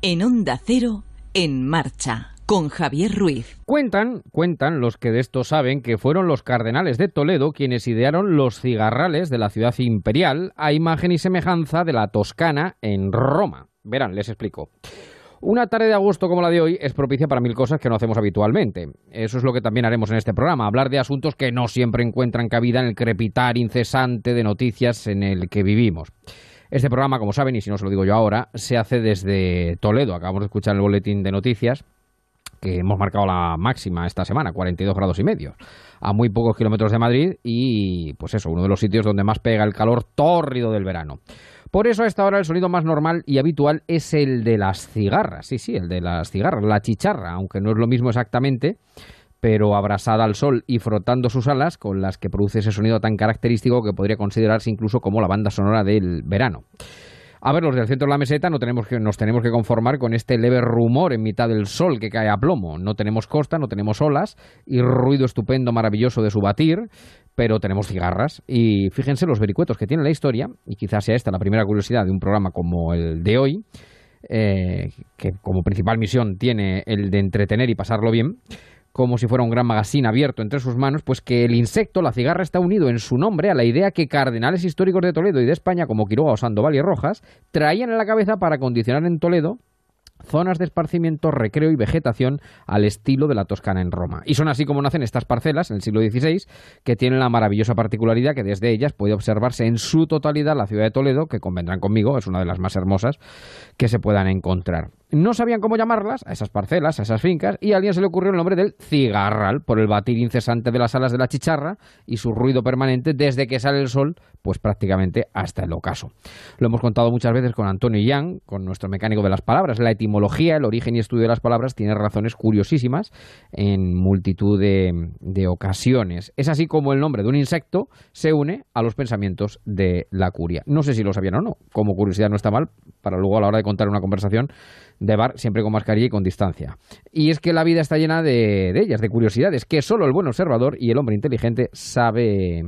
En Onda Cero, en marcha, con Javier Ruiz. Cuentan, cuentan los que de esto saben que fueron los cardenales de Toledo quienes idearon los cigarrales de la ciudad imperial a imagen y semejanza de la Toscana en Roma. Verán, les explico. Una tarde de agosto como la de hoy es propicia para mil cosas que no hacemos habitualmente. Eso es lo que también haremos en este programa, hablar de asuntos que no siempre encuentran cabida en el crepitar incesante de noticias en el que vivimos. Este programa, como saben, y si no se lo digo yo ahora, se hace desde Toledo. Acabamos de escuchar el boletín de noticias que hemos marcado la máxima esta semana, 42 grados y medio, a muy pocos kilómetros de Madrid y, pues eso, uno de los sitios donde más pega el calor tórrido del verano. Por eso a esta hora el sonido más normal y habitual es el de las cigarras, sí, sí, el de las cigarras, la chicharra, aunque no es lo mismo exactamente, pero abrasada al sol y frotando sus alas con las que produce ese sonido tan característico que podría considerarse incluso como la banda sonora del verano. A ver, los del centro de la meseta no tenemos que, nos tenemos que conformar con este leve rumor en mitad del sol que cae a plomo. No tenemos costa, no tenemos olas y ruido estupendo, maravilloso de su batir, pero tenemos cigarras. Y fíjense los vericuetos que tiene la historia, y quizás sea esta la primera curiosidad de un programa como el de hoy, eh, que como principal misión tiene el de entretener y pasarlo bien como si fuera un gran magazine abierto entre sus manos, pues que el insecto, la cigarra, está unido en su nombre a la idea que cardenales históricos de Toledo y de España, como Quiroga o Sandoval y Rojas, traían en la cabeza para condicionar en Toledo zonas de esparcimiento, recreo y vegetación al estilo de la Toscana en Roma. Y son así como nacen estas parcelas en el siglo XVI, que tienen la maravillosa particularidad que desde ellas puede observarse en su totalidad la ciudad de Toledo, que convendrán conmigo, es una de las más hermosas que se puedan encontrar. No sabían cómo llamarlas, a esas parcelas, a esas fincas, y a alguien se le ocurrió el nombre del cigarral, por el batir incesante de las alas de la chicharra y su ruido permanente desde que sale el sol, pues prácticamente hasta el ocaso. Lo hemos contado muchas veces con Antonio Yang, con nuestro mecánico de las palabras. La etimología, el origen y estudio de las palabras tiene razones curiosísimas en multitud de, de ocasiones. Es así como el nombre de un insecto se une a los pensamientos de la curia. No sé si lo sabían o no, como curiosidad no está mal, para luego a la hora de contar una conversación de bar siempre con mascarilla y con distancia. Y es que la vida está llena de, de ellas, de curiosidades, que solo el buen observador y el hombre inteligente sabe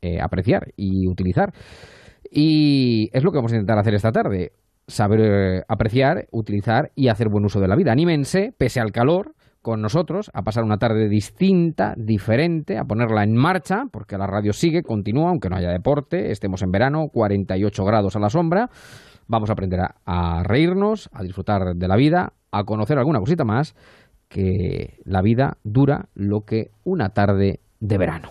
eh, apreciar y utilizar. Y es lo que vamos a intentar hacer esta tarde. Saber eh, apreciar, utilizar y hacer buen uso de la vida. Anímense, pese al calor, con nosotros a pasar una tarde distinta, diferente, a ponerla en marcha, porque la radio sigue, continúa, aunque no haya deporte, estemos en verano, 48 grados a la sombra. Vamos a aprender a, reírnos, a disfrutar de la vida, a conocer alguna cosita más, que la vida dura lo que una tarde de verano.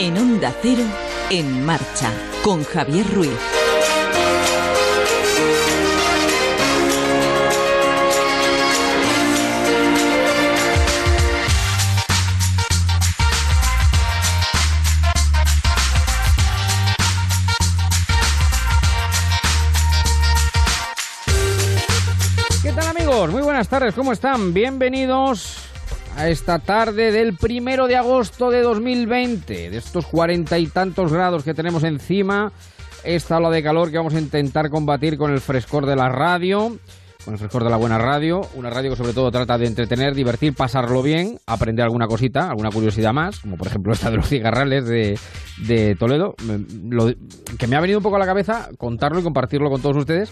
En Onda Cero, en marcha, con Javier Ruiz. Muy buenas tardes, ¿cómo están? Bienvenidos a esta tarde del primero de agosto de 2020, de estos cuarenta y tantos grados que tenemos encima, esta ola de calor que vamos a intentar combatir con el frescor de la radio, con el frescor de la buena radio, una radio que sobre todo trata de entretener, divertir, pasarlo bien, aprender alguna cosita, alguna curiosidad más, como por ejemplo esta de los cigarrales de, Toledo, que me ha venido un poco a la cabeza contarlo y compartirlo con todos ustedes,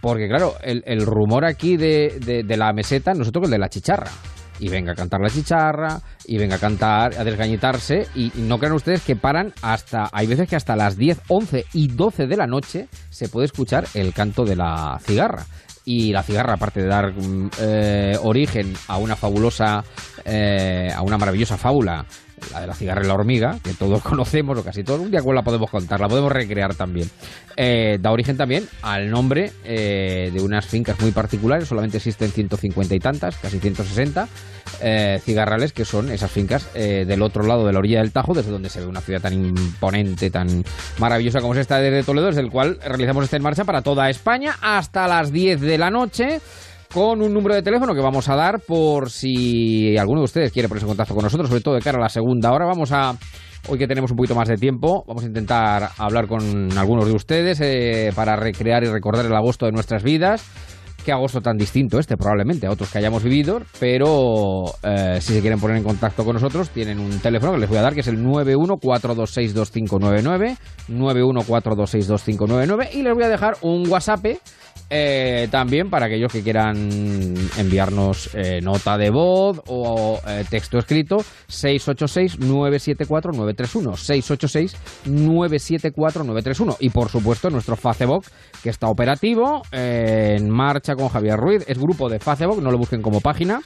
porque claro, el, el rumor aquí de, de- la meseta no es otro que el de la chicharra. Y venga a cantar la chicharra, y venga a cantar, a desgañitarse, y, y no crean ustedes que paran hasta, hay veces que hasta las 10, 11 y 12 de la noche se puede escuchar el canto de la cigarra. Y la cigarra, aparte de dar mm, eh, origen a una fabulosa, eh, a una maravillosa fábula, la de la cigarra y la hormiga, que todos conocemos, o casi todos, un día la podemos contar, la podemos recrear también. Eh, da origen también al nombre eh, de unas fincas muy particulares, solamente existen 150 y tantas, casi 160 eh, cigarrales, que son esas fincas del otro lado de la orilla del Tajo, desde donde se ve una ciudad tan imponente, tan maravillosa como es esta desde Toledo, desde el cual realizamos esta en marcha para toda España hasta las 10 de la noche con un número de teléfono que vamos a dar por si alguno de ustedes quiere ponerse en contacto con nosotros, sobre todo de cara a la segunda hora. Vamos a, hoy que tenemos un poquito más de tiempo, vamos a intentar hablar con algunos de ustedes eh, para recrear y recordar el agosto de nuestras vidas qué agosto tan distinto este, probablemente, a otros que hayamos vivido, pero eh, si se quieren poner en contacto con nosotros, tienen un teléfono que les voy a dar, que es el 914262599, 914262599, y les voy a dejar un WhatsApp eh, también para aquellos que quieran enviarnos eh, nota de voz o eh, texto escrito 686-974-931 686-974-931 y por supuesto nuestro Facebook que está operativo en marcha con Javier Ruiz. Es grupo de Facebook, no lo busquen como página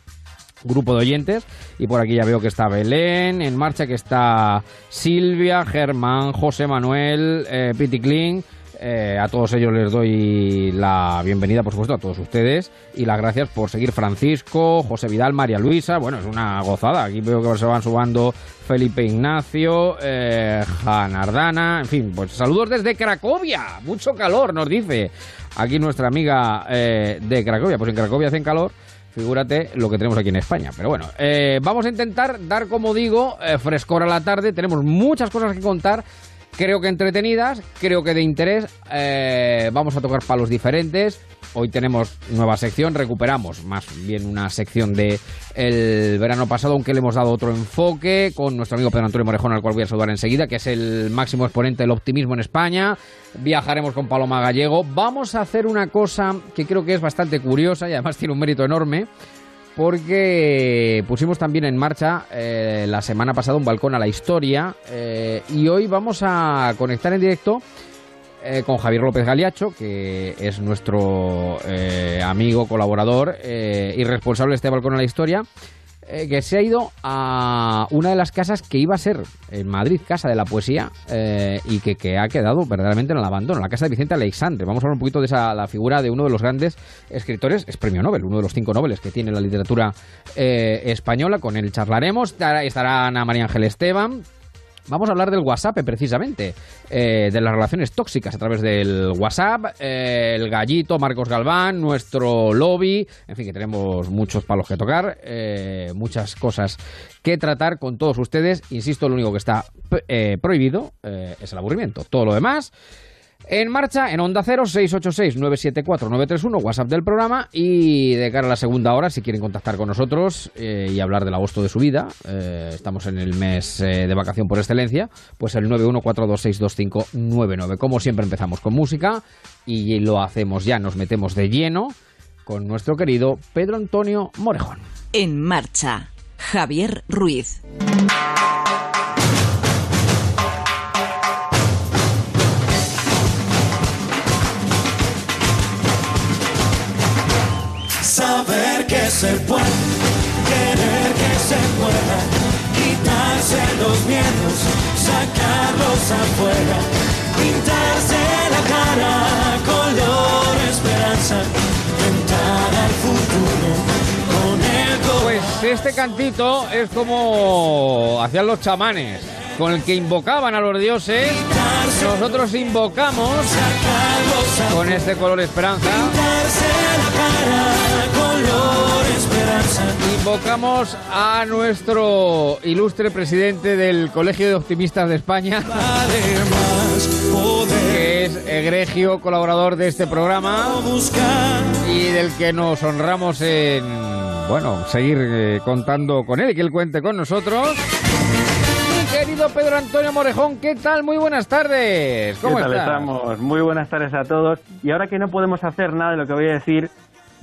grupo de oyentes. Y por aquí ya veo que está Belén en marcha que está Silvia, Germán, José Manuel, Piti Kling eh, a todos ellos les doy la bienvenida, por supuesto, a todos ustedes y las gracias por seguir Francisco, José Vidal, María Luisa. Bueno, es una gozada. Aquí veo que se van subando Felipe Ignacio, eh, Janardana, en fin, pues saludos desde Cracovia. Mucho calor, nos dice aquí nuestra amiga eh, de Cracovia. Pues en Cracovia hacen calor. Figúrate lo que tenemos aquí en España. Pero bueno, eh, vamos a intentar dar, como digo, frescor a la tarde. Tenemos muchas cosas que contar creo que entretenidas, creo que de interés. Eh, vamos a tocar palos diferentes. Hoy tenemos nueva sección, recuperamos más bien una sección de el verano pasado, aunque le hemos dado otro enfoque con nuestro amigo Pedro Antonio Morejón, al cual voy a saludar enseguida, que es el máximo exponente del optimismo en España. Viajaremos con Paloma Gallego. Vamos a hacer una cosa que creo que es bastante curiosa y además tiene un mérito enorme porque pusimos también en marcha eh, la semana pasada un balcón a la historia eh, y hoy vamos a conectar en directo eh, con Javier López Galiacho, que es nuestro amigo, colaborador y responsable de este balcón a la historia. Eh, que se ha ido a una de las casas que iba a ser en Madrid, Casa de la Poesía, eh, y que, ha quedado verdaderamente en el abandono, la casa de Vicente Alexandre. Vamos a hablar un poquito de esa, la figura de uno de los grandes escritores, es premio Nobel, uno de los cinco Nobeles que tiene la literatura eh, española, con él charlaremos. Estará Ana María Ángel Esteban, Vamos a hablar del WhatsApp precisamente, eh, de las relaciones tóxicas a través del WhatsApp, eh, el gallito Marcos Galván, nuestro lobby, en fin, que tenemos muchos palos que tocar, eh, muchas cosas que tratar con todos ustedes. Insisto, lo único que está prohibido es el aburrimiento. Todo lo demás en marcha en Onda 0 686-974-931, WhatsApp del programa. Y de cara a la segunda hora, si quieren contactar con nosotros eh, y hablar del agosto de su vida, eh, estamos en el mes eh, de vacación por excelencia, pues el 914262599. Como siempre empezamos con música y lo hacemos ya, nos metemos de lleno con nuestro querido Pedro Antonio Morejón. En marcha, Javier Ruiz. Se puede, querer que se pueda, quitarse los miedos, sacarlos afuera, pintarse la cara, color esperanza, tentar al futuro este cantito es como hacían los chamanes con el que invocaban a los dioses, nosotros invocamos con este color esperanza. Invocamos a nuestro ilustre presidente del Colegio de Optimistas de España, que es egregio colaborador de este programa y del que nos honramos en, bueno, seguir eh, contando con él y que él cuente con nosotros querido Pedro Antonio Morejón, ¿qué tal? Muy buenas tardes. ¿Cómo ¿Qué tal estamos? Muy buenas tardes a todos. Y ahora que no podemos hacer nada de lo que voy a decir,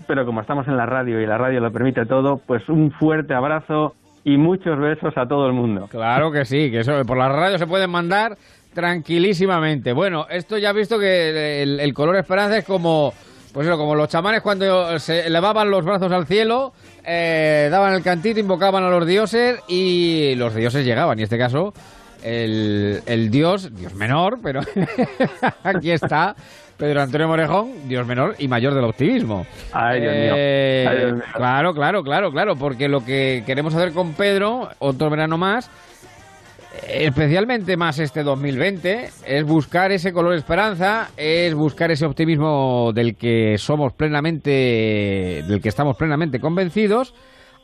pero como estamos en la radio y la radio lo permite todo, pues un fuerte abrazo y muchos besos a todo el mundo. Claro que sí, que eso por la radio se pueden mandar tranquilísimamente. Bueno, esto ya he visto que el, color esperanza es como pues eso, como los chamanes cuando se elevaban los brazos al cielo, eh, daban el cantito, invocaban a los dioses y los dioses llegaban. Y en este caso, el, el dios, dios menor, pero aquí está, Pedro Antonio Morejón, Dios menor y mayor del optimismo. Ay, Dios, mío. Eh, claro, claro, claro, claro, porque lo que queremos hacer con Pedro, otro verano más, especialmente más este 2020, es buscar ese color esperanza, es buscar ese optimismo del que somos plenamente, del que estamos plenamente convencidos,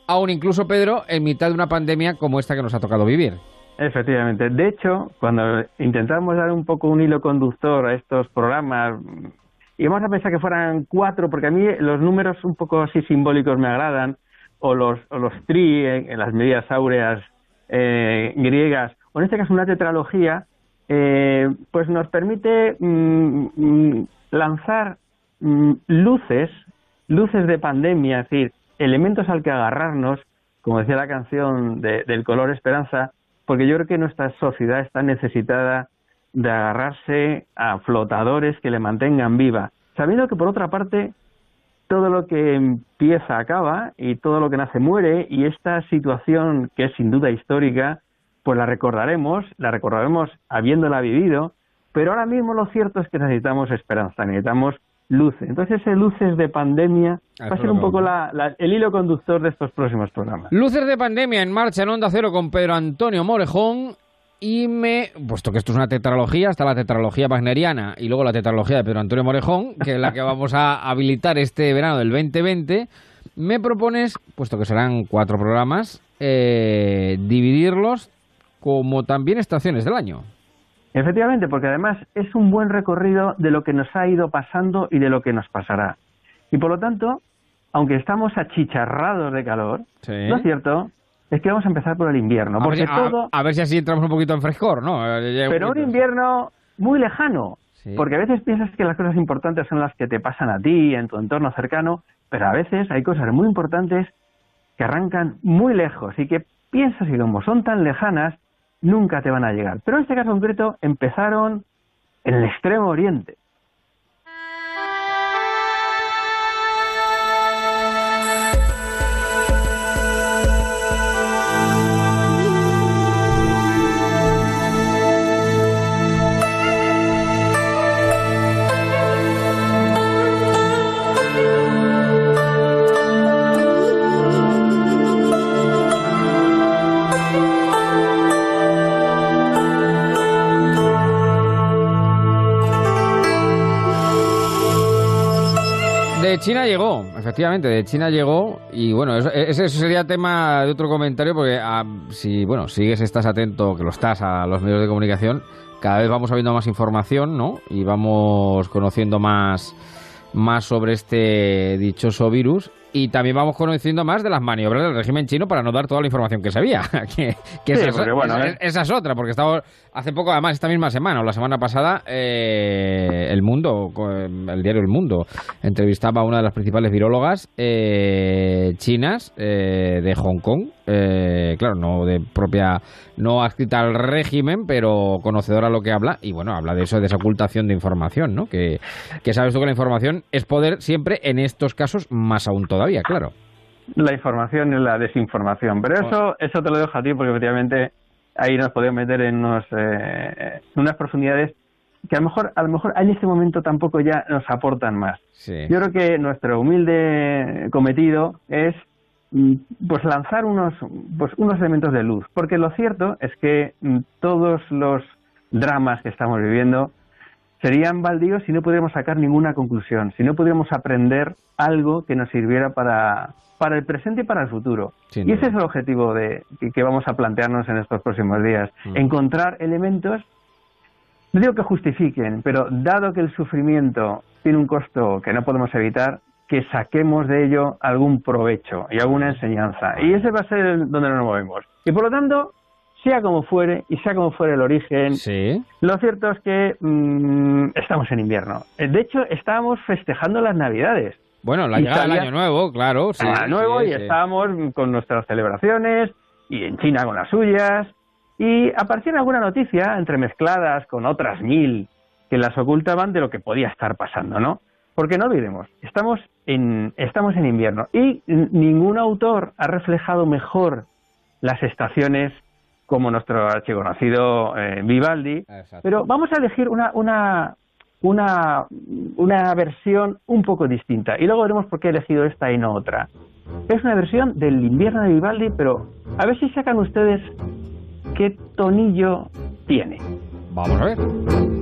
aún incluso Pedro, en mitad de una pandemia como esta que nos ha tocado vivir. Efectivamente. De hecho, cuando intentamos dar un poco un hilo conductor a estos programas y vamos a pensar que fueran cuatro, porque a mí los números un poco así simbólicos me agradan, o los, o los tri en, las medidas áureas eh, griegas, o en este caso una tetralogía, eh, pues nos permite mm, mm, lanzar mm, luces, luces de pandemia, es decir, elementos al que agarrarnos, como decía la canción del color esperanza, porque yo creo que nuestra sociedad está necesitada de agarrarse a flotadores que le mantengan viva, sabiendo que por otra parte todo lo que empieza acaba y todo lo que nace muere y esta situación que es sin duda histórica, pues la recordaremos, la recordaremos habiéndola vivido, pero ahora mismo lo cierto es que necesitamos esperanza, necesitamos luces. Entonces ese luces de pandemia va a ser un poco el hilo conductor de estos próximos programas. Luces de pandemia en marcha en Onda Cero con Pedro Antonio Morejón y me, puesto que esto es una tetralogía, está la tetralogía wagneriana y luego la tetralogía de Pedro Antonio Morejón, que es la que vamos a habilitar este verano del 2020, me propones, puesto que serán cuatro programas, eh, dividirlos como también estaciones del año. Efectivamente, porque además es un buen recorrido de lo que nos ha ido pasando y de lo que nos pasará. Y por lo tanto, aunque estamos achicharrados de calor, ¿no es cierto? es que vamos a empezar por el invierno. A, ver, todo... a, ver si así entramos un poquito en frescor, ¿no? Pero un invierno muy lejano. Porque a veces piensas que las cosas importantes son las que te pasan a ti, en tu entorno cercano, pero a veces hay cosas muy importantes que arrancan muy lejos y que piensas que como son tan lejanas, nunca te van a llegar. Pero en este caso concreto empezaron en el extremo oriente. China llegó, efectivamente, de China llegó y bueno, ese sería tema de otro comentario porque ah, si, bueno, sigues, estás atento, que lo estás a los medios de comunicación, cada vez vamos sabiendo más información, ¿no? Y vamos conociendo más, más sobre este dichoso virus y también vamos conociendo más de las maniobras del régimen chino para no dar toda la información que sabía. que, esa, es, otra, porque estamos hace poco, además, esta misma semana o la semana pasada, eh, El Mundo, el diario El Mundo, entrevistaba a una de las principales virólogas eh, chinas eh, de Hong Kong. Claro, no de propia, no adscrita al régimen, pero conocedora lo que habla. Y bueno, habla de eso, de esa ocultación de información, ¿no? Que, que sabes tú que la información es poder siempre en estos casos más aún todavía claro. La información y la desinformación, pero eso, eso te lo dejo a ti porque efectivamente ahí nos podemos meter en, unos, eh, unas profundidades que a lo mejor a lo mejor en este momento tampoco ya nos aportan más. Yo creo que nuestro humilde cometido es pues lanzar unos pues unos elementos de luz, porque lo cierto es que mm, todos los dramas que estamos viviendo serían baldíos si no pudiéramos sacar ninguna conclusión, si no pudiéramos aprender algo que nos sirviera para, para el presente y para el futuro. y ese es el objetivo de, que, vamos a plantearnos en estos próximos días. Mm. Encontrar elementos, no digo que justifiquen, pero dado que el sufrimiento tiene un costo que no podemos evitar, que saquemos de ello algún provecho y alguna enseñanza. Y ese va a ser donde nos movemos. Y por lo tanto, sea como fuere y sea como fuere el origen, lo cierto es que mm, estamos en invierno. Eh, de hecho, estábamos festejando las Navidades. Bueno, la llegada del Año Nuevo, claro. Sí, año Nuevo y estábamos con nuestras celebraciones y en China con las suyas. Y aparecieron alguna noticia entremezcladas con otras mil que las ocultaban de lo que podía estar pasando, ¿no? Porque no olvidemos, estamos en, estamos en invierno y ningún autor ha reflejado mejor las estaciones como nuestro archiconocido eh, Vivaldi, pero vamos a elegir una, una, una, una versión un poco distinta y luego veremos por qué he elegido esta y no otra. Es una versión del invierno de Vivaldi, pero a ver si sacan ustedes qué tonillo tiene. Vamos a ver.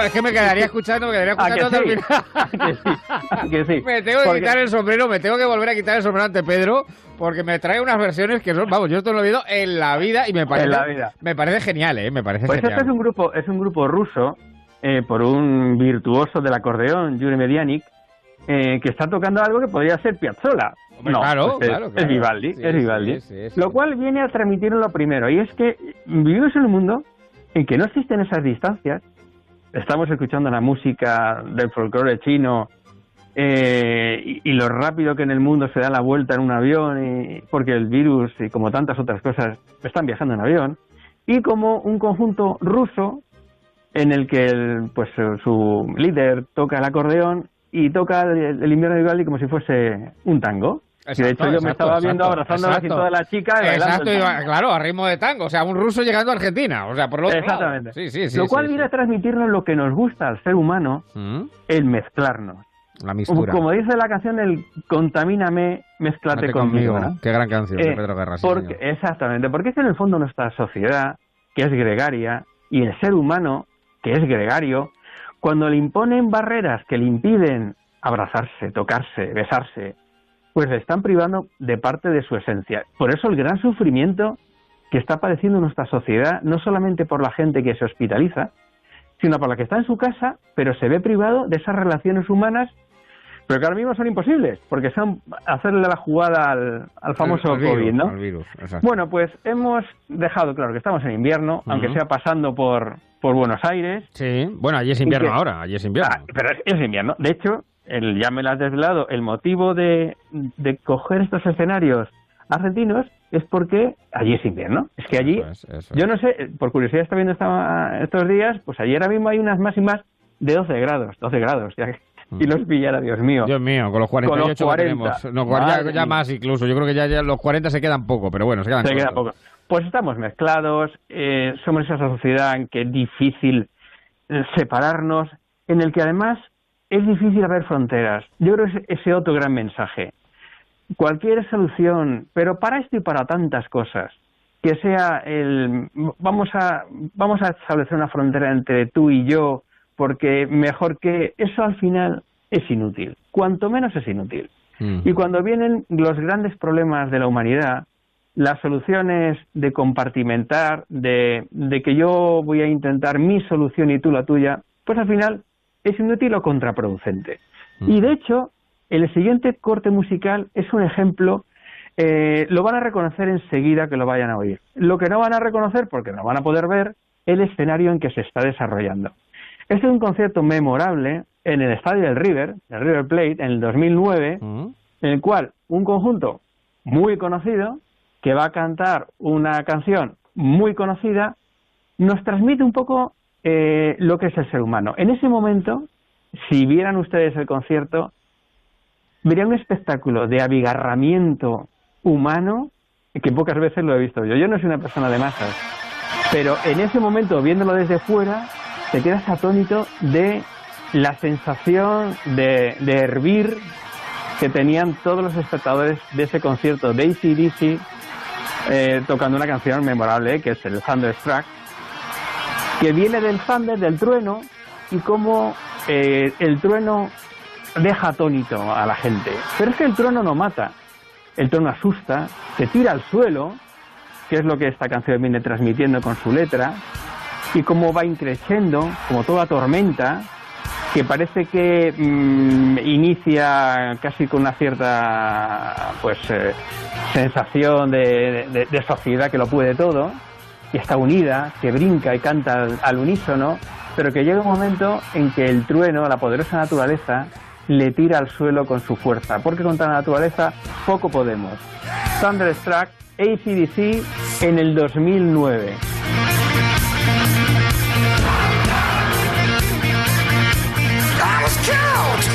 Es que me quedaría escuchando, me quedaría ¿A que escuchando hasta el final. ¿A que sí? Me tengo que Porque- quitar el sombrero, me tengo que volver a quitar el sombrero ante Pedro, porque me trae unas versiones que son, vamos, yo esto lo he oído en la vida y me parece, la vida. me parece genial, ¿eh? Me parece Pues genial. este es un grupo, es un grupo ruso eh, por un virtuoso del acordeón, Yuri Medianik, eh, que está tocando algo que podría ser Piazzolla. Hombre, no, claro, pues es, claro, es claro. Vivaldi, Sí, es Vivaldi. sí, sí. Lo cual viene a transmitir lo primero, y es que vivimos en un mundo en que no existen esas distancias. Estamos escuchando la música del folclore chino eh, y, lo rápido que en el mundo se da la vuelta en un avión, y- porque el virus y como tantas otras cosas están viajando en avión, y como un conjunto ruso en el que el, pues su- líder toca el acordeón y toca el, el invierno de Vivaldi como si fuese un tango. Y de hecho yo me estaba viendo abrazando así toda la chica y Exacto, y va- claro, a ritmo de tango, o sea, un ruso llegando a Argentina, o sea, por lo lado. Exactamente. Sí, sí, sí. lo cual viene a transmitirnos lo que nos gusta al ser humano, Mm, el mezclarnos. La mistura. Como dice la canción, el contamíname, mezclate Mate conmigo. ¿no? Qué gran canción de Eh, Pedro Guerra. porque, exactamente, porque es que en el fondo nuestra sociedad, que es gregaria, y el ser humano, que es gregario, cuando le imponen barreras que le impiden abrazarse, tocarse, besarse, pues le están privando de parte de su esencia. Por eso el gran sufrimiento que está padeciendo nuestra sociedad, no solamente por la gente que se hospitaliza, sino por la que está en su casa, pero se ve privado de esas relaciones humanas, pero que ahora mismo son imposibles, porque son hacerle la jugada al, al famoso Al virus, COVID, ¿no? al virus. Bueno, pues hemos dejado claro que estamos en invierno, aunque sea pasando por, por Buenos Aires. Sí, bueno, allí es invierno que- ahora, allí es invierno. Ah, pero es, es invierno. De hecho, el, ya me lo has desvelado, el motivo de, de coger estos escenarios argentinos es porque allí es invierno. Es que allí, Eso es, eso yo no sé, por curiosidad está viendo esta- estos días, pues allí ahora mismo hay unas máximas de 12 grados, 12 grados. Ya, y los pillara, Dios mío. Dios mío, con los 48 Con los que 40. tenemos. No, ya, más incluso. Yo creo que ya, ya los 40 se quedan poco, pero bueno, se quedan Se queda poco. Pues estamos mezclados, eh, somos esa sociedad en que es difícil eh, separarnos, en el que además es difícil haber fronteras. Yo creo que es ese otro gran mensaje. Cualquier solución, pero para esto y para tantas cosas, que sea el vamos a vamos a establecer una frontera entre tú y yo, porque mejor que eso al final es inútil. Cuanto menos es inútil. Mm. Y cuando vienen los grandes problemas de la humanidad, las soluciones de compartimentar, de, de que yo voy a intentar mi solución y tú la tuya, pues al final es inútil o contraproducente. Y de hecho, el siguiente corte musical es un ejemplo, eh, lo van a reconocer enseguida que lo vayan a oír. Lo que no van a reconocer, porque no van a poder ver, el escenario en que se está desarrollando. Este es un concierto memorable en el estadio del River, el River Plate, en el 2009, Mm. en el cual un conjunto muy conocido, que va a cantar una canción muy conocida, nos transmite un poco eh, lo que es el ser humano. En ese momento, si vieran ustedes el concierto, verían un espectáculo de abigarramiento humano que pocas veces lo he visto yo. Yo no soy una persona de masas, pero en ese momento, viéndolo desde fuera, te quedas atónito de la sensación de, de hervir que tenían todos los espectadores de ese concierto de ACDC eh, tocando una canción memorable que es el Thunderstruck, que viene del thunder, del trueno, y cómo eh, el trueno deja atónito a la gente. Pero es que el trueno no mata, el trueno asusta, te tira al suelo, que es lo que esta canción viene transmitiendo con su letra, y cómo va increciendo, como toda tormenta, que parece que mm, inicia casi con una cierta pues eh, sensación de, de- de sociedad que lo puede todo y está unida, que brinca y canta al, unísono, pero que llega un momento en que el trueno, la poderosa naturaleza, le tira al suelo con su fuerza, porque contra la naturaleza poco podemos. Thunderstruck, ACDC en el 2009. I was caught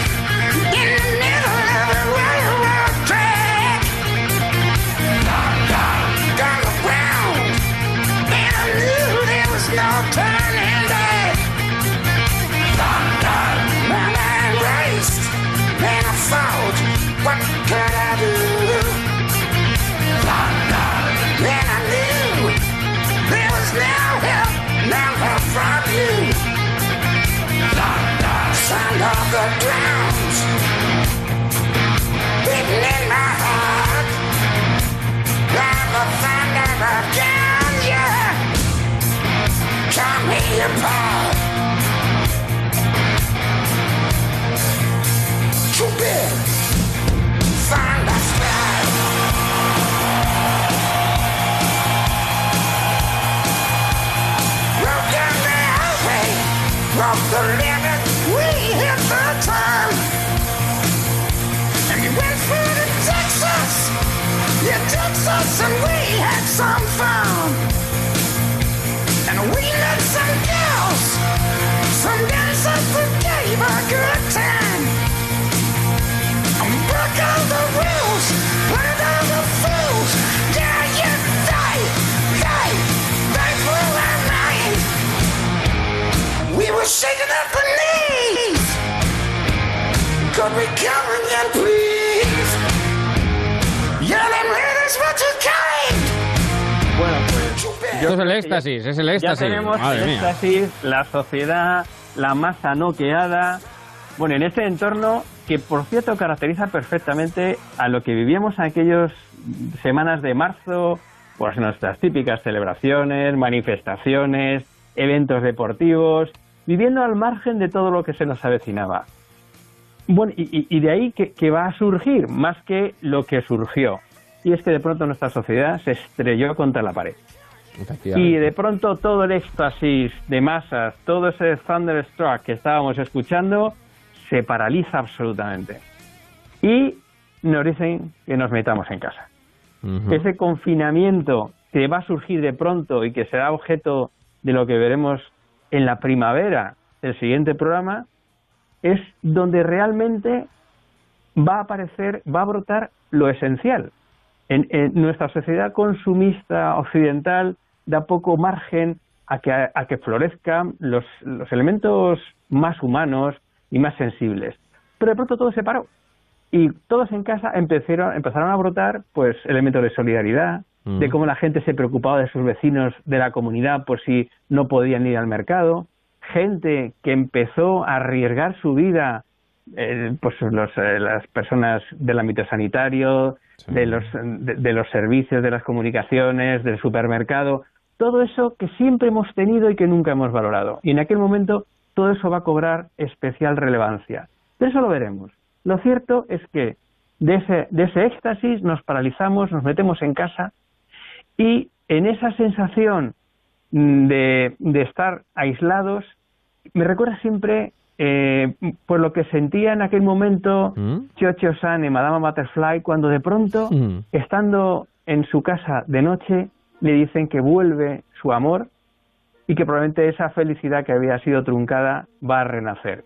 drums beating in my heart like thunder me apart. Too big. Some fun. And we met some girls, some dancers that gave a good time. And broke all the rules, burned all the fools. Yeah, you die, die, die for our mind. We were shaking at the knees. Could we come Esto es el éxtasis, es el ya éxtasis. tenemos Madre el mía. éxtasis, la sociedad, la masa noqueada. Bueno, en ese entorno que, por cierto, caracteriza perfectamente a lo que vivíamos en aquellas semanas de marzo, pues nuestras típicas celebraciones, manifestaciones, eventos deportivos, viviendo al margen de todo lo que se nos avecinaba. Bueno, y, y- y de ahí que, que va a surgir más que lo que surgió. Y es que de pronto nuestra sociedad se estrelló contra la pared. Y de pronto todo el éxtasis de masas, todo ese Thunderstruck que estábamos escuchando, se paraliza absolutamente. Y nos dicen que nos metamos en casa. Ese confinamiento que va a surgir de pronto y que será objeto de lo que veremos en la primavera del siguiente programa, es donde realmente va a aparecer, va a brotar lo esencial. En, en nuestra sociedad consumista occidental da poco margen a que, a que florezcan los, los elementos más humanos y más sensibles. Pero de pronto todo se paró y todos en casa empezaron, empezaron a brotar pues elementos de solidaridad, Mm. de cómo la gente se preocupaba de sus vecinos de la comunidad por si no podían ir al mercado, gente que empezó a arriesgar su vida, eh, pues los, eh, las personas del ámbito sanitario, Sí. de, los, de, de los servicios, de las comunicaciones, del supermercado, todo eso que siempre hemos tenido y que nunca hemos valorado. Y en aquel momento todo eso va a cobrar especial relevancia. Pero eso lo veremos. Lo cierto es que de ese, de ese éxtasis nos paralizamos, nos metemos en casa y en esa sensación mm, de, de estar aislados, me recuerda siempre eh, por lo que sentía en aquel momento ¿Mm? Chocho San y Madame Butterfly cuando de pronto, Mm. estando en su casa de noche, le dicen que vuelve su amor y que probablemente esa felicidad que había sido truncada va a renacer.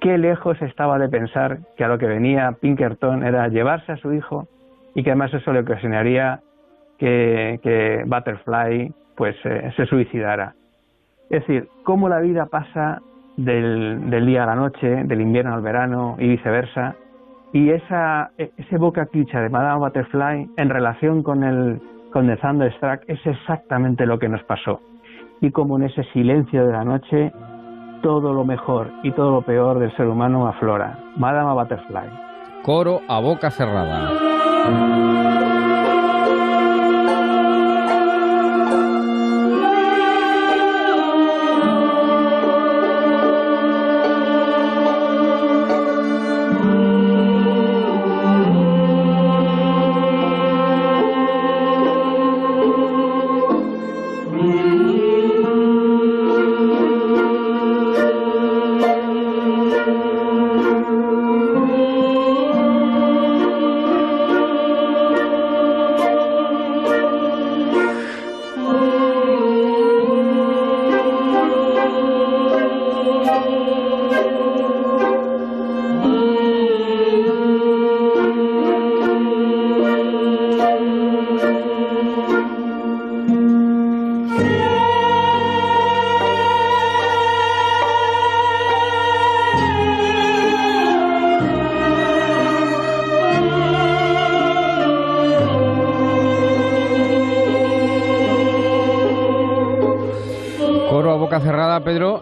Qué lejos estaba de pensar que a lo que venía Pinkerton era llevarse a su hijo y que además eso le ocasionaría que, que Butterfly pues eh, se suicidara. Es decir, cómo la vida pasa del, del día a la noche, del invierno al verano y viceversa. Y esa, e- ese boca clicha de Madame Butterfly en relación con el, con el Thunderstruck es exactamente lo que nos pasó. Y como en ese silencio de la noche, todo lo mejor y todo lo peor del ser humano aflora. Madame Butterfly. Coro a boca cerrada.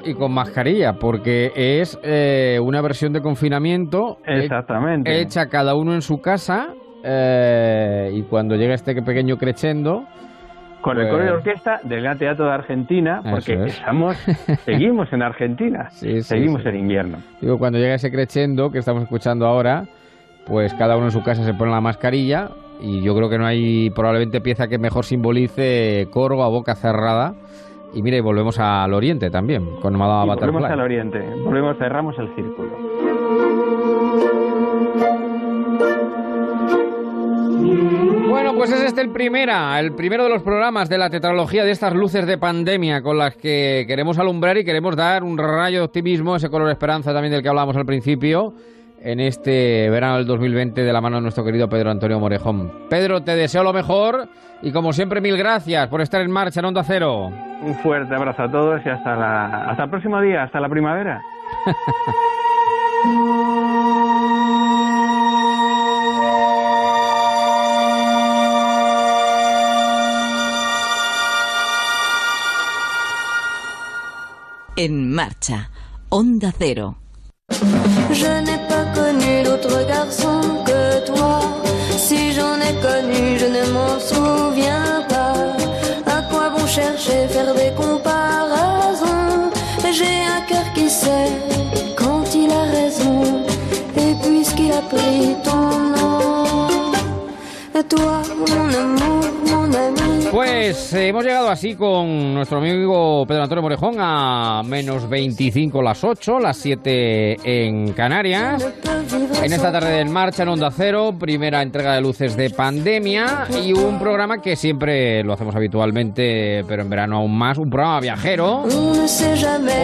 Y con mascarilla, porque es eh, una versión de confinamiento Exactamente. hecha cada uno en su casa eh, y cuando llega este pequeño crescendo, Con el Pues- coro de orquesta del Gran Teatro de Argentina, porque es. estamos, seguimos en Argentina, Sí, sí, seguimos sí. en invierno. Digo, cuando llega ese crescendo que estamos escuchando ahora, pues cada uno en su casa se pone la mascarilla y yo creo que no hay probablemente pieza que mejor simbolice coro a boca cerrada. Y mira, y volvemos al oriente también, con Madame Y volvemos Butterfly. al oriente, volvemos, cerramos el círculo. Bueno, pues es este el primera, el primero de los programas de la tetralogía de estas luces de pandemia con las que queremos alumbrar y queremos dar un rayo de optimismo, ese color de esperanza también del que hablábamos al principio, en este verano del 2020 de la mano de nuestro querido Pedro Antonio Morejón. Pedro, te deseo lo mejor y como siempre mil gracias por estar en marcha en Onda Cero. Un fuerte abrazo a todos y hasta, la, hasta el próximo día, hasta la primavera. En marcha. Onda Cero. Toi, mon amour. Pues eh, hemos llegado así con nuestro amigo Pedro Antonio Morejón a menos 25 las 8, las 7 en Canarias. En esta tarde de En Marcha en Onda Cero, primera entrega de luces de pandemia y un programa que siempre lo hacemos habitualmente, pero en verano aún más, un programa viajero,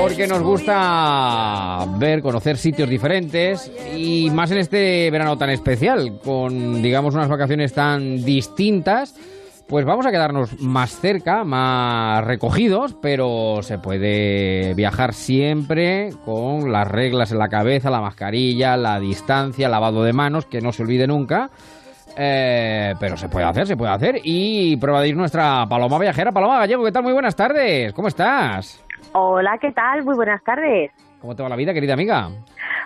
porque nos gusta ver, conocer sitios diferentes y más en este verano tan especial, con digamos unas vacaciones tan distintas. Pues vamos a quedarnos más cerca, más recogidos, pero se puede viajar siempre con las reglas en la cabeza, la mascarilla, la distancia, lavado de manos, que no se olvide nunca. Eh, pero se puede hacer, se puede hacer. Y prueba de ir nuestra Paloma Viajera. Paloma Gallego, ¿qué tal? Muy buenas tardes. ¿Cómo estás? Hola, ¿qué tal? Muy buenas tardes. ¿Cómo te va la vida, querida amiga?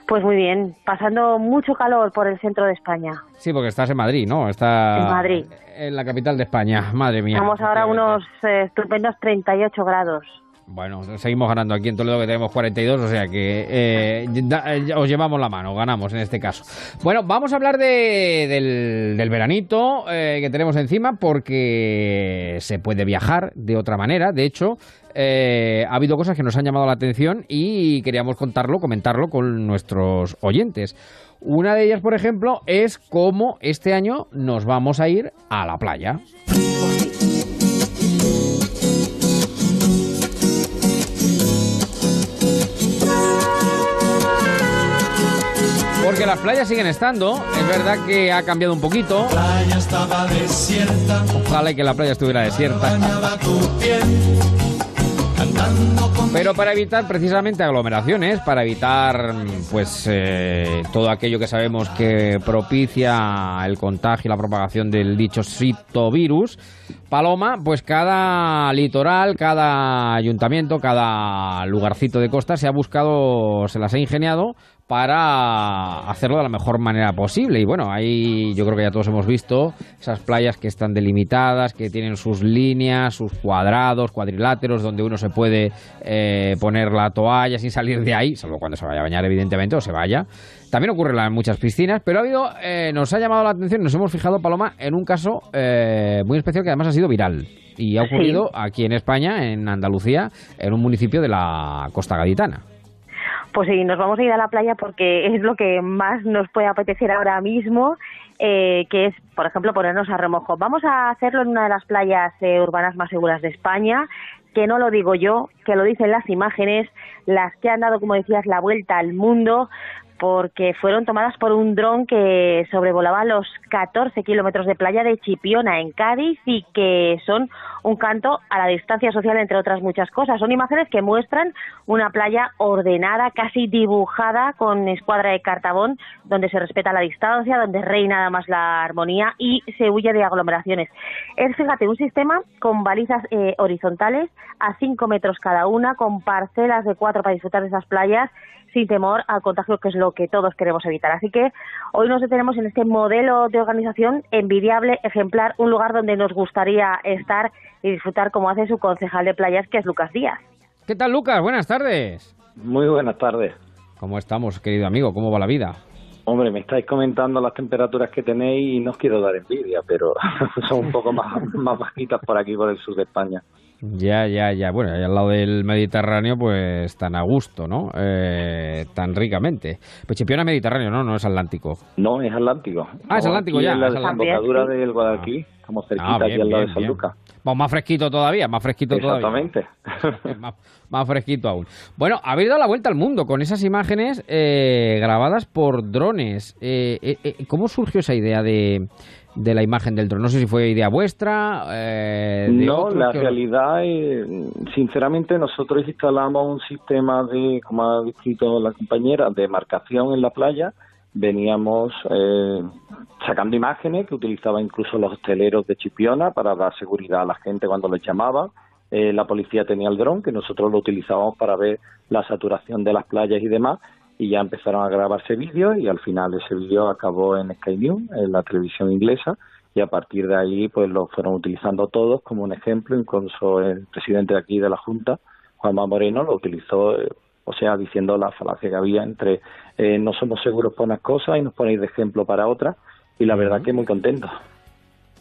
Pues muy bien, pasando mucho calor por el centro de España. Sí, porque estás en Madrid, ¿no? Está En Madrid. En la capital de España. Madre mía. Estamos ahora a unos eh, estupendos 38 grados. Bueno, seguimos ganando aquí en Toledo que tenemos 42, o sea que eh, da- eh, os llevamos la mano, ganamos en este caso. Bueno, vamos a hablar de- del, del veranito eh, que tenemos encima porque se puede viajar de otra manera. De hecho, eh, ha habido cosas que nos han llamado la atención y queríamos contarlo, comentarlo con nuestros oyentes. Una de ellas, por ejemplo, es cómo este año nos vamos a ir a la playa. Porque las playas siguen estando, es verdad que ha cambiado un poquito. playa estaba desierta, Ojalá y que la playa estuviera desierta. Pero para evitar precisamente aglomeraciones, para evitar pues eh, todo aquello que sabemos que propicia el contagio y la propagación del dicho virus, Paloma, pues cada litoral, cada ayuntamiento, cada lugarcito de costa se ha buscado, se las ha ingeniado para hacerlo de la mejor manera posible. Y bueno, ahí yo creo que ya todos hemos visto esas playas que están delimitadas, que tienen sus líneas, sus cuadrados, cuadriláteros, donde uno se puede eh, poner la toalla sin salir de ahí, salvo cuando se vaya a bañar, evidentemente, o se vaya. También ocurre en muchas piscinas, pero ha habido, eh, nos ha llamado la atención, nos hemos fijado, Paloma, en un caso eh, muy especial que además ha sido viral. Y ha ocurrido aquí en España, en Andalucía, en un municipio de la Costa Gaditana. Pues sí, nos vamos a ir a la playa porque es lo que más nos puede apetecer ahora mismo, eh, que es, por ejemplo, ponernos a remojo. Vamos a hacerlo en una de las playas eh, urbanas más seguras de España, que no lo digo yo, que lo dicen las imágenes, las que han dado, como decías, la vuelta al mundo, porque fueron tomadas por un dron que sobrevolaba los 14 kilómetros de playa de Chipiona, en Cádiz, y que son un canto a la distancia social, entre otras muchas cosas. Son imágenes que muestran una playa ordenada, casi dibujada, con escuadra de cartabón, donde se respeta la distancia, donde reina además la armonía y se huye de aglomeraciones. Es, fíjate, un sistema con balizas eh, horizontales a 5 metros cada una, con parcelas de cuatro para disfrutar de esas playas sin temor al contagio, que es lo que todos queremos evitar. Así que hoy nos detenemos en este modelo de organización envidiable, ejemplar, un lugar donde nos gustaría estar y disfrutar como hace su concejal de playas, que es Lucas Díaz. ¿Qué tal, Lucas? Buenas tardes. Muy buenas tardes. ¿Cómo estamos, querido amigo? ¿Cómo va la vida? Hombre, me estáis comentando las temperaturas que tenéis y no os quiero dar envidia, pero son un poco más, más bajitas por aquí, por el sur de España. Ya, ya, ya. Bueno, ahí al lado del Mediterráneo, pues tan a gusto, ¿no? Eh, tan ricamente. Pues Chipiona Mediterráneo, ¿no? No es Atlántico. No, es Atlántico. Ah, es Atlántico ya, En la desembocadura del Guadalquivir. Estamos cerquita Ah, bien, aquí al lado bien, de San. Lucas. Vamos, más fresquito todavía, más fresquito todavía. Exactamente. más, más fresquito aún. Bueno, habéis dado la vuelta al mundo con esas imágenes eh, grabadas por drones. Eh, eh, eh, ¿Cómo surgió esa idea de, de la imagen del dron? No sé si fue idea vuestra. eh, de No, la realidad es, sinceramente, nosotros instalamos un sistema de, como ha descrito la compañera, de marcación en la playa. Veníamos eh, sacando imágenes que utilizaban incluso los hosteleros de Chipiona para dar seguridad a la gente cuando les llamaba. Eh, la policía tenía el dron, que nosotros lo utilizábamos para ver la saturación de las playas y demás. Y ya empezaron a grabarse vídeos y al final ese vídeo acabó en Sky News, en la televisión inglesa y a partir de ahí pues lo fueron utilizando todos como un ejemplo, incluso el presidente de aquí de la Junta, Juanma Moreno, lo utilizó, eh, o sea, diciendo la falacia que había entre eh, no somos seguros para unas cosas y nos ponéis de ejemplo para otras, y la verdad que muy contento.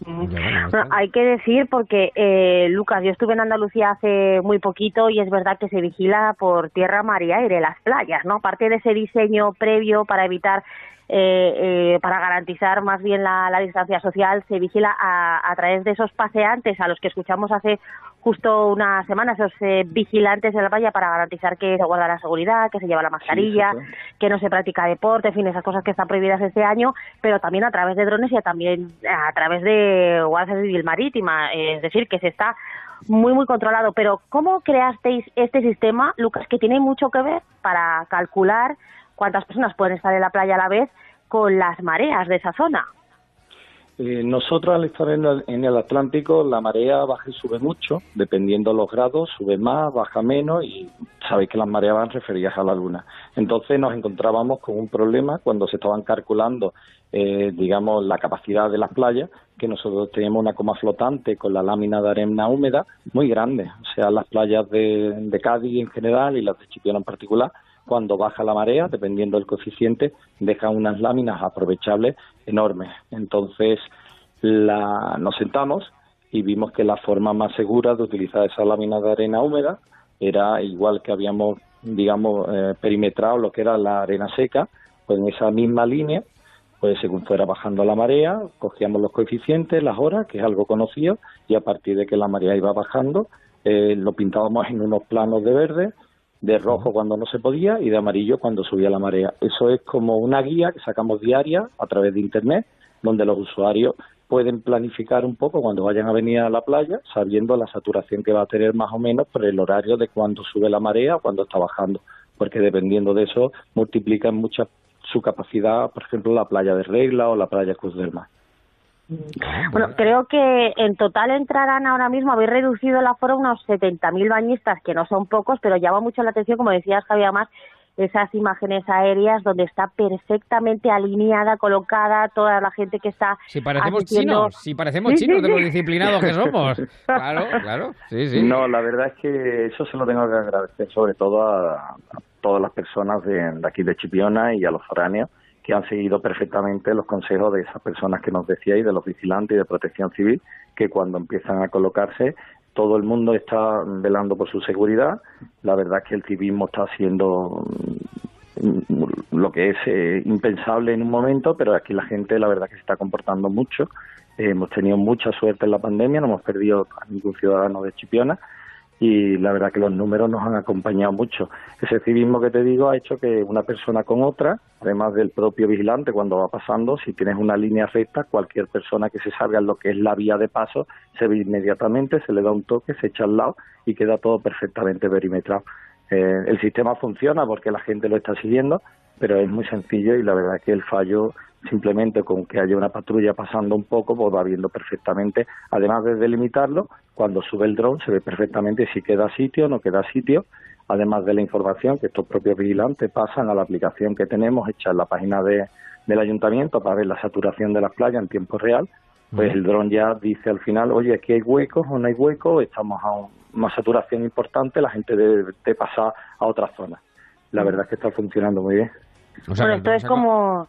Bueno, hay que decir porque, eh, Lucas, yo estuve en Andalucía hace muy poquito y es verdad que se vigila por tierra, mar y aire las playas, ¿no? Aparte de ese diseño previo para evitar, eh, eh, para garantizar más bien la, la distancia social, se vigila a, a través de esos paseantes a los que escuchamos hace justo una semana, esos eh, vigilantes de la playa para garantizar que se guarda la seguridad, que se lleva la mascarilla, que no se practica deporte, en fin, esas cosas que están prohibidas este año, pero también a través de drones y también a través de Guardia Civil Marítima, es decir, que se está muy, muy controlado. Pero, ¿cómo creasteis este sistema, Lucas, que tiene mucho que ver para calcular cuántas personas pueden estar en la playa a la vez con las mareas de esa zona? Eh, nosotros al estar en el, en el Atlántico la marea baja y sube mucho, dependiendo los grados, sube más, baja menos y sabéis que las mareas van referidas a la luna. Entonces nos encontrábamos con un problema cuando se estaban calculando, eh, digamos, la capacidad de las playas, que nosotros teníamos una coma flotante con la lámina de arena húmeda muy grande. O sea, las playas de, Cádiz en general y las de Chipiona en particular, cuando baja la marea, dependiendo del coeficiente, dejan unas láminas aprovechables enormes. Entonces la, nos sentamos y vimos que la forma más segura de utilizar esa lámina de arena húmeda era igual que habíamos, digamos, eh, perimetrado lo que era la arena seca, pues en esa misma línea, pues según fuera bajando la marea, cogíamos los coeficientes, las horas, que es algo conocido, y a partir de que la marea iba bajando, eh, lo pintábamos en unos planos de verde, de rojo cuando no se podía y de amarillo cuando subía la marea. Eso es como una guía que sacamos diaria a través de Internet, donde los usuarios pueden planificar un poco cuando vayan a venir a la playa, sabiendo la saturación que va a tener más o menos por el horario de cuando sube la marea o cuando está bajando, porque dependiendo de eso multiplican mucha su capacidad, por ejemplo, la playa de Regla o la playa Cruz del Mar. Bueno, creo que en total entrarán ahora mismo, habéis reducido el aforo a unos 70.000 bañistas, que no son pocos, pero llama mucho la atención, como decías, Javier, más esas imágenes aéreas donde está perfectamente alineada, colocada toda la gente que está Si parecemos asistiendo. chinos, si parecemos Sí, sí, chinos de lo disciplinados que somos. Claro, claro. Sí, sí. No, la verdad es que eso se lo tengo que agradecer sobre todo a, a todas las personas de, de aquí de Chipiona y a los foráneos que han seguido perfectamente los consejos de esas personas que nos decíais, de los vigilantes y de protección civil, que cuando empiezan a colocarse todo el mundo está velando por su seguridad. La verdad es que el civismo está haciendo mm, lo que es eh, impensable en un momento, pero aquí la gente la verdad que se está comportando mucho. Eh, hemos tenido mucha suerte en la pandemia, no hemos perdido a ningún ciudadano de Chipiona y la verdad que los números nos han acompañado mucho. Ese civismo que te digo ha hecho que una persona con otra, además del propio vigilante cuando va pasando, si tienes una línea recta, cualquier persona que se salga lo que es la vía de paso se ve inmediatamente, se le da un toque, se echa al lado y queda todo perfectamente perimetrado. Eh, el sistema funciona porque la gente lo está siguiendo, pero es muy sencillo y la verdad que el fallo simplemente con que haya una patrulla pasando un poco, pues va viendo perfectamente, además de delimitarlo, cuando sube el dron se ve perfectamente si queda sitio o no queda sitio, además de la información que estos propios vigilantes pasan a la aplicación que tenemos hecha en la página de, del ayuntamiento para ver la saturación de las playas en tiempo real, pues el dron ya dice al final, oye, aquí hay huecos o no hay huecos, estamos a un- una saturación importante, la gente debe de pasar a otras zonas. La verdad es que está funcionando muy bien. O sea, Bueno, esto es como...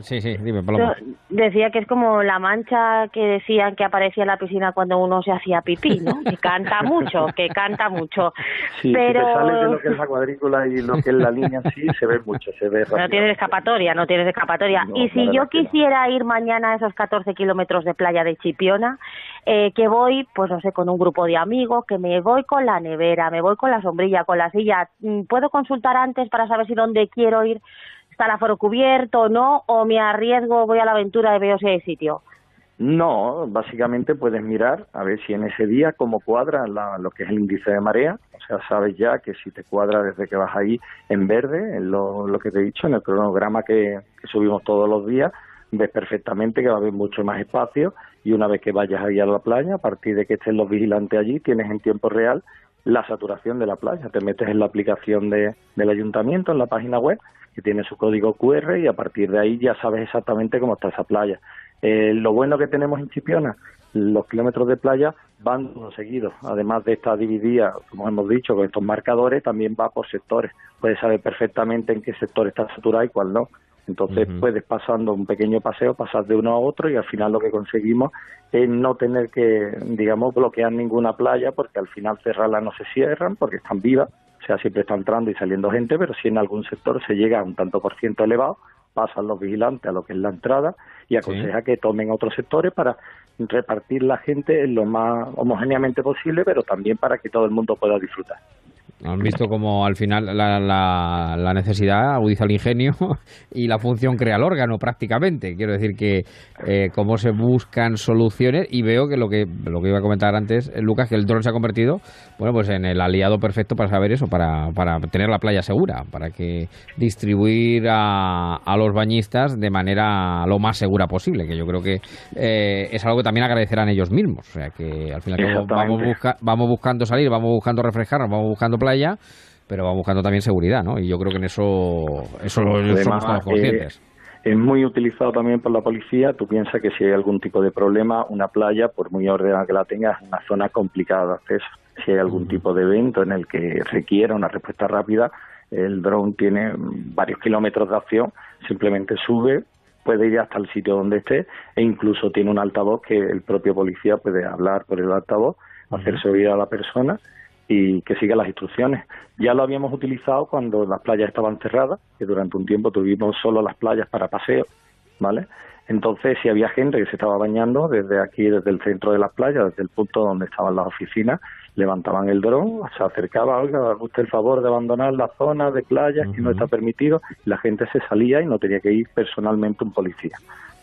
Sí, sí, dime, Paloma. Yo decía que es como la mancha que decían que aparecía en la piscina cuando uno se hacía pipí, ¿no? Que canta mucho, que canta mucho. Sí, Pero si te sales de lo que es la cuadrícula y lo que es la línea en sí, se ve mucho, se ve rápido. no tienes escapatoria, no tienes escapatoria. No, y si yo quisiera ir mañana a esos 14 kilómetros de playa de Chipiona, eh, que voy, pues no sé, con un grupo de amigos, que me voy con la nevera, me voy con la sombrilla, con la silla, mm, ¿puedo consultar antes para saber si dónde quiero ir está el aforo cubierto o no? ¿O me arriesgo, voy a la aventura y veo si hay sitio? No, básicamente puedes mirar a ver si en ese día cómo cuadra la- lo que es el índice de marea. O sea, sabes ya que si te cuadra desde que vas ahí en verde, en lo, lo que te he dicho, en el cronograma que, que subimos todos los días, ves perfectamente que va a haber mucho más espacio y una vez que vayas ahí a la playa, a partir de que estén los vigilantes allí, tienes en tiempo real la saturación de la playa. Te metes en la aplicación de, del ayuntamiento, en la página web, que tiene su código QR y a partir de ahí ya sabes exactamente cómo está esa playa. Eh, lo bueno que tenemos en Chipiona, los kilómetros de playa van seguidos. Además de estar dividida, como hemos dicho, con estos marcadores, también va por sectores. Puedes saber perfectamente en qué sector está saturado y cuál no. Entonces puedes pasando un pequeño paseo, pasar de uno a otro y al final lo que conseguimos es no tener que, digamos, bloquear ninguna playa porque al final cerrarlas no se cierran porque están vivas, o sea, siempre está entrando y saliendo gente, pero si en algún sector se llega a un tanto por ciento elevado, pasan los vigilantes a lo que es la entrada y aconseja que tomen otros sectores para repartir la gente lo más homogéneamente posible, pero también para que todo el mundo pueda disfrutar. Han visto como al final la, la- la necesidad agudiza el ingenio y la función crea el órgano prácticamente. Quiero decir que eh, cómo se buscan soluciones y veo que lo que lo que iba a comentar antes, eh, Lucas, que el dron se ha convertido bueno pues en el aliado perfecto para saber eso, para, para tener la playa segura, para que distribuir a, a los bañistas de manera lo más segura posible, que yo creo que eh, es algo que también agradecerán ellos mismos. O sea que al final vamos, busca- vamos buscando salir, vamos buscando refrescarnos, vamos buscando playa, pero vamos buscando también seguridad, ¿no? Y yo creo que en eso, eso lo somos Además, todos conscientes. eh, es muy utilizado también por la policía. Tú piensas que si hay algún tipo de problema, una playa, por muy ordenada que la tengas, es una zona complicada de acceso. Si hay algún tipo de evento en el que requiera una respuesta rápida, el dron tiene varios kilómetros de acción, simplemente sube, puede ir hasta el sitio donde esté e incluso tiene un altavoz que el propio policía puede hablar por el altavoz, hacerse oír a la persona y que siga las instrucciones. Ya lo habíamos utilizado cuando las playas estaban cerradas, que durante un tiempo tuvimos solo las playas para paseo, ¿vale? Entonces, si había gente que se estaba bañando desde aquí, desde el centro de las playas, desde el punto donde estaban las oficinas, levantaban el dron, se acercaba, oiga, haga usted el favor de abandonar la zona de playas que no está permitido, y la gente se salía y no tenía que ir personalmente un policía.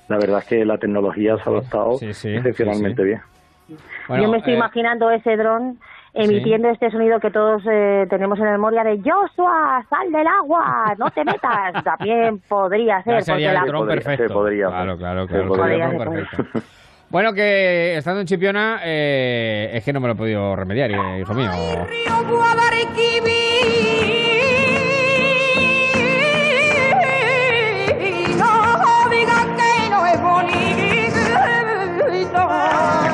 La verdad es que la tecnología se ha adaptado Sí, sí, excepcionalmente sí, sí. bien. Bueno, Yo me estoy eh, imaginando ese dron emitiendo este sonido que todos eh, tenemos en memoria de Joshua, sal del agua, no te metas. También podría ya ser, sería el la... dron podría- perfecto. se podría claro, claro, Se claro, podría sería el dron hacer. perfecto. Bueno, que estando en Chipiona, eh, es que no me lo he podido remediar, hijo mío.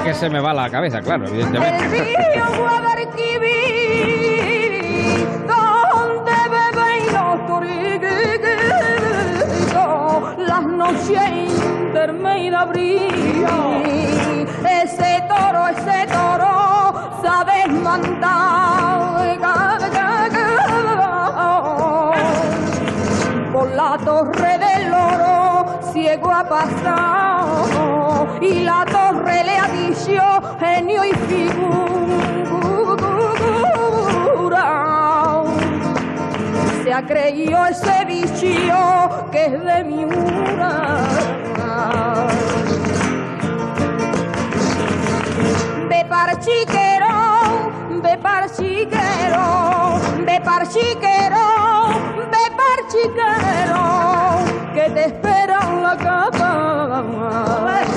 Que se me va la cabeza, claro, El evidentemente. río Guadalquivir, donde beben los toritos, las noches intermedias de abril. Ese toro, ese toro, sabes mandar. Por la torre ha pasado y la torre le ha dicho genio y figura. Se ha creído ese bicho que es de mi mura. Ve parchiquero, ve parchiquero, ve parchiquero, ve parchiquero, que te espera en la cama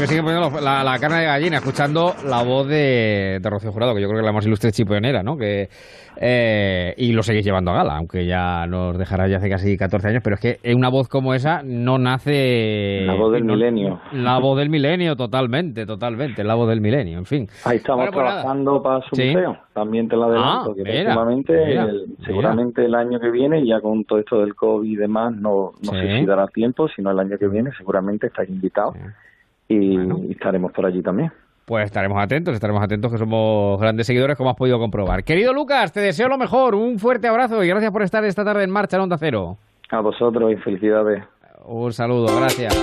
poniendo la, la carne de gallina, escuchando la voz de, de Rocío Jurado, que yo creo que es la más ilustre chipionera, ¿no? Que, eh, y lo seguís llevando a gala, aunque ya nos dejará ya hace casi 14 años, pero es que una voz como esa no nace... La voz del no- milenio. La voz del milenio, totalmente, totalmente, la voz del milenio, en fin. Ahí estamos Bueno, pues nada. trabajando para su Sí. museo. También te lo adelanto, Ah, que mira, próximamente, mira, el- mira. seguramente el año que viene, ya con todo esto del COVID y demás, no, no Sí. sé si dará tiempo, sino el año que viene seguramente estáis invitados y, estaremos por allí también. Pues estaremos atentos, estaremos atentos que somos grandes seguidores, como has podido comprobar. Querido Lucas, te deseo lo mejor, un fuerte abrazo y gracias por estar esta tarde en marcha en Onda Cero. A vosotros y felicidades. Un saludo, gracias.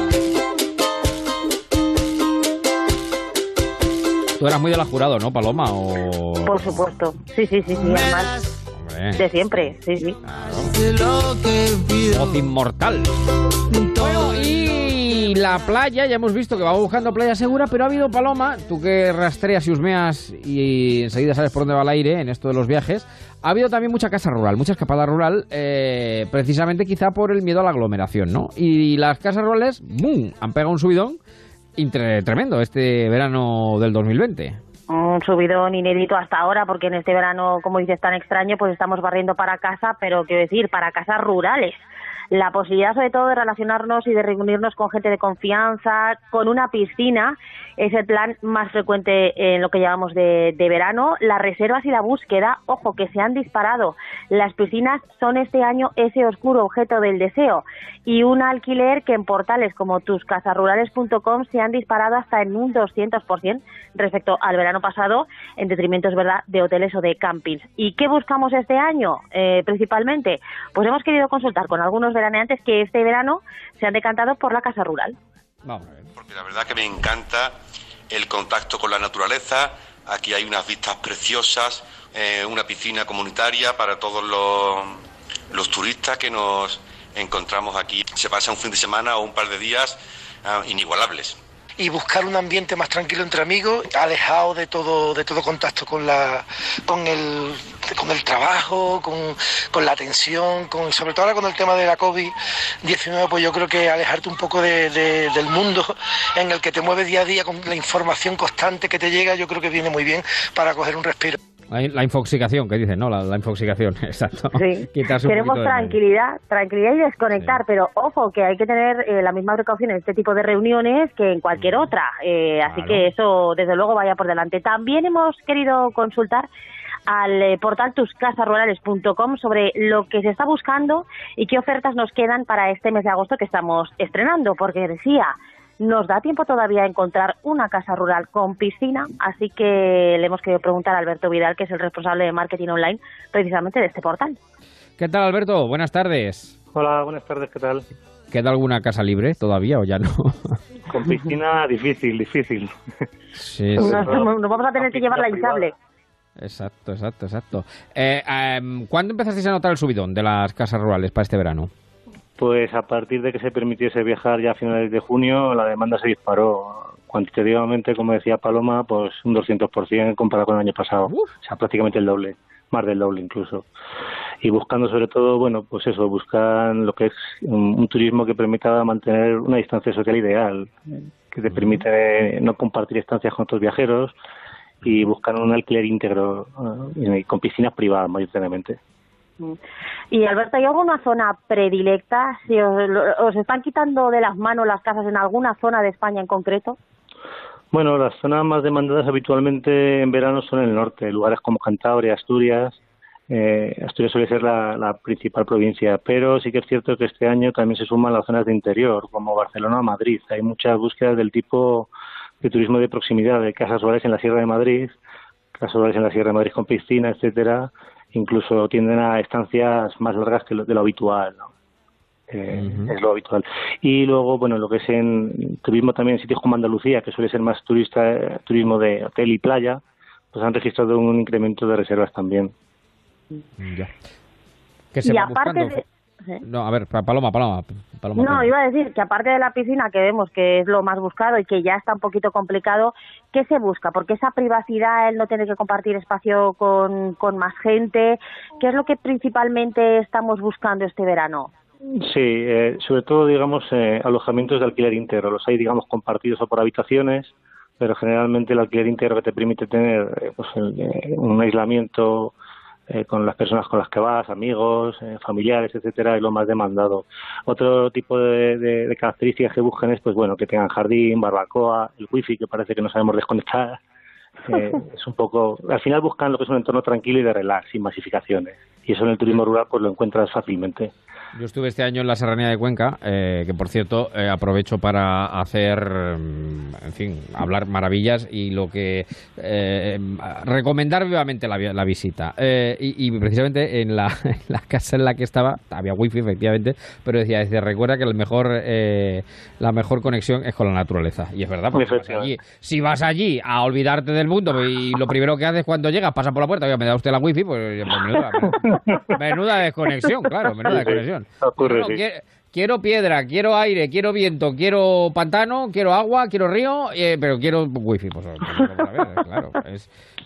Tú eras muy de la jurado, ¿no, Paloma? O... Por supuesto. Sí, sí, sí, sí, además Hombre, de siempre, sí, sí. voz inmortal. Bueno, la playa, ya hemos visto que va buscando playa segura, pero ha habido Paloma, tú que rastreas y husmeas y enseguida sabes por dónde va el aire en esto de los viajes, ha habido también mucha casa rural, mucha escapada rural, eh, precisamente quizá por el miedo a la aglomeración, ¿no? Y las casas rurales, ¡boom!, han pegado un subidón tremendo este verano del 2020. Un subidón inédito hasta ahora, porque en este verano, como dices, tan extraño, pues estamos barriendo para casa, pero quiero decir, para casas rurales. La posibilidad, sobre todo, de relacionarnos y de reunirnos con gente de confianza, con una piscina, es el plan más frecuente en lo que llamamos de, de verano. Las reservas y la búsqueda, ojo, que se han disparado. Las piscinas son este año ese oscuro objeto del deseo. Y un alquiler que en portales como tuscasarurales.com se han disparado hasta en un 200% respecto al verano pasado, en detrimento, es verdad, de hoteles o de campings. ¿Y qué buscamos este año, eh, principalmente? Pues hemos querido consultar con algunos veraneantes que este verano se han decantado por la casa rural. Vamos ver. porque la verdad que me encanta el contacto con la naturaleza. Aquí hay unas vistas preciosas, eh, una piscina comunitaria para todos los, los turistas que nos encontramos aquí. Se pasa un fin de semana o un par de días ah, inigualables. Y buscar un ambiente más tranquilo entre amigos, alejado de todo, de todo contacto con la, con el, con el trabajo, con, con la tensión, con, sobre todo ahora con el tema de la COVID-19, pues yo creo que alejarte un poco de- del mundo en el que te mueves día a día con la información constante que te llega, yo creo que viene muy bien para coger un respiro. La, infoxicación, que dicen, ¿no? La, la infoxicación, exacto. Sí. Queremos tranquilidad, tranquilidad y desconectar, pero ojo que hay que tener eh, la misma precaución en este tipo de reuniones que en cualquier otra. Eh, Así que eso, desde luego, vaya por delante. También hemos querido consultar al eh, portal tuscasarurales.com sobre lo que se está buscando y qué ofertas nos quedan para este mes de agosto que estamos estrenando, porque decía, nos da tiempo todavía a encontrar una casa rural con piscina, así que le hemos querido preguntar a Alberto Vidal, que es el responsable de marketing online precisamente de este portal. ¿Qué tal, Alberto? Buenas tardes. Hola, buenas tardes, ¿qué tal? ¿Queda alguna casa libre todavía o ya no? Con piscina difícil, difícil. sí, sí. Nos, nos vamos a tener que llevar la hinchable. Exacto, exacto, exacto. Eh, em, ¿Cuándo empezasteis a notar el subidón de las casas rurales para este verano? Pues a partir de que se permitiese viajar ya a finales de junio, la demanda se disparó. Cuantitativamente, como decía Paloma, pues un 200% comparado con el año pasado. O sea, prácticamente el doble, más del doble incluso. Y buscando sobre todo, bueno, pues eso, buscan lo que es un, un turismo que permita mantener una distancia social ideal, que te permite no compartir estancias con otros viajeros y buscan un alquiler íntegro eh, con piscinas privadas mayoritariamente. Y Alberto, ¿hay alguna zona predilecta? Si os, os están quitando de las manos las casas en alguna zona de España en concreto? Bueno, las zonas más demandadas habitualmente en verano son en el norte, lugares como Cantabria, Asturias. Eh, Asturias suele ser la, la principal provincia, pero sí que es cierto que este año también se suman las zonas de interior, como Barcelona o Madrid. Hay muchas búsquedas del tipo de turismo de proximidad, de casas rurales en la Sierra de Madrid, casas rurales en la Sierra de Madrid con piscina, etcétera. Incluso tienden a estancias más largas que lo, de lo habitual. ¿no? Eh, es lo habitual. Y luego, bueno, lo que es en turismo también en sitios como Andalucía, que suele ser más turista, turismo de hotel y playa, pues han registrado un incremento de reservas también. Ya. ¿Qué se y va aparte de... ¿eh? No, a ver, pa- Paloma, Paloma. Paloma No, Paloma. iba a decir que aparte de la piscina, que vemos que es lo más buscado y que ya está un poquito complicado, ¿qué se busca? Porque esa privacidad, el no tener que compartir espacio con, con más gente, ¿qué es lo que principalmente estamos buscando este verano? Sí, eh, sobre todo, digamos, eh, alojamientos de alquiler íntegro. Los hay, digamos, compartidos o por habitaciones, pero generalmente el alquiler íntegro te permite tener eh, pues, eh, un aislamiento eh, con las personas con las que vas, amigos, familiares, etcétera, es lo más demandado. Otro tipo de, características que buscan es, pues bueno, que tengan jardín, barbacoa, el wifi que parece que no sabemos desconectar. es un poco, al final buscan lo que es un entorno tranquilo y de relax, sin masificaciones. Y eso en el turismo rural pues lo encuentras fácilmente. Yo estuve este año en la Serranía de Cuenca, eh, que por cierto eh, aprovecho para hacer, mm, en fin, hablar maravillas y lo que eh, recomendar vivamente la, visita. Y, precisamente en la, casa en la que estaba había wifi efectivamente, pero decía, decía recuerda que el mejor, la mejor conexión es con la naturaleza. Y es verdad, porque vas allí, si vas allí a olvidarte del mundo y lo primero que haces cuando llegas pasa por la puerta, me da usted la wifi, pues, pues menuda, menuda desconexión, claro, menuda desconexión. Quiero piedra, quiero aire, quiero viento, quiero pantano, quiero agua, quiero río, eh, pero quiero wifi. Pues, claro,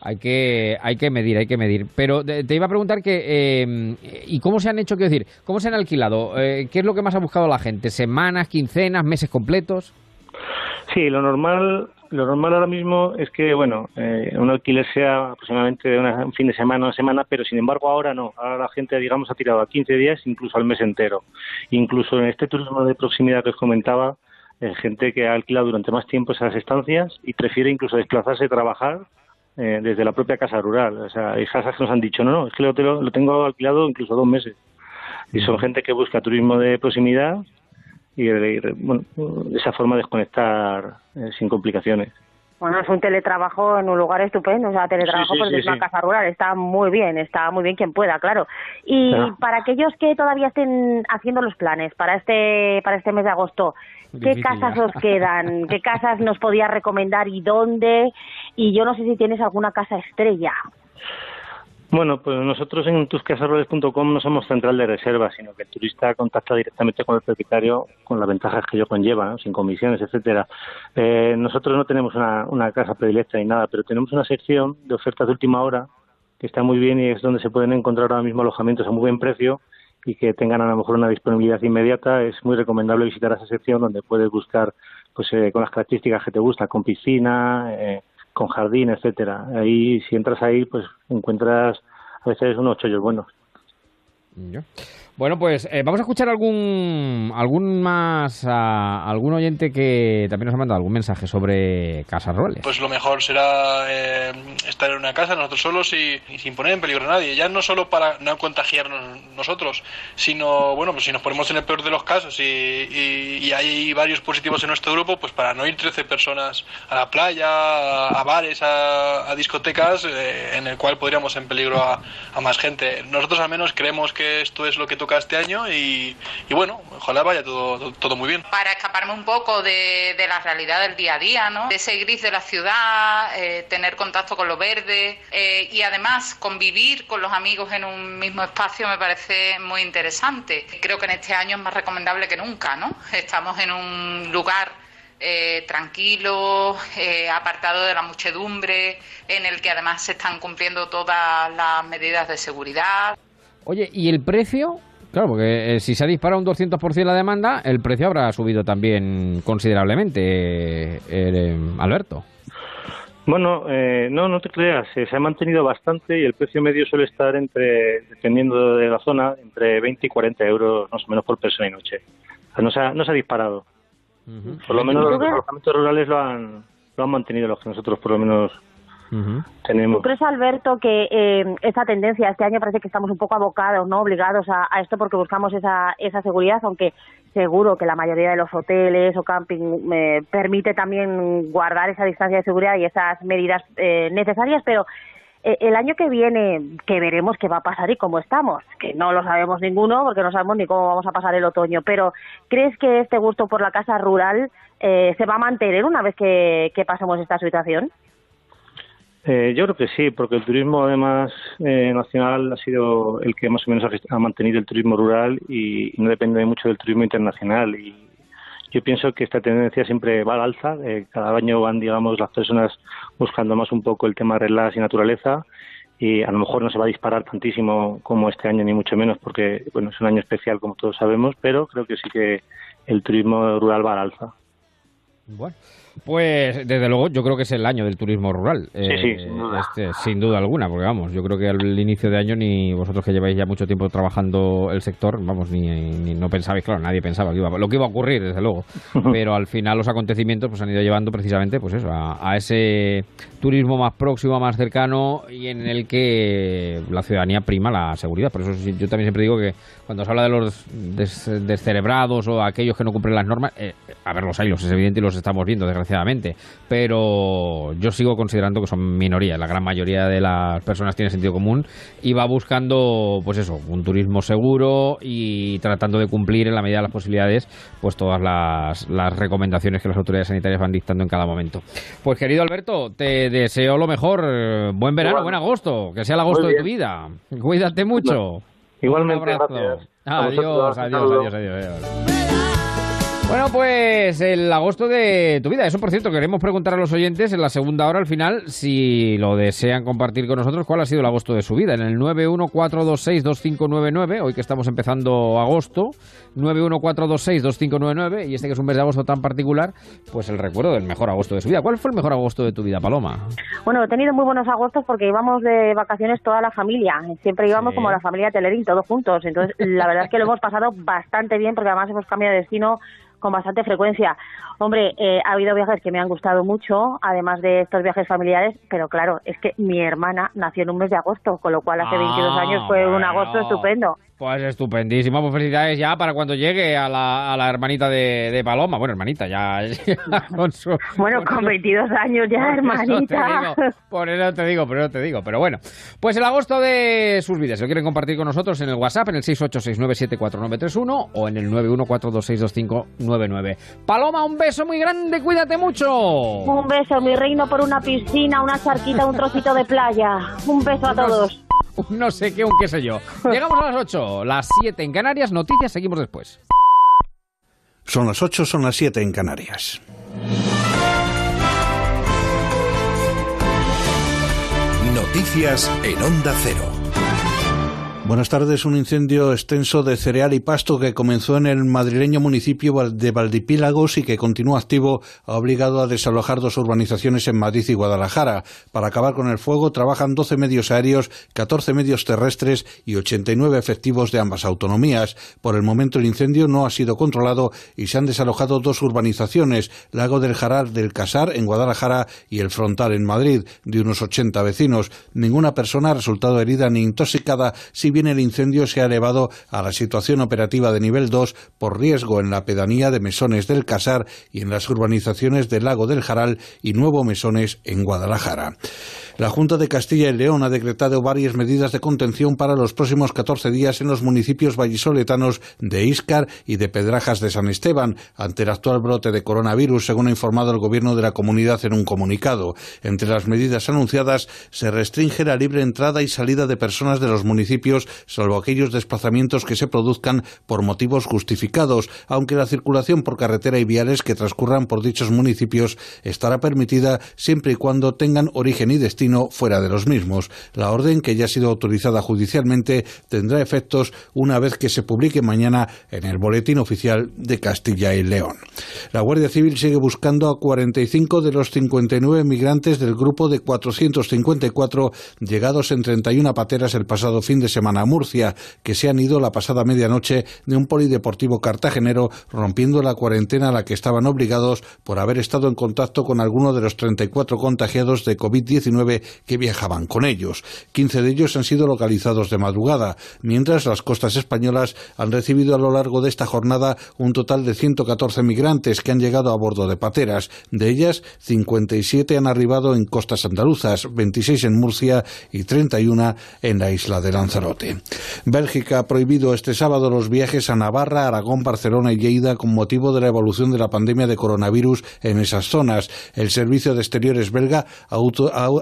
hay que hay que medir, hay que medir. Pero te, iba a preguntar que eh, y cómo se han hecho, quiero decir, cómo se han alquilado, eh, qué es lo que más ha buscado la gente, semanas, quincenas, meses completos. Sí, lo normal lo normal ahora mismo es que, bueno, eh, un alquiler sea aproximadamente de un fin de semana, una semana, pero sin embargo ahora no. Ahora la gente, digamos, ha tirado a 15 días, incluso al mes entero. Incluso en este turismo de proximidad que os comentaba, eh, gente que ha alquilado durante más tiempo esas estancias y prefiere incluso desplazarse y trabajar eh, desde la propia casa rural. O sea, hay casas que nos han dicho, no, no, es que lo, lo tengo alquilado incluso dos meses. Y son gente que busca turismo de proximidad y bueno, esa forma de desconectar eh, sin complicaciones. Bueno, es un teletrabajo en un lugar estupendo, o sea, teletrabajo sí, sí, una casa rural, está muy bien, está muy bien quien pueda, claro. Y para aquellos que todavía estén haciendo los planes para este para este mes de agosto, ¿qué casas os quedan? ¿Qué casas nos podías recomendar y dónde? Y yo no sé si tienes alguna casa estrella. Bueno, pues nosotros en tuscasarroles.com no somos central de reserva, sino que el turista contacta directamente con el propietario con las ventajas que ello conlleva, sin comisiones, etcétera. Eh, nosotros no tenemos una, una casa predilecta ni nada, pero tenemos una sección de ofertas de última hora que está muy bien y es donde se pueden encontrar ahora mismo alojamientos a muy buen precio y que tengan a lo mejor una disponibilidad inmediata. Es muy recomendable visitar esa sección donde puedes buscar pues eh, con las características que te gusta, con piscina, eh, con jardín, etcétera. Ahí, si entras ahí, pues encuentras a veces unos chollos buenos. Bueno, pues eh, vamos a escuchar algún algún más algún oyente que también nos ha mandado algún mensaje sobre casas rurales. Pues lo mejor será eh, estar en una casa nosotros solos y, sin poner en peligro a nadie. Ya no solo para no contagiarnos nosotros, sino bueno, pues si nos ponemos en el peor de los casos y, hay varios positivos en nuestro grupo, pues para no ir 13 personas a la playa, a, bares, a, discotecas, eh, en el cual podríamos en peligro a, a más gente. Nosotros al menos creemos que esto es lo que este año y, bueno, ojalá vaya todo, todo, muy bien. Para escaparme un poco de, la realidad del día a día, ¿no? De ese gris de la ciudad, eh, tener contacto con lo verde eh, y además convivir con los amigos en un mismo espacio me parece muy interesante. Creo que en este año es más recomendable que nunca, ¿no? Estamos en un lugar eh, tranquilo, apartado de la muchedumbre, en el que además se están cumpliendo todas las medidas de seguridad. Oye, ¿y el precio? Claro, porque eh, si se ha disparado un 200% la demanda, el precio habrá subido también considerablemente, eh, eh, Alberto. Bueno, no, no te creas, se ha mantenido bastante y el precio medio suele estar entre, dependiendo de la zona, entre 20 y 40 euros más o menos por persona y noche. no, se ha, no se ha disparado. Por lo menos los alojamientos rurales lo han, lo han mantenido, los que nosotros por lo menos ¿Tú crees, Alberto, que eh, esta tendencia este año parece que estamos un poco abocados, no obligados a, esto porque buscamos esa, esa seguridad, aunque seguro que la mayoría de los hoteles o camping eh, permite también guardar esa distancia de seguridad y esas medidas eh, necesarias, pero eh, el año que viene, que veremos qué va a pasar y cómo estamos, que no lo sabemos ninguno porque no sabemos ni cómo vamos a pasar el otoño, pero ¿crees que este gusto por la casa rural se va a mantener una vez que pasemos esta situación? Eh, yo creo que sí, porque el turismo además eh, nacional ha sido el que más o menos ha, mantenido el turismo rural y, no depende mucho del turismo internacional. Y yo pienso que esta tendencia siempre va al alza. Eh, cada año van, digamos, las personas buscando más un poco el tema de relax y naturaleza y a lo mejor no se va a disparar tantísimo como este año, ni mucho menos, porque bueno es un año especial, como todos sabemos, pero creo que sí que el turismo rural va al alza. Bueno. Pues desde luego yo creo que es el año del turismo rural. Sí, sí, Eh, sin duda. este, sin duda alguna, porque vamos, yo creo que al inicio de año ni vosotros que lleváis ya mucho tiempo trabajando el sector, vamos, ni, ni no pensabais, claro, nadie pensaba que iba, lo que iba a ocurrir, desde luego. Pero al final los acontecimientos pues han ido llevando precisamente pues eso, a, a ese turismo más próximo, más cercano y en el que la ciudadanía prima la seguridad. Por eso yo también siempre digo que cuando se habla de los des- descerebrados o aquellos que no cumplen las normas, eh, a ver, los hay, los es evidente y los estamos viendo, desgraciadamente. Pero yo sigo considerando que son minoría. La gran mayoría de las personas tiene sentido común y va buscando, pues eso, un turismo seguro y tratando de cumplir en la medida de las posibilidades, pues todas las, las recomendaciones que las autoridades sanitarias van dictando en cada momento. Pues querido Alberto, te deseo lo mejor. Buen verano, buen agosto, que sea el agosto de tu vida. Cuídate mucho. Igualmente, Un abrazo. gracias. Adiós, adiós, adiós, adiós. Bueno, pues el agosto de tu vida. Eso, por cierto, queremos preguntar a los oyentes en la segunda hora al final si lo desean compartir con nosotros cuál ha sido el agosto de su vida. En el 914262599, hoy que estamos empezando agosto, 914262599, y este que es un mes de agosto tan particular, pues el recuerdo del mejor agosto de su vida. ¿Cuál fue el mejor agosto de tu vida, Paloma? Bueno, he tenido muy buenos agostos porque íbamos de vacaciones toda la familia. Siempre íbamos Sí. como la familia Telerín, todos juntos. Entonces, la verdad es que lo hemos pasado bastante bien porque además hemos cambiado de destino con bastante frecuencia. Hombre, eh, ha habido viajes que me han gustado mucho, además de estos viajes familiares, pero claro, es que mi hermana nació en un mes de agosto, con lo cual hace 22 Ah, años fue un bueno. agosto estupendo. Pues estupendísimo, pues felicidades ya para cuando llegue a la, a la hermanita de, de Paloma. Bueno, hermanita, ya, ya con su... Bueno, con 22 años ya, Por eso te hermanita. digo, por eso te digo, por eso te digo. Pero bueno, pues el agosto de sus vidas. Lo quieren compartir con nosotros en el WhatsApp, en el 686974931 o en el 914262599. Paloma, un beso muy grande, cuídate mucho. Un beso, mi reino, por una piscina, una charquita, un trocito de playa. Un beso a todos. No sé qué, un qué sé yo. Llegamos a las 8, las 7 en Canarias, noticias, seguimos después. Son las 8, son las 7 en Canarias. Noticias en Onda Cero. Buenas tardes. Un incendio extenso de cereal y pasto que comenzó en el madrileño municipio de Valdipílagos y que continúa activo ha obligado a desalojar dos urbanizaciones en Madrid y Guadalajara. Para acabar con el fuego trabajan 12 medios aéreos, 14 medios terrestres y 89 efectivos de ambas autonomías. Por el momento el incendio no ha sido controlado y se han desalojado dos urbanizaciones, Lago del Jaral del Casar en Guadalajara y El Frontal en Madrid, de unos 80 vecinos. Ninguna persona ha resultado herida ni intoxicada, si bien el incendio se ha elevado a la situación operativa de nivel 2 por riesgo en la pedanía de Mesones del Casar y en las urbanizaciones del Lago del Jaral y Nuevo Mesones en Guadalajara. La Junta de Castilla y León ha decretado varias medidas de contención para los próximos 14 días en los municipios vallisoletanos de Íscar y de Pedrajas de San Esteban ante el actual brote de coronavirus, según ha informado el Gobierno de la comunidad en un comunicado. Entre las medidas anunciadas se restringe la libre entrada y salida de personas de los municipios, salvo aquellos desplazamientos que se produzcan por motivos justificados, aunque la circulación por carretera y viales que transcurran por dichos municipios estará permitida siempre y cuando tengan origen y destino fuera de los mismos. La orden, que ya ha sido autorizada judicialmente, tendrá efectos una vez que se publique mañana en el Boletín Oficial de Castilla y León. La Guardia Civil sigue buscando a 45 de los 59 migrantes del grupo de 454 llegados en 31 pateras el pasado fin de semana a Murcia, que se han ido la pasada medianoche de un polideportivo cartagenero, rompiendo la cuarentena a la que estaban obligados por haber estado en contacto con alguno de los 34 contagiados de COVID-19 que viajaban con ellos. 15 de ellos han sido localizados de madrugada, mientras las costas españolas han recibido a lo largo de esta jornada un total de 114 migrantes que han llegado a bordo de pateras. De ellas, 57 han arribado en costas andaluzas, 26 en Murcia y 31 en la isla de Lanzarote. Bélgica ha prohibido este sábado los viajes a Navarra, Aragón, Barcelona y Lleida con motivo de la evolución de la pandemia de coronavirus en esas zonas. El Servicio de Exteriores belga ha,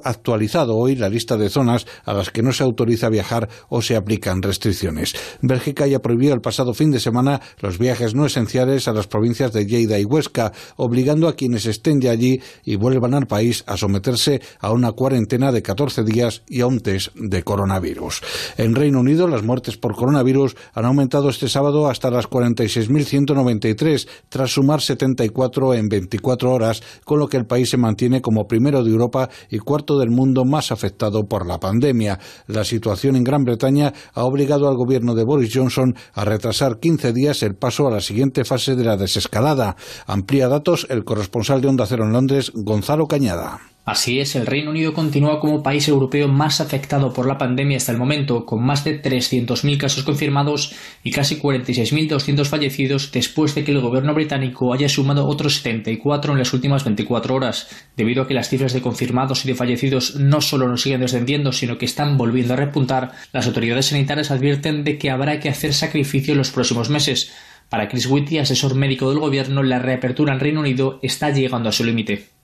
actualizado hoy la lista de zonas a las que no se autoriza viajar o se aplican restricciones. Bélgica ya prohibió el pasado fin de semana los viajes no esenciales a las provincias de Lleida y Huesca, obligando a quienes estén de allí y vuelvan al país a someterse a una cuarentena de 14 días y a un test de coronavirus. En Reino Unido, las muertes por coronavirus han aumentado este sábado hasta las 46.193, tras sumar 74 en 24 horas, con lo que el país se mantiene como primero de Europa y cuarto del mundo más afectado por la pandemia. La situación en Gran Bretaña ha obligado al gobierno de Boris Johnson a retrasar 15 días el paso a la siguiente fase de la desescalada. Amplía datos el corresponsal de Onda Cero en Londres, Gonzalo Cañada. Así es, el Reino Unido continúa como país europeo más afectado por la pandemia hasta el momento, con más de 300.000 casos confirmados y casi 46.200 fallecidos después de que el gobierno británico haya sumado otros 74 en las últimas 24 horas, debido a que las cifras de confirmados y de fallecidos no solo no siguen descendiendo, sino que están volviendo a repuntar. Las autoridades sanitarias advierten de que habrá que hacer sacrificio en los próximos meses. Para Chris Whitty, asesor médico del gobierno, la reapertura en Reino Unido está llegando a su límite.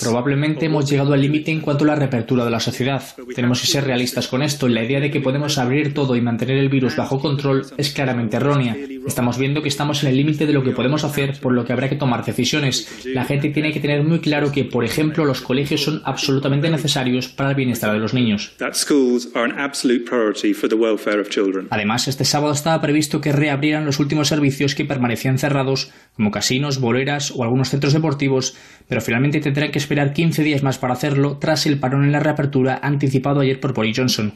Probablemente hemos llegado al límite en cuanto a la reapertura de la sociedad. Tenemos que ser realistas con esto. La idea de que podemos abrir todo y mantener el virus bajo control es claramente errónea. Estamos viendo que estamos en el límite de lo que podemos hacer, por lo que habrá que tomar decisiones. La gente tiene que tener muy claro que, por ejemplo, los colegios son absolutamente necesarios para el bienestar de los niños. Además, este sábado estaba previsto que reabrieran los últimos servicios que permanecían cerrados, como casinos, boleras o algunos centros deportivos, pero finalmente tendrán que esperar 15 días más para hacerlo tras el parón en la reapertura anticipado ayer por Boris Johnson.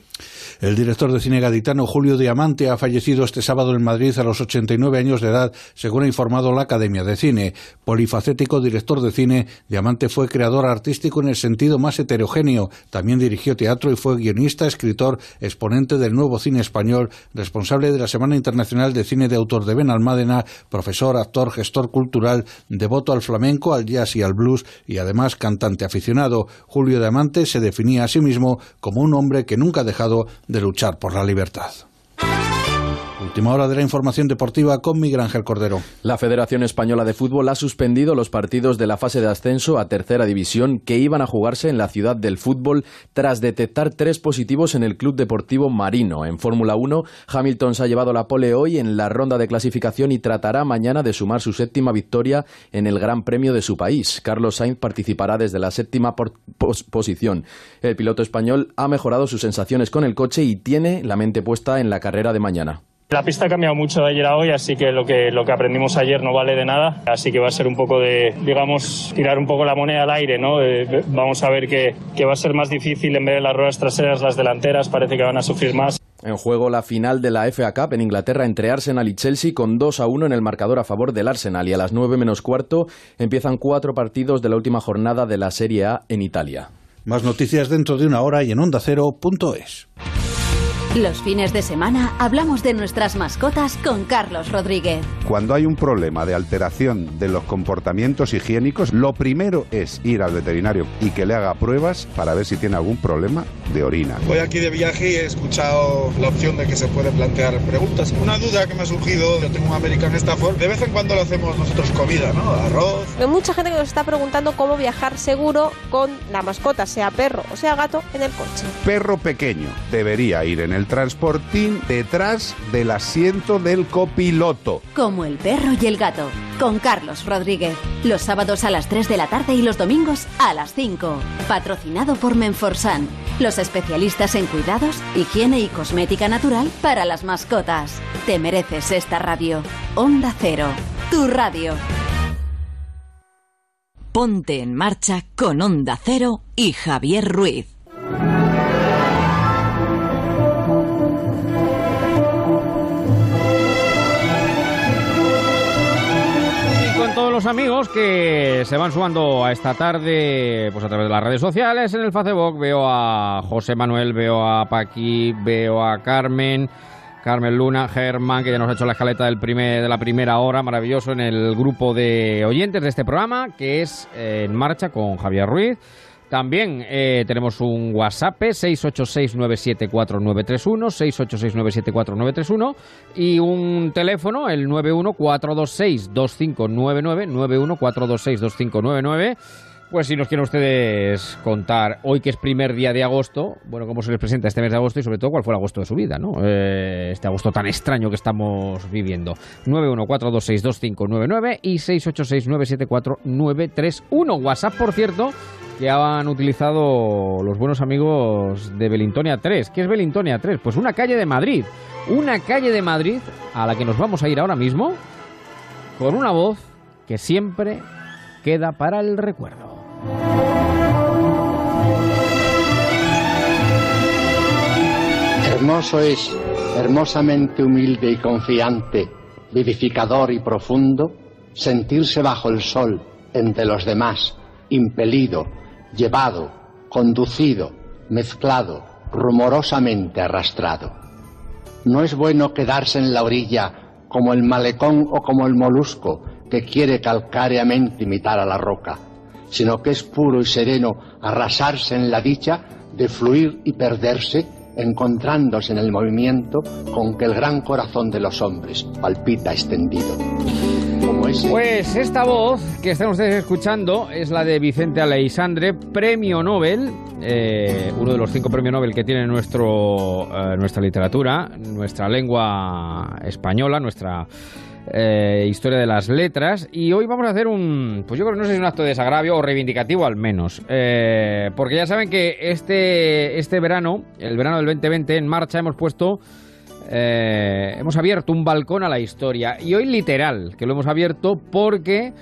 El director de cine gaditano Julio Diamante ha fallecido este sábado en Madrid a los 89 años de edad, según ha informado la Academia de Cine. Polifacético director de cine, Diamante fue creador artístico en el sentido más heterogéneo. También dirigió teatro y fue guionista, escritor, exponente del nuevo cine español, responsable de la Semana Internacional de Cine de Autor de Benalmádena, profesor, actor, gestor cultural, devoto al flamenco, al jazz y al blues y además cantante aficionado. Julio Diamante se definía a sí mismo como un hombre que nunca ha dejado de luchar por la libertad. Última hora de la información deportiva con Miguel Ángel Cordero. La Federación Española de Fútbol ha suspendido los partidos de la fase de ascenso a tercera división que iban a jugarse en la ciudad del fútbol tras detectar tres positivos en el Club Deportivo Marino. En Fórmula 1, Hamilton se ha llevado la pole hoy en la ronda de clasificación y tratará mañana de sumar su séptima victoria en el Gran Premio de su país. Carlos Sainz participará desde la séptima posición. El piloto español ha mejorado sus sensaciones con el coche y tiene la mente puesta en la carrera de mañana. La pista ha cambiado mucho de ayer a hoy, así que lo que lo que aprendimos ayer no vale de nada, así que va a ser un poco de, digamos, tirar un poco la moneda al aire, ¿no? Eh, vamos a ver que, que va a ser más difícil en vez de las ruedas traseras, las delanteras parece que van a sufrir más. En juego la final de la FA Cup en Inglaterra entre Arsenal y Chelsea con 2 a 1 en el marcador a favor del Arsenal y a las 9 menos cuarto empiezan cuatro partidos de la última jornada de la Serie A en Italia. Más noticias dentro de una hora y en ondacero.es. Los fines de semana hablamos de nuestras mascotas con Carlos Rodríguez. Cuando hay un problema de alteración de los comportamientos higiénicos, lo primero es ir al veterinario y que le haga pruebas para ver si tiene algún problema de orina. Voy aquí de viaje y he escuchado la opción de que se puede plantear preguntas. Una duda que me ha surgido, yo tengo un American Stafford, de vez en cuando lo hacemos nosotros comida, ¿no? Arroz. Hay mucha gente que nos está preguntando cómo viajar seguro con la mascota, sea perro o sea gato, en el coche. Perro pequeño debería ir en el transportín detrás del asiento del copiloto. Como el perro y el gato, con Carlos Rodríguez. Los sábados a las 3 de la tarde y los domingos a las 5. Patrocinado por Menforsan, los especialistas en cuidados, higiene y cosmética natural para las mascotas. Te mereces esta radio. Onda Cero, tu radio. Ponte en marcha con Onda Cero y Javier Ruiz. Amigos que se van sumando a esta tarde pues a través de las redes sociales en el Facebook veo a José Manuel veo a Paqui veo a Carmen Carmen Luna, Germán, que ya nos ha hecho la escaleta del primer, de la primera hora, maravilloso, en el grupo de oyentes de este programa, que es En Marcha con Javier Ruiz. También eh, tenemos un WhatsApp, 686-974-931, 686-974-931, y un teléfono, el 91426-2599, 91426-2599, Pues si nos quieren ustedes contar hoy que es primer día de agosto, bueno, cómo se les presenta este mes de agosto y sobre todo cuál fue el agosto de su vida, ¿no? Eh, este agosto tan extraño que estamos viviendo. 914262599 y 686974931. WhatsApp, por cierto, que han utilizado los buenos amigos de Belintonia 3. ¿Qué es Belintonia 3? Pues una calle de Madrid. Una calle de Madrid a la que nos vamos a ir ahora mismo con una voz que siempre queda para el recuerdo. Hermoso es, hermosamente humilde y confiante, vivificador y profundo, sentirse bajo el sol, entre los demás, impelido, llevado, conducido, mezclado, rumorosamente arrastrado. No es bueno quedarse en la orilla como el malecón o como el molusco que quiere calcáreamente imitar a la roca sino que es puro y sereno arrasarse en la dicha de fluir y perderse, encontrándose en el movimiento con que el gran corazón de los hombres palpita extendido. Pues esta voz que están ustedes escuchando es la de Vicente Aleisandre, premio Nobel, eh, uno de los cinco premios Nobel que tiene nuestro, eh, nuestra literatura, nuestra lengua española, nuestra eh, historia de las letras. Y hoy vamos a hacer un, pues yo creo no sé si es un acto de desagravio o reivindicativo al menos. Porque ya saben que este, este verano, el verano del 2020, en marcha hemos puesto... Eh, hemos abierto un balcón a la historia. Y hoy literal, que lo hemos abierto porque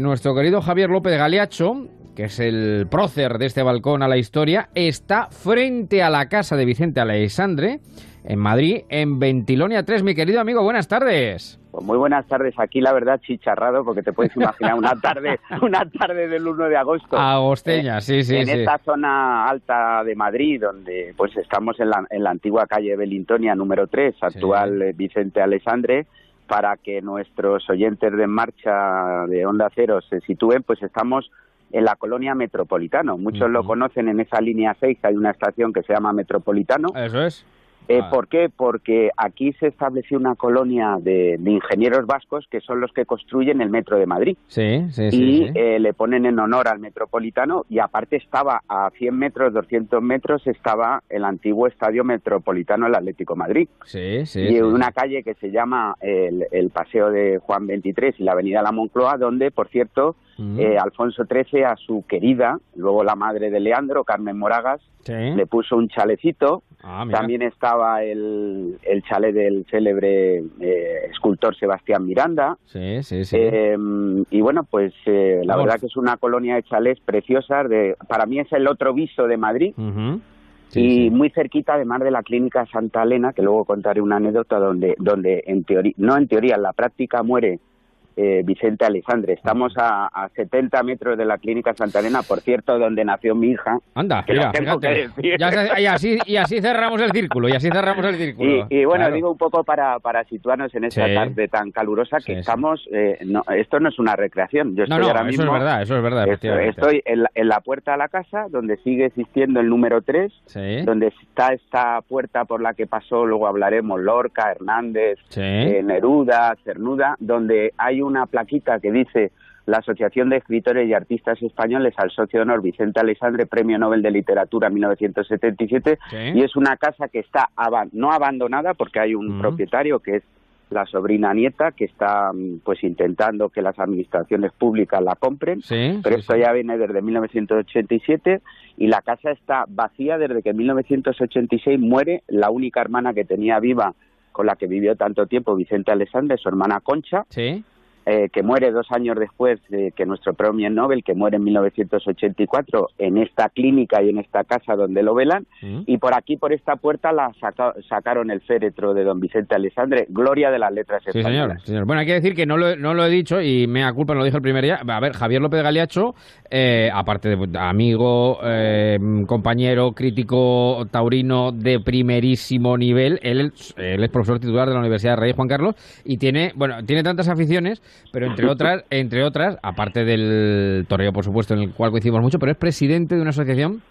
nuestro querido Javier López Galeacho, que es el prócer de este balcón a la historia, está frente a la casa de Vicente Alexandre en Madrid, en Ventilonia 3. Mi querido amigo, buenas tardes. Pues muy buenas tardes. Aquí la verdad chicharrado porque te puedes imaginar una tarde, una tarde del 1 de agosto. Agosteña, sí, sí, en sí. esta zona alta de Madrid, donde pues estamos en la, en la antigua calle Belintonia número 3, actual eh, Vicente Alessandre, para que nuestros oyentes de En marcha de Onda Cero se sitúen, pues estamos en la colonia Metropolitano. Muchos lo conocen en esa línea 6, hay una estación que se llama Metropolitano. Eso es. Eh, Ah. ¿Por qué? Porque aquí se estableció una colonia de, de ingenieros vascos que son los que construyen el metro de Madrid. Sí, sí, sí. y sí. eh, le ponen en honor al metropolitano y aparte estaba a 100 metros, 200 metros, estaba el antiguo estadio metropolitano del Atlético de Madrid. Sí, sí. y sí. una calle que se llama el, el Paseo de Juan 23 y la Avenida La Moncloa, donde, por cierto, Mm. eh, Alfonso XIII a su querida, luego la madre de Leandro, Carmen Moragas, Sí. le puso un chalecito. Ah. También estaba el, el chalet del célebre eh, escultor Sebastián Miranda. Sí, sí, sí. Eh, y bueno, pues eh, la Vamos. verdad que es una colonia de chalets preciosas. De, para mí es el otro viso de Madrid. Y muy cerquita además de la clínica Santa Elena, que luego contaré una anécdota donde, donde en teoría, no en teoría, en la práctica muere eh, Vicente Alessandre. Estamos a, a 70 metros de la clínica Santa Elena, por cierto, donde nació mi hija. Anda, que mira, tengo que decir. Ya se- y, así, y así cerramos el círculo, y así cerramos el círculo. Y, y bueno, Claro. digo un poco para, para situarnos en esta Sí. tarde tan calurosa que Sí, estamos. eh, no, esto no es una recreación. Yo No, estoy no, ahora eso mismo. es verdad, eso es verdad, estoy, en, la, en la puerta de la casa, donde sigue existiendo el número 3, Sí. donde está esta puerta por la que pasó, luego hablaremos, Lorca, Hernández, eh, Neruda, Cernuda, donde hay una plaquita que dice la Asociación de Escritores y Artistas Españoles al socio de honor Vicente Alessandre, Premio Nobel de Literatura 1977, Sí. y es una casa que está aban- no abandonada porque hay un propietario que es la sobrina nieta que está mm, pues intentando que las administraciones públicas la compren, Sí, pero sí, esto sí. ya viene desde 1987 y la casa está vacía desde que en 1986 muere la única hermana que tenía viva con la que vivió tanto tiempo Vicente Alessandre, su hermana Concha, Sí. Eh, que muere dos años después de que nuestro premio Nobel, que muere en 1984 en esta clínica y en esta casa donde lo velan, Mm. y por aquí, por esta puerta, la saca- sacaron el féretro de don Vicente Alessandre, gloria de las letras Sí, señor, españolas. señor. Bueno, hay que decir que no lo, no lo he dicho y me culpa, no lo dije el primer día. A ver, Javier López Galiacho, eh, aparte de amigo, eh, compañero, crítico taurino de primerísimo nivel, él, es- él es profesor titular de la Universidad de Rey Juan Carlos y tiene, bueno, tiene tantas aficiones, pero entre otras, entre otras, aparte del torneo, por supuesto, en el cual coincidimos mucho, pero es presidente de una asociación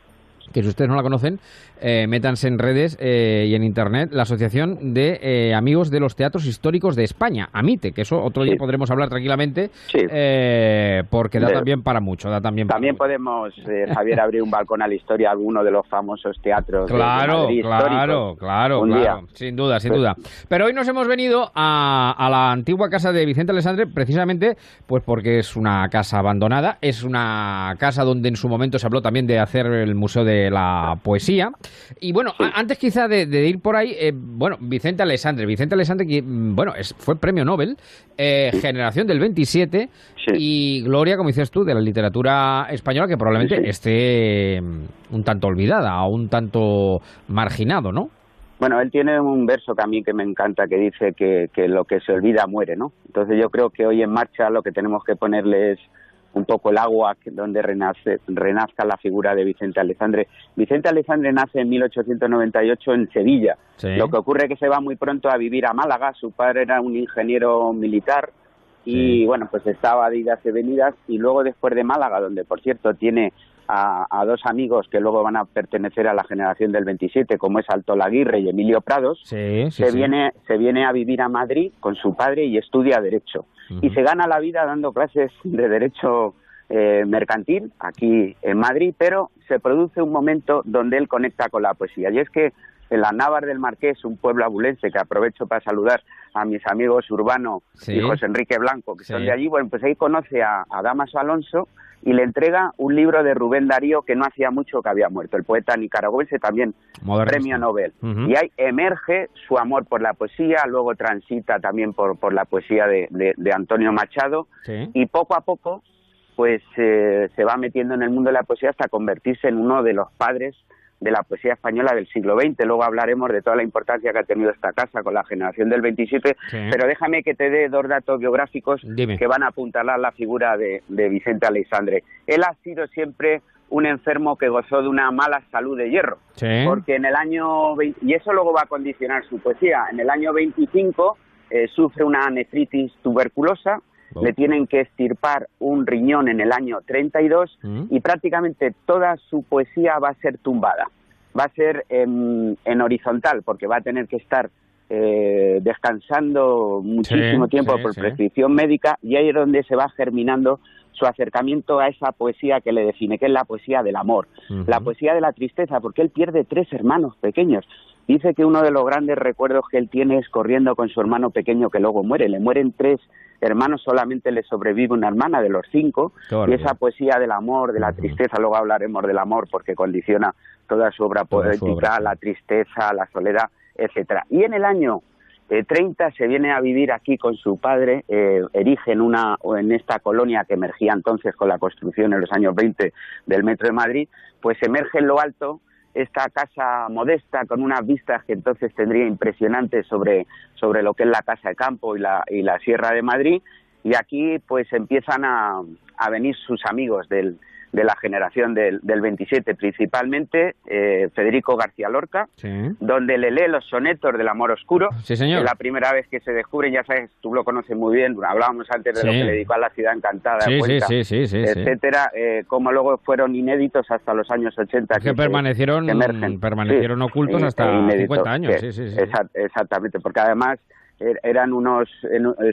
que si ustedes no la conocen, eh, métanse en redes eh, y en internet, la Asociación de eh, Amigos de los Teatros Históricos de España, AMITE, que eso otro día podremos hablar tranquilamente, eh, porque da De- también para mucho, da también para También podemos, Javier, abrir un balcón a la historia de alguno de los famosos teatros de- de Claro, claro, claro, Un claro. día. Sin duda, sin Pues- duda. Pero hoy nos hemos venido a, a la antigua casa de Vicente Alessandre precisamente pues porque es una casa abandonada, es una casa donde en su momento se habló también de hacer el Museo de la Poesía. Y bueno, antes quizá de, de ir por ahí, eh, bueno, Vicente Alessandre, Vicente Alessandre, que, mm, bueno, es, fue premio Nobel, eh, generación del 27, y Gloria, como dices tú, de la literatura española, que probablemente esté mm, un tanto olvidada o un tanto marginado, ¿no? Bueno, él tiene un verso que a mí que me encanta que dice que, que lo que se olvida muere, ¿no? Entonces yo creo que hoy en marcha lo que tenemos que ponerle es un poco el agua donde renace, renazca la figura de Vicente Alessandre. Vicente Alessandre nace en 1898 en Sevilla. Sí. Lo que ocurre es que se va muy pronto a vivir a Málaga. Su padre era un ingeniero militar y bueno, pues estaba de idas y venidas y luego después de Málaga, donde por cierto tiene a, a dos amigos que luego van a pertenecer a la generación del 27, como es Alto Laguirre y Emilio Prados, Sí, sí, se sí. viene se viene a vivir a Madrid con su padre y estudia derecho y se gana la vida dando clases de derecho eh, mercantil aquí en Madrid, pero se produce un momento donde él conecta con la poesía. Y es que en la Navar del Marqués, un pueblo abulense que aprovecho para saludar a mis amigos Urbano Sí. y José Enrique Blanco, que son de allí, bueno, pues ahí conoce a, a Damaso Alonso y le entrega un libro de Rubén Darío que no hacía mucho que había muerto, el poeta nicaragüense también Modernista. premio Nobel. Y ahí emerge su amor por la poesía, luego transita también por, por la poesía de, de- de Antonio Machado Sí. y poco a poco pues eh, se va metiendo en el mundo de la poesía hasta convertirse en uno de los padres de la poesía española del siglo XX. Luego hablaremos de toda la importancia que ha tenido esta casa con la generación del 27, Sí. pero déjame que te dé dos datos biográficos Dime. que van a apuntalar la figura de, de Vicente Aleixandre. Él ha sido siempre un enfermo que gozó de una mala salud de hierro, Sí. porque en el año, vein- y eso luego va a condicionar su poesía, en el año 25 eh, sufre una nefritis tuberculosa, Oh. le tienen que estirpar un riñón en el año 32 Mm. y prácticamente toda su poesía va a ser tumbada. Va a ser en, en horizontal porque va a tener que estar eh, descansando muchísimo Sí, tiempo sí, por sí. prescripción médica y ahí es donde se va germinando su acercamiento a esa poesía que le define, que es la poesía del amor, la poesía de la tristeza, porque él pierde tres hermanos pequeños. Dice que uno de los grandes recuerdos que él tiene es corriendo con su hermano pequeño que luego muere. Le mueren tres hermanos, solamente le sobrevive una hermana de los cinco. Y esa poesía del amor, de la tristeza, luego hablaremos del amor porque condiciona toda su obra Toda su poética, obra. la tristeza, la soledad, etcétera. Y en el año eh, 30 se viene a vivir aquí con su padre, eh, erigen una, o en esta colonia que emergía entonces con la construcción en los años 20 del Metro de Madrid, pues emerge en lo alto esta casa modesta con unas vistas que entonces tendría impresionantes sobre, sobre lo que es la casa de campo y la, y la Sierra de Madrid. Y aquí pues empiezan a, a venir sus amigos del, de la generación del, del 27, principalmente eh, Federico García Lorca, Sí. donde le lee los sonetos del amor oscuro. Sí, señor. Es la primera vez que se descubre, ya sabes, tú lo conoces muy bien, hablábamos antes de Sí. lo que le dedicó a la ciudad encantada, Cuenca, etcétera, eh, como luego fueron inéditos hasta los años 80. Es que permanecieron, que emergen. permanecieron ocultos e- hasta e inéditos, 50 años. que- Sí, sí, sí. exa- exactamente, porque además er- eran unos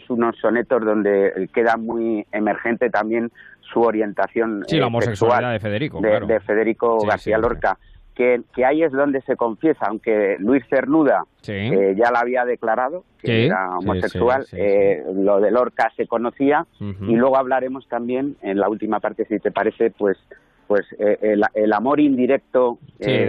unos sonetos donde queda muy emergente también su orientación Sí, la eh, homosexualidad sexual de Federico, de, claro. de Federico Sí, García sí, Lorca que, que ahí es donde se confiesa aunque Luis Cernuda Sí. eh, ya la había declarado que Sí, era homosexual sí, eh, lo de Lorca se conocía y luego hablaremos también en la última parte si te parece pues pues eh, el, el amor indirecto Sí, eh,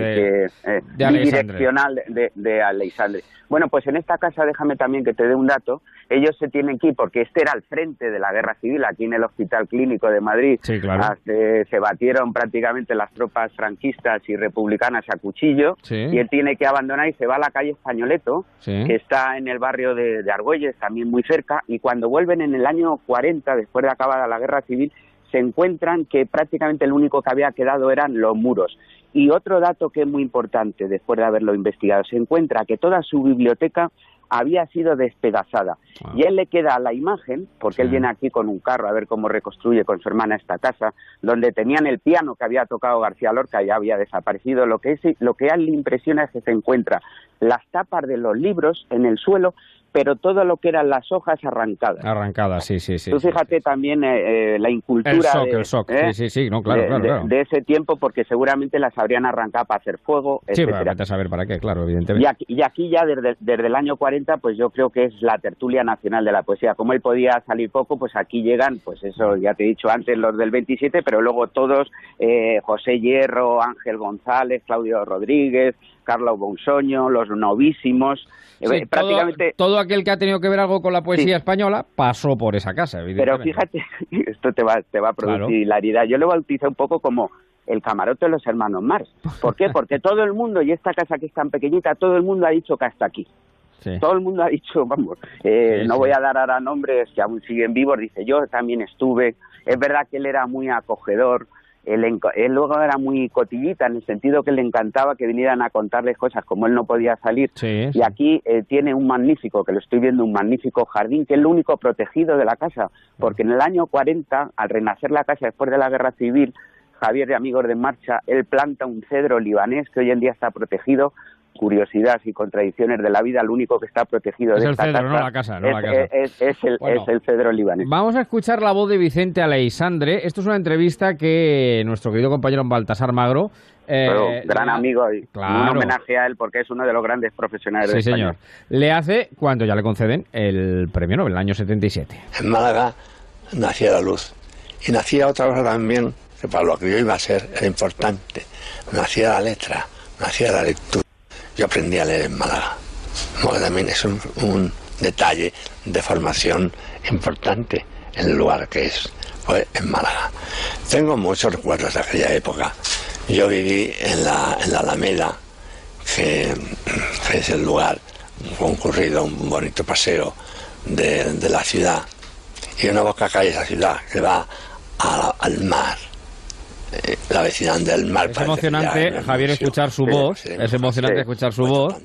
de- eh, de bidireccional de, de Aleixandre. Bueno, pues en esta casa, déjame también que te dé un dato, ellos se tienen que ir porque este era el frente de la guerra civil aquí en el Hospital Clínico de Madrid. Sí, claro. Hasta- se batieron prácticamente las tropas franquistas y republicanas a cuchillo Sí. y él tiene que abandonar y se va a la calle Españoleto, que está en el barrio de, de Argüelles, también muy cerca, y cuando vuelven en el año 40, después de acabada la guerra civil, se encuentran que prácticamente el único que había quedado eran los muros. Y otro dato que es muy importante, después de haberlo investigado, se encuentra que toda su biblioteca había sido despedazada. Y él le queda la imagen, porque él viene aquí con un carro a ver cómo reconstruye con su hermana esta casa, donde tenían el piano que había tocado García Lorca y ya había desaparecido. Lo que, es, lo que a él le impresiona es que se encuentra las tapas de los libros en el suelo pero todo lo que eran las hojas arrancadas. Arrancadas, sí, sí, sí. Tú fíjate también eh, eh, la incultura el shock, de, el shock. ¿eh? sí, sí, sí, no, claro, de, claro, de- claro. de ese tiempo, porque seguramente las habrían arrancado para hacer fuego, Sí, etcétera. pero vete a saber para qué, claro, Y evidentemente. aquí, y aquí ya desde, desde el año 40, pues yo creo que es la tertulia nacional de la poesía. Como él podía salir poco, pues aquí llegan, pues eso, ya te he dicho antes, los del 27, pero luego todos, eh, José Hierro, Ángel González, Claudio Rodríguez, Carlos Bonsoño, los novísimos, eh, Sí, prácticamente... todo, aquel que ha tenido que ver algo con la poesía Sí. española pasó por esa casa, Pero evidentemente. fíjate, esto te va, te va a producir Claro. hilaridad. Yo lo bauticé un poco como el camarote de los hermanos Mars. ¿Por qué? Porque todo el mundo, y esta casa que es tan pequeñita, todo el mundo ha dicho que hasta aquí. Sí. Todo el mundo ha dicho, vamos, eh, Sí, no sí. voy a dar ahora nombres que aún siguen vivos, dice, yo también estuve. Es verdad que él era muy acogedor, él, él luego era muy cotillita en el sentido que le encantaba que vinieran a contarle cosas como él no podía salir. Sí, Y aquí eh, tiene un magnífico, que lo estoy viendo, un magnífico jardín, que es lo único protegido de la casa, porque en el año 40, al renacer la casa después de la guerra civil, Javier de Amigos de Marcha, él planta un cedro libanés que hoy en día está protegido. Curiosidades y contradicciones de la vida, lo único que está protegido Es de el esta cedro, casa, no la casa, no es, la casa. es- es el, Bueno. es el cedro libanés. Vamos a escuchar la voz de Vicente Aleisandre. Esto es una entrevista que nuestro querido compañero Baltasar Magro. eh, Pero gran le- amigo y Claro. un homenaje a él porque es uno de los grandes profesionales Sí, de España. señor. Le hace cuando ya le conceden el premio Nobel, el año 77. En Málaga nacía la luz. Y nacía otra cosa también, que para lo que yo iba a ser era importante. Nacía la letra, nacía la lectura. Yo aprendí a leer en Málaga. También es un, detalle de formación importante en el lugar que es, fue en Málaga. Tengo muchos recuerdos de aquella época. Yo viví en la, en la Alameda, que, es el lugar concurrido, un bonito paseo de, de la ciudad y una boca calle esa ciudad que va al mar. Eh, la vecindad del mar. Es emocionante, ya Javier, escuchar su Sí, voz. sí, Es emocionante sí. escuchar su voz.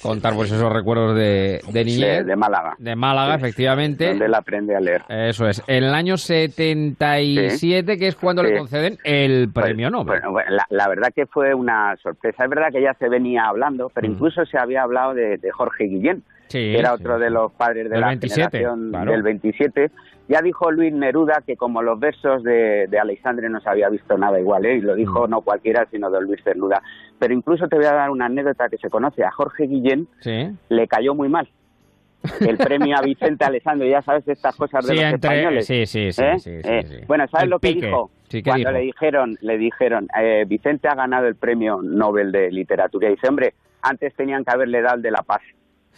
Contar pues esos recuerdos de, de niñez. De, de Málaga. De Málaga, efectivamente. Donde él aprende a leer. Eso es. En el año 77, que es cuando le conceden el premio Pues, Nobel. bueno, la, la verdad que fue una sorpresa. Es verdad que ya se venía hablando, pero incluso se había hablado de, de Jorge Guillén. Sí, que era sí, otro de los padres de la 27, generación claro. del 27. Ya dijo Luis Neruda que como los versos de, de Alexandre no se había visto nada igual, ¿eh? y lo Mm. dijo no cualquiera, sino don Luis Neruda. Pero incluso te voy a dar una anécdota que se conoce. A Jorge Guillén Sí. le cayó muy mal el premio a Vicente Alessandro, ya sabes estas cosas de Sí, los entre- españoles. sí, sí, sí, ¿Eh? sí, sí, Eh. Bueno, ¿sabes El lo que pique. dijo? Sí, ¿qué Cuando dijo? le dijeron, le dijeron, eh, Vicente ha ganado el premio Nobel de Literatura. Y dice, hombre, antes tenían que haberle dado el de la paz.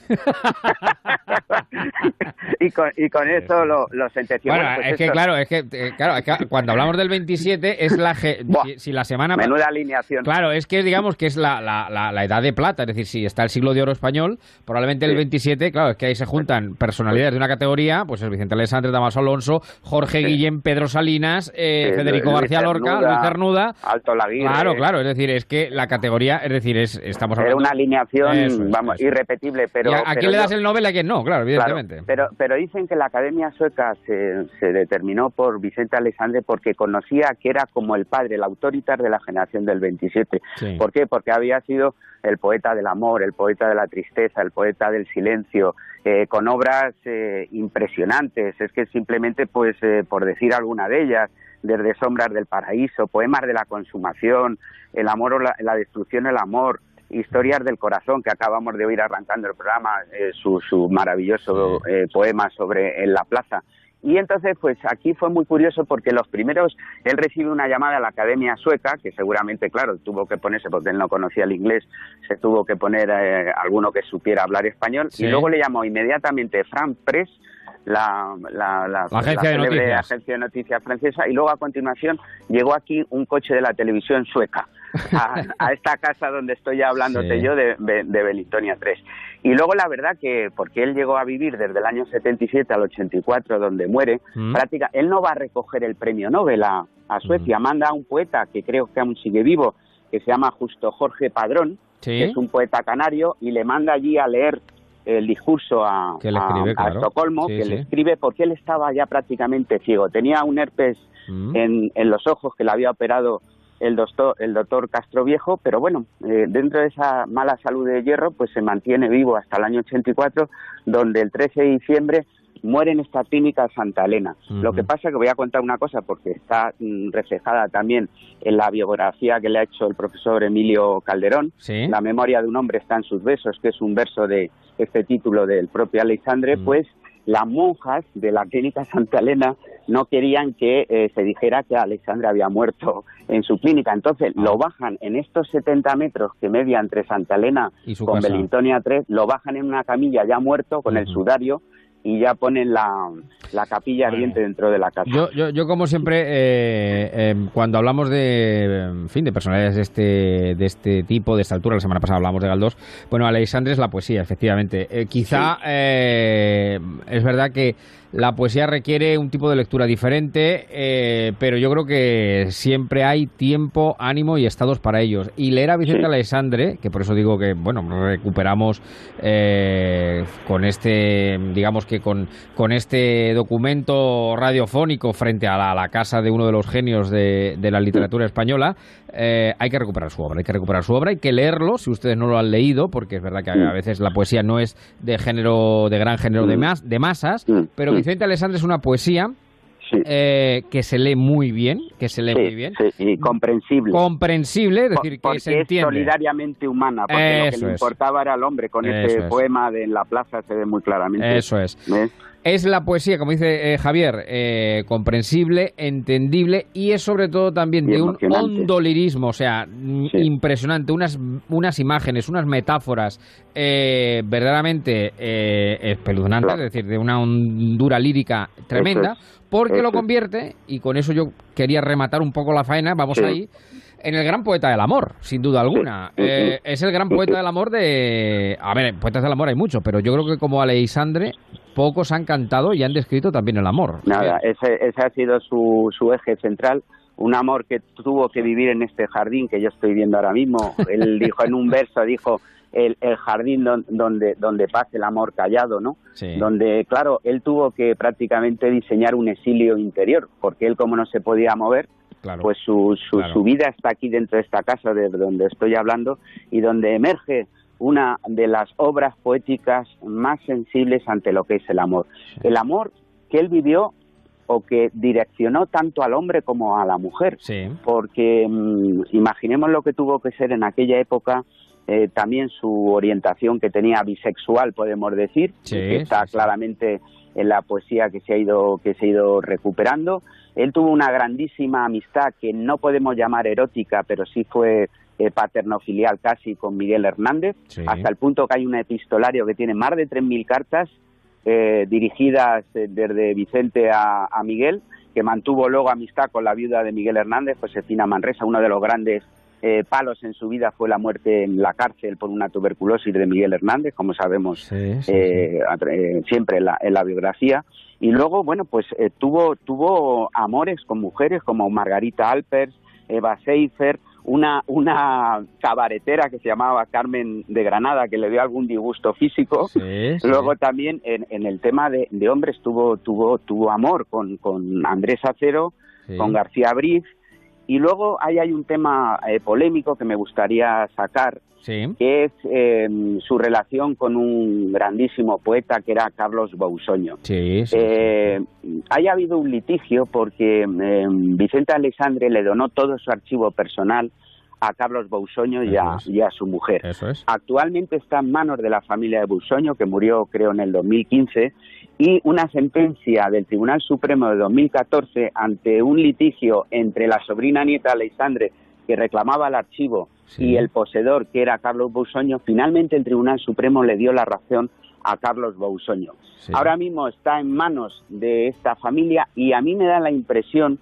y, con, y con eso lo, lo sentenció. Bueno, pues es que claro, es que eh, claro, es que cuando hablamos del 27 es la ge- si, si la semana Menuda alineación. Claro, es que digamos que es la, la, la, la edad de plata, es decir, si está el siglo de oro español, probablemente el 27, claro, es que ahí se juntan personalidades de una categoría, pues el Vicente Alessandre, Damaso Alonso, Jorge Guillén, Pedro Salinas, eh, Federico Luis García Lorca, Cernuda, Luis Cernuda. Alto Laguirre. Claro, claro, es decir, es que la categoría, es decir, es estamos Era hablando una alineación, Eso vamos, irrepetible, pero... ¿Y a, quién le yo- das el Nobel y a quién no? Claro, Claro, evidentemente. pero, pero dicen que la Academia Sueca se, se determinó por Vicente Alexandre porque conocía que era como el padre, el autoritar de la generación del 27. Sí. ¿Por qué? Porque había sido el poeta del amor, el poeta de la tristeza, el poeta del silencio, eh, con obras eh, impresionantes. Es que simplemente, pues, eh, por decir alguna de ellas, desde Sombras del Paraíso, poemas de la consumación, el amor o la, la destrucción, el amor, Historias del Corazón, que acabamos de oír arrancando el programa, eh, su, su maravilloso eh, poema sobre en la plaza. Y entonces, pues aquí fue muy curioso porque los primeros, él recibe una llamada a la Academia Sueca, que seguramente, claro, tuvo que ponerse, porque él no conocía el inglés, se tuvo que poner eh, alguno que supiera hablar español, Sí. y luego le llamó inmediatamente Fran Press, la, la, la, La de agencia de noticias francesa, y luego a continuación llegó aquí un coche de la televisión sueca a, a esta casa donde estoy hablándote Sí. yo de, de, Belitonia 3. Y luego la verdad que, porque él llegó a vivir desde el año 77 al 84, donde muere, Mm. práctica, él no va a recoger el premio Nobel a, a Suecia, manda a un poeta que creo que aún sigue vivo, que se llama Justo Jorge Padrón, Sí. que es un poeta canario, y le manda allí a leer el discurso a, Que le escribe, a- a claro. Estocolmo, Sí, que sí. le escribe porque él estaba ya prácticamente ciego. Tenía un herpes Mm. en, en los ojos que le había operado el doctor, el doctor Castro Viejo, pero bueno, eh, dentro de esa mala salud de hierro, pues se mantiene vivo hasta el año 84, donde el 13 de diciembre muere en esta clínica Santa Elena. Lo que pasa que voy a contar una cosa porque está mm, reflejada también en la biografía que le ha hecho el profesor Emilio Calderón. Sí. La memoria de un hombre está en sus besos, que es un verso de este título del propio Alexandre, pues las monjas de la clínica Santa Elena no querían que eh, se dijera que Alexandre había muerto en su clínica. Entonces lo bajan en estos 70 metros que media entre Santa Elena Y con casa. Belintonia 3, lo bajan en una camilla ya muerto con el sudario y ya ponen la, la capilla ardiente dentro de la casa. Yo, yo, yo como siempre, eh, eh, cuando hablamos de, en fin, de personalidades de este, de este tipo, de esta altura, la semana pasada hablamos de Galdós, bueno, Alexandre es la poesía, efectivamente. Eh, quizá eh, es verdad que la poesía requiere un tipo de lectura diferente, eh, pero yo creo que siempre hay tiempo, ánimo y estados para ellos. Y leer a Vicente Alexandre, que por eso digo que, bueno, recuperamos eh, con este, digamos que con, con este documento radiofónico frente a la, a la casa de uno de los genios de, de la literatura española, eh, hay que recuperar su obra, hay que recuperar su obra, hay que leerlo, si ustedes no lo han leído, porque es verdad que a veces la poesía no es de género, de gran género de, mas- de masas, pero Vicente Alexandre es una poesía eh, que se lee muy bien, que se lee Sí, muy bien. sí, y comprensible. Comprensible, es decir, que se es entiende. solidariamente humana, porque lo que Eso le es. importaba era el hombre. Con Eso este es. poema de En la plaza se ve muy claramente. Eso es. ¿Ves? Es la poesía, como dice eh, Javier, eh, comprensible, entendible y es sobre todo también Y de un hondo lirismo, o sea, mm, impresionante, unas, unas imágenes, unas metáforas eh, verdaderamente eh, espeluznantes, es decir, de una hondura lírica tremenda, es, porque lo convierte, y con eso yo quería rematar un poco la faena, vamos Sí. ahí, en el gran poeta del amor, sin duda alguna. Eh, es el gran poeta del amor de... A ver, poetas del amor hay muchos, pero yo creo que como Alexandre, pocos han cantado y han descrito también el amor. Nada, ese, ese ha sido su, su eje central. Un amor que tuvo que vivir en este jardín que yo estoy viendo ahora mismo. Él dijo en un verso, dijo, el, el jardín don- donde, donde pasa el amor callado, ¿no? Sí. Donde, claro, él tuvo que prácticamente diseñar un exilio interior, porque él como no se podía mover, Claro. pues su, su, Claro. su vida está aquí dentro de esta casa de donde estoy hablando y donde emerge una de las obras poéticas más sensibles ante lo que es el amor. El amor que él vivió o que direccionó tanto al hombre como a la mujer. Sí. Porque mm, imaginemos lo que tuvo que ser en aquella época eh, también su orientación que tenía bisexual, podemos decir, Sí, que está claramente en la poesía que se ha ido que se ha ido recuperando. Él tuvo una grandísima amistad que no podemos llamar erótica, pero sí fue eh, paternofilial casi con Miguel Hernández, Sí. hasta el punto que hay un epistolario que tiene más de 3.000 cartas eh, dirigidas eh, desde Vicente a, a Miguel, que mantuvo luego amistad con la viuda de Miguel Hernández, Josefina Manresa, uno de los grandes eh, palos en su vida fue la muerte en la cárcel por una tuberculosis de Miguel Hernández, como sabemos eh, eh, siempre en la, en la biografía. Y luego, bueno, pues eh, tuvo, tuvo amores con mujeres como Margarita Alpers, Eva Seifer, una, una cabaretera que se llamaba Carmen de Granada, que le dio algún disgusto físico. Luego también en, en el tema de, de hombres tuvo, tuvo, tuvo amor con, con Andrés Acero, Sí. con García Briz. Y luego ahí hay un tema eh, polémico que me gustaría sacar, que es eh, su relación con un grandísimo poeta que era Carlos Bausoño. Sí, sí. Eh, haya habido un litigio porque eh, Vicente Alexandre le donó todo su archivo personal a Carlos Bausoño y a, y a su mujer. Actualmente está en manos de la familia de Bausoño, que murió creo en el 2015, y una sentencia del Tribunal Supremo de 2014 ante un litigio entre la sobrina nieta Alexandre que reclamaba el archivo y el poseedor que era Carlos Bausoño, finalmente el Tribunal Supremo le dio la razón a Carlos Bausoño. Ahora mismo está en manos de esta familia y a mí me da la impresión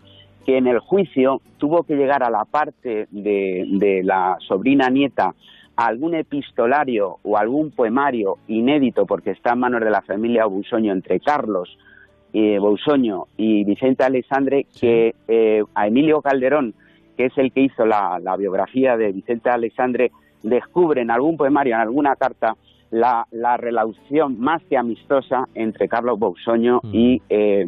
que en el juicio tuvo que llegar a la parte de, de la sobrina nieta algún epistolario o algún poemario inédito, porque está en manos de la familia Bausoño entre Carlos eh, Bausoño y Vicente Alexandre, que eh, a Emilio Calderón, que es el que hizo la, la biografía de Vicente Alexandre, descubre en algún poemario, en alguna carta, la, la relación más que amistosa entre Carlos Bousoño y eh,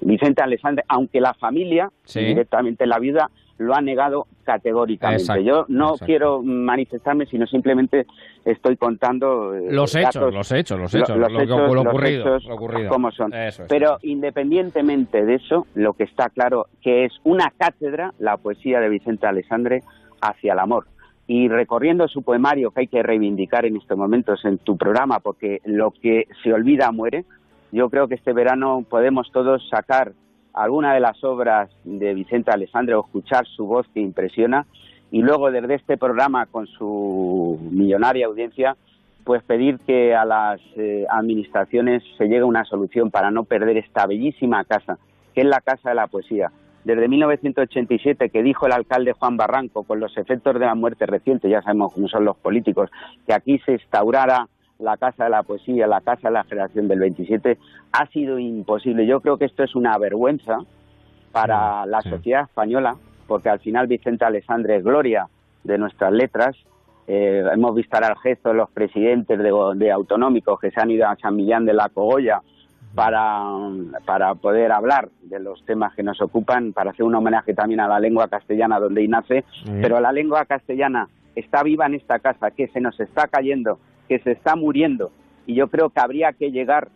Vicente Alessandre, aunque la familia, Sí. directamente la viuda, lo ha negado categóricamente. Exacto, Yo no exacto. quiero manifestarme, sino simplemente estoy contando eh, Los hechos, datos- los hechos, los lo- hechos, los lo que- hechos, lo los ocurrido, hechos lo ocurrido. como son. Eso Pero independientemente de eso, lo que está claro que es una cátedra la poesía de Vicente Alessandre hacia el amor. Y recorriendo su poemario que hay que reivindicar en estos momentos en tu programa, porque lo que se olvida muere, yo creo que este verano podemos todos sacar alguna de las obras de Vicente Alessandre o escuchar su voz que impresiona y luego desde este programa con su millonaria audiencia pues pedir que a las eh, administraciones se llegue a una solución para no perder esta bellísima casa, que es la Casa de la Poesía. Desde 1987, que dijo el alcalde Juan Barranco, con los efectos de la muerte reciente, ya sabemos cómo son los políticos, que aquí se instaurara la Casa de la Poesía, la Casa de la Generación del 27, ha sido imposible. Yo creo que esto es una vergüenza para la sociedad española, porque al final Vicente Alessandre es gloria de nuestras letras. Eh, hemos visto el gesto de los presidentes de, de autonómicos que se han ido a San Millán de la Cogolla para, para poder hablar de los temas que nos ocupan, para hacer un homenaje también a la lengua castellana donde nace, pero la lengua castellana está viva en esta casa, que se nos está cayendo, que se está muriendo, y yo creo que habría que llegar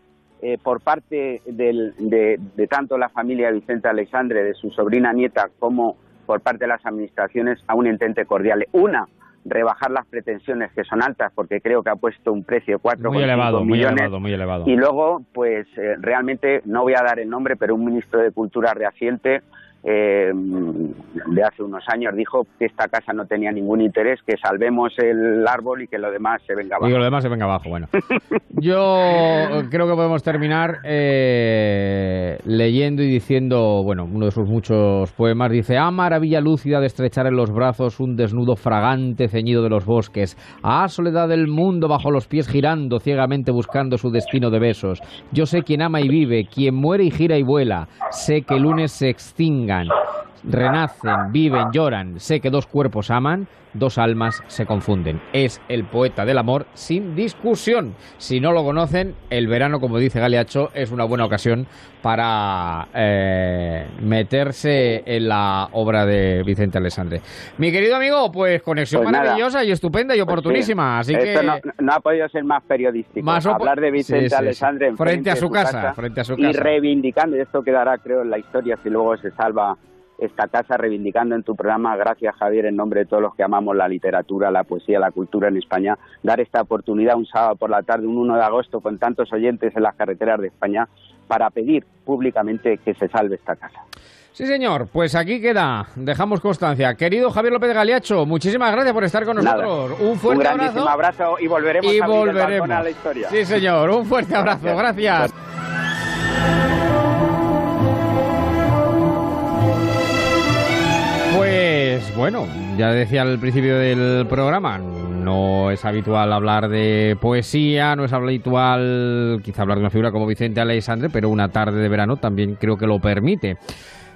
eh, por parte del- de, de tanto la familia Vicente Alexandre, de su sobrina nieta, como por parte de las administraciones a un entente cordial. Una, rebajar las pretensiones que son altas, porque creo que ha puesto un precio de 4,5 Muy elevado, muy millones. elevado, muy elevado. Y luego, pues eh, realmente, no voy a dar el nombre, pero un ministro de Cultura reaciente eh, de hace unos años dijo que esta casa no tenía ningún interés, que salvemos el árbol y que lo demás se venga Y abajo. que lo demás se venga abajo. Bueno, yo creo que podemos terminar eh, leyendo y diciendo, bueno, uno de sus muchos poemas dice: Ah, maravilla lúcida de estrechar en los brazos un desnudo fragante ceñido de los bosques. Ah, soledad del mundo bajo los pies girando ciegamente buscando su destino de besos. Yo sé quién ama y vive, quien muere y gira y vuela. Sé que lunes se Gungan renacen, viven, lloran. Sé que dos cuerpos aman, dos almas se confunden. Es el poeta del amor sin discusión. Si no lo conocen, el verano, como dice Galeacho, es una buena ocasión para eh, meterse en la obra de Vicente Alessandre. Mi querido amigo, pues conexión Pues maravillosa y estupenda y Pues sí, oportunísima. Así esto que no, no ha podido ser más periodístico. Más Hablar de Vicente Sí. Alessandre en Frente a su casa, frente a su y casa. reivindicando, y esto quedará creo en la historia si luego se salva esta casa, reivindicando en tu programa, gracias Javier, en nombre de todos los que amamos la literatura, la poesía, la cultura en España, dar esta oportunidad un sábado por la tarde, un 1 de agosto, con tantos oyentes en las carreteras de España, para pedir públicamente que se salve esta casa. Sí, señor. Pues aquí queda. Dejamos constancia. Querido Javier López Galiacho, muchísimas gracias por estar con Nada. nosotros. Un fuerte grandísimo abrazo. abrazo y volveremos Y a la historia. Sí, señor. Un fuerte abrazo. Gracias. Pues bueno, ya decía al principio del programa, no es habitual hablar de poesía, no es habitual quizá hablar de una figura como Vicente Alexandre, pero una tarde de verano también creo que lo permite.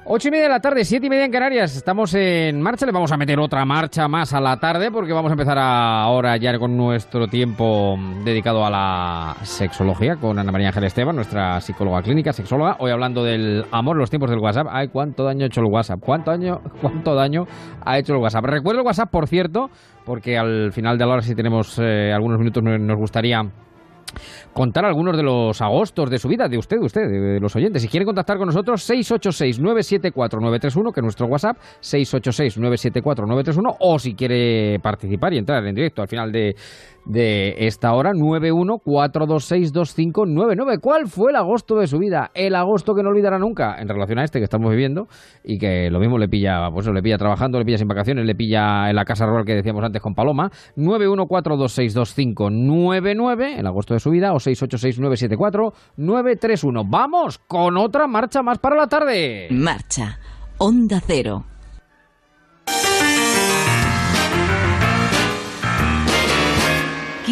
Ocho y media de la tarde, siete y media en Canarias. Estamos en marcha. Le vamos a meter otra marcha más a la tarde porque vamos a empezar ahora ya con nuestro tiempo dedicado a la sexología con Ana María Ángel Esteban, nuestra psicóloga clínica, sexóloga. Hoy hablando del amor, los tiempos del WhatsApp. Ay, cuánto daño ha hecho el WhatsApp. Cuánto daño, cuánto daño ha hecho el WhatsApp. Recuerdo el WhatsApp, por cierto, porque al final de la hora, si tenemos eh, algunos minutos, nos nos gustaría contar algunos de los agostos de su vida, de usted, de usted, de, los oyentes. Si quiere contactar con nosotros, 686-974-931, que es nuestro WhatsApp, 686-974-931, o si quiere participar y entrar en directo al final de, de esta hora, 914262599. ¿Cuál fue el agosto de su vida? El agosto que no olvidará nunca en relación a este que estamos viviendo y que lo mismo le pilla, pues le pilla trabajando, le pilla sin vacaciones, le pilla en la casa rural que decíamos antes con Paloma, 914262599, el agosto de su vida, o 686974931. Vamos con otra marcha más para la tarde. Marcha. Onda Cero.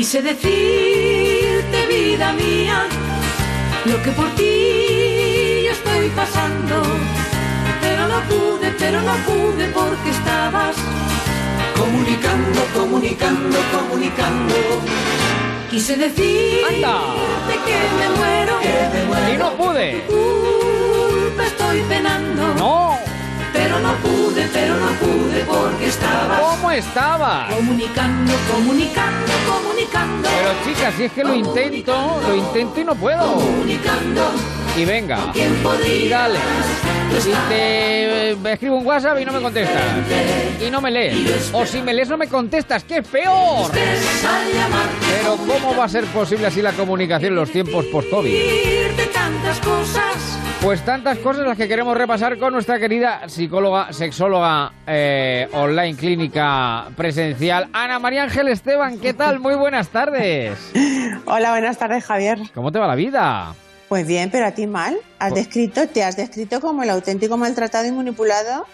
Quise decirte, vida mía, lo que por ti estoy pasando. Pero no pude, pero no pude porque estabas comunicando, comunicando, comunicando. Quise decirte que me muero, Y no pude. culpa estoy penando. No. Pero no pude, pero no pude porque estaba ¿Cómo estaba? comunicando, comunicando, comunicando. Pero chicas, si es que lo intento, lo intento y no puedo. Comunicando. Y venga. ¿Quién podría Y dale. Y te eh, escribo un WhatsApp y no me contestas. Y no me lees. O si me lees no me contestas, que es peor. Pero ¿cómo va a ser posible así la comunicación en los tiempos post-COVID? Tantas cosas. Pues tantas cosas las que queremos repasar con nuestra querida psicóloga, sexóloga eh, online clínica presencial, Ana María Ángel Esteban. ¿Qué tal? Muy buenas tardes. Hola, buenas tardes, Javier. ¿Cómo te va la vida? Pues bien, pero a ti mal. Has Pues- descrito, te has descrito como el auténtico maltratado y manipulado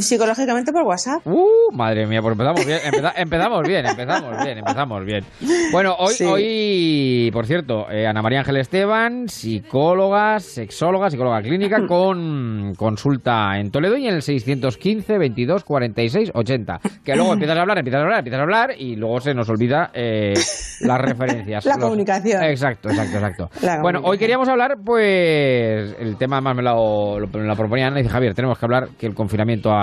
psicológicamente por WhatsApp. Uh, madre mía, pues empezamos bien, empeza- empezamos bien, empezamos bien, empezamos bien. Bueno, hoy, Sí. hoy, por cierto, eh, Ana María Ángel Esteban, psicóloga, sexóloga, psicóloga clínica con consulta en Toledo y en el 615 22 46 80. Que luego empiezas a hablar, empiezas a hablar, empiezas a hablar y luego se nos olvida eh, las referencias. La Los- comunicación. Exacto, exacto, exacto. La Bueno, hoy queríamos hablar, pues, el tema más me lo, lo, me lo proponía Ana y dice, Javier, tenemos que hablar que el confinamiento ha,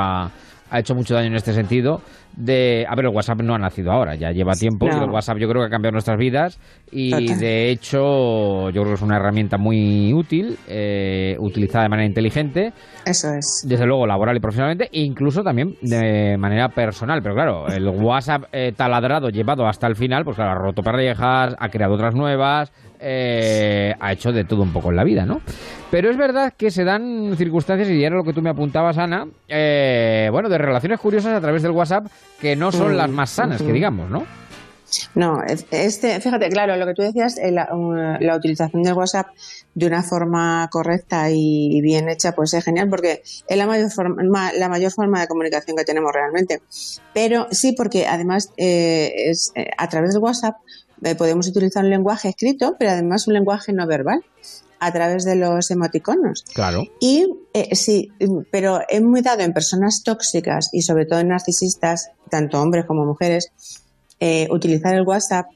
ha hecho mucho daño en este sentido. De, a ver, el WhatsApp no ha nacido ahora, ya lleva tiempo y No. el WhatsApp yo creo que ha cambiado nuestras vidas y Total. de hecho yo creo que es una herramienta muy útil, eh, utilizada de manera inteligente, Eso es. desde luego laboral y profesionalmente, e incluso también de manera personal. Pero claro, el WhatsApp eh, taladrado, llevado hasta el final, pues claro, ha roto parejas, ha creado otras nuevas, eh, ha hecho de todo un poco en la vida, ¿no? Pero es verdad que se dan circunstancias, y era lo que tú me apuntabas, Ana, eh, bueno, de relaciones curiosas a través del WhatsApp que no son Mm, las más sanas, que ujú. digamos, ¿no? No, es- este, fíjate, claro, lo que tú decías, eh, la, la utilización del WhatsApp de una forma correcta y, bien hecha, pues es genial porque es la mayor, forma, ma- la mayor forma de comunicación que tenemos realmente. Pero sí, porque además eh, es, eh, a través del WhatsApp eh, podemos utilizar un lenguaje escrito, pero además un lenguaje no verbal a través de los emoticonos. Claro. Y eh, sí, pero es muy dado en personas tóxicas y sobre todo en narcisistas, tanto hombres como mujeres, eh, utilizar el WhatsApp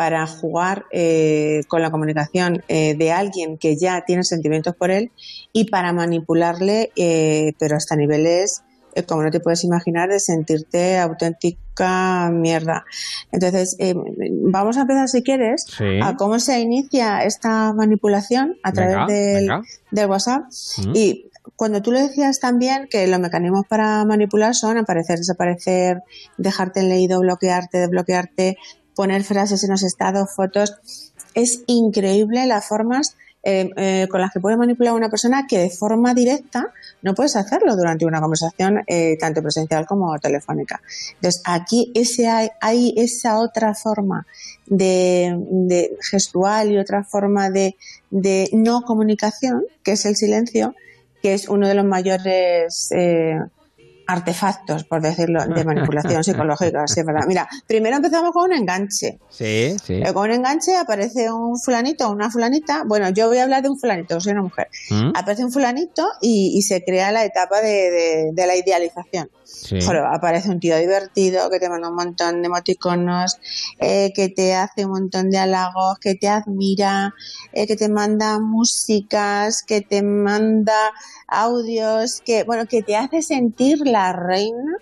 para jugar eh, con la comunicación eh, de alguien que ya tiene sentimientos por él y para manipularle, eh, pero hasta niveles, eh, como no te puedes imaginar, de sentirte auténtica mierda. Entonces, eh, vamos a empezar, si quieres, Sí. a cómo se inicia esta manipulación a través Venga, del, venga. del WhatsApp. Mm. Y cuando tú lo decías también que los mecanismos para manipular son aparecer, desaparecer, dejarte en leído, bloquearte, desbloquearte, poner frases en los estados, fotos. Es increíble las formas eh, eh, con las que puedes manipular a una persona que de forma directa no puedes hacerlo durante una conversación eh, tanto presencial como telefónica. Entonces aquí ese hay, hay esa otra forma de, de gestual y otra forma de, de no comunicación, que es el silencio, que es uno de los mayores eh, artefactos, por decirlo, de manipulación psicológica. sí, verdad. Mira, primero empezamos con un enganche. Sí, sí. Eh, Con un enganche aparece un fulanito o una fulanita. Bueno, yo voy a hablar de un fulanito, soy una mujer. Mm. Aparece un fulanito y, y se crea la etapa de, de- de la idealización. Sí. Aparece un tío divertido que te manda un montón de emoticonos, eh, que te hace un montón de halagos, que te admira, eh, que te manda músicas, que te manda audios, que bueno, que te hace sentir la reina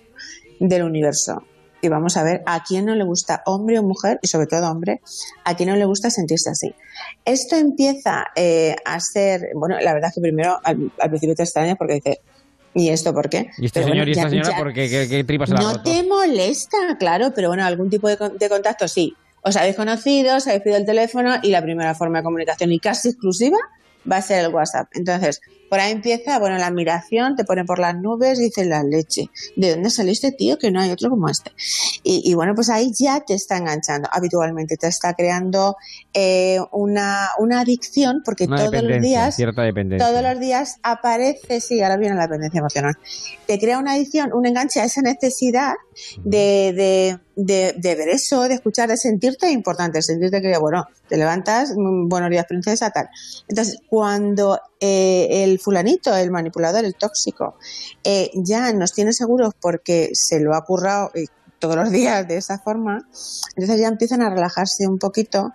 del universo. Y vamos a ver a quién no le gusta, hombre o mujer, y sobre todo hombre, a quién no le gusta sentirse así. Esto empieza eh, a ser, bueno, la verdad es que primero al, principio te extrañas porque dices, ¿y esto por qué? ¿Y este Pero señor bueno, y esta ya- señora ya- por qué? ¿Qué, qué tripas no te molesta, claro, pero bueno, algún tipo de, de contacto sí. Os habéis conocido, os habéis pedido el teléfono y la primera forma de comunicación y casi exclusiva va a ser el WhatsApp. Entonces, por ahí empieza, bueno, la admiración, te pone por las nubes, dices la leche. ¿De dónde salió este tío que no hay otro como este? Y, y bueno, pues ahí ya te está enganchando. Habitualmente te está creando eh, una, una adicción porque Una todos los días cierta dependencia. todos los días aparece, sí, ahora viene la dependencia emocional. Te crea una adicción, un enganche a esa necesidad de, de, de, de ver eso, de escuchar, de sentirte importante, sentirte que, bueno, te levantas, mm, buenos días, princesa, tal. Entonces, cuando eh, el fulanito, el manipulador, el tóxico, eh, ya nos tiene seguros porque se lo ha currado y todos los días de esa forma, entonces ya empiezan a relajarse un poquito.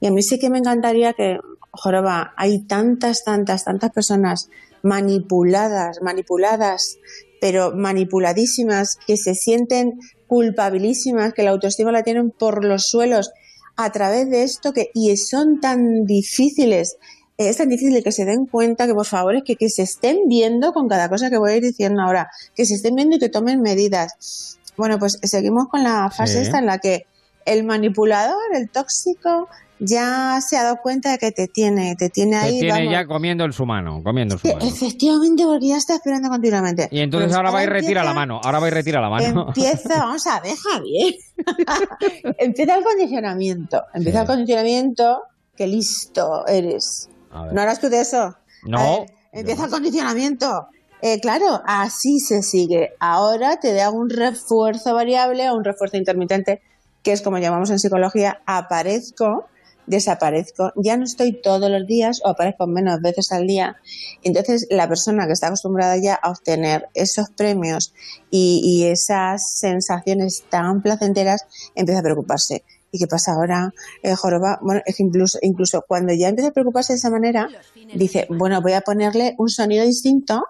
Y a mí sí que me encantaría que, joroba, hay tantas, tantas, tantas personas manipuladas, manipuladas, pero manipuladísimas, que se sienten culpabilísimas, que la autoestima la tienen por los suelos a través de esto que y son tan difíciles es tan difícil que se den cuenta que por favor es que, que se estén viendo con cada cosa que voy a ir diciendo ahora, que se estén viendo y que tomen medidas. Bueno, pues seguimos con la fase Sí. esta en la que el manipulador, el tóxico, ya se ha dado cuenta de que te tiene, te tiene Te ahí. tiene vamos. ya comiendo en su mano, comiendo en su Sí, mano. Efectivamente, porque ya está esperando continuamente. Y entonces Pues ahora va y retira la mano, ahora va y retira la mano. Empieza, vamos a ver, Javier. empieza el condicionamiento. Empieza el condicionamiento. Qué listo eres. ¿No harás tú de eso? No, ver, empieza el condicionamiento. Eh, claro, así se sigue. Ahora te da un refuerzo variable o un refuerzo intermitente, que es como llamamos en psicología, aparezco, desaparezco. Ya no estoy todos los días o aparezco menos veces al día. Entonces, la persona que está acostumbrada ya a obtener esos premios y, y esas sensaciones tan placenteras empieza a preocuparse. ¿Y qué pasa ahora, eh, Joroba? Bueno, es que incluso, incluso cuando ya empieza a preocuparse de esa manera, dice, bueno, voy a ponerle un sonido distinto,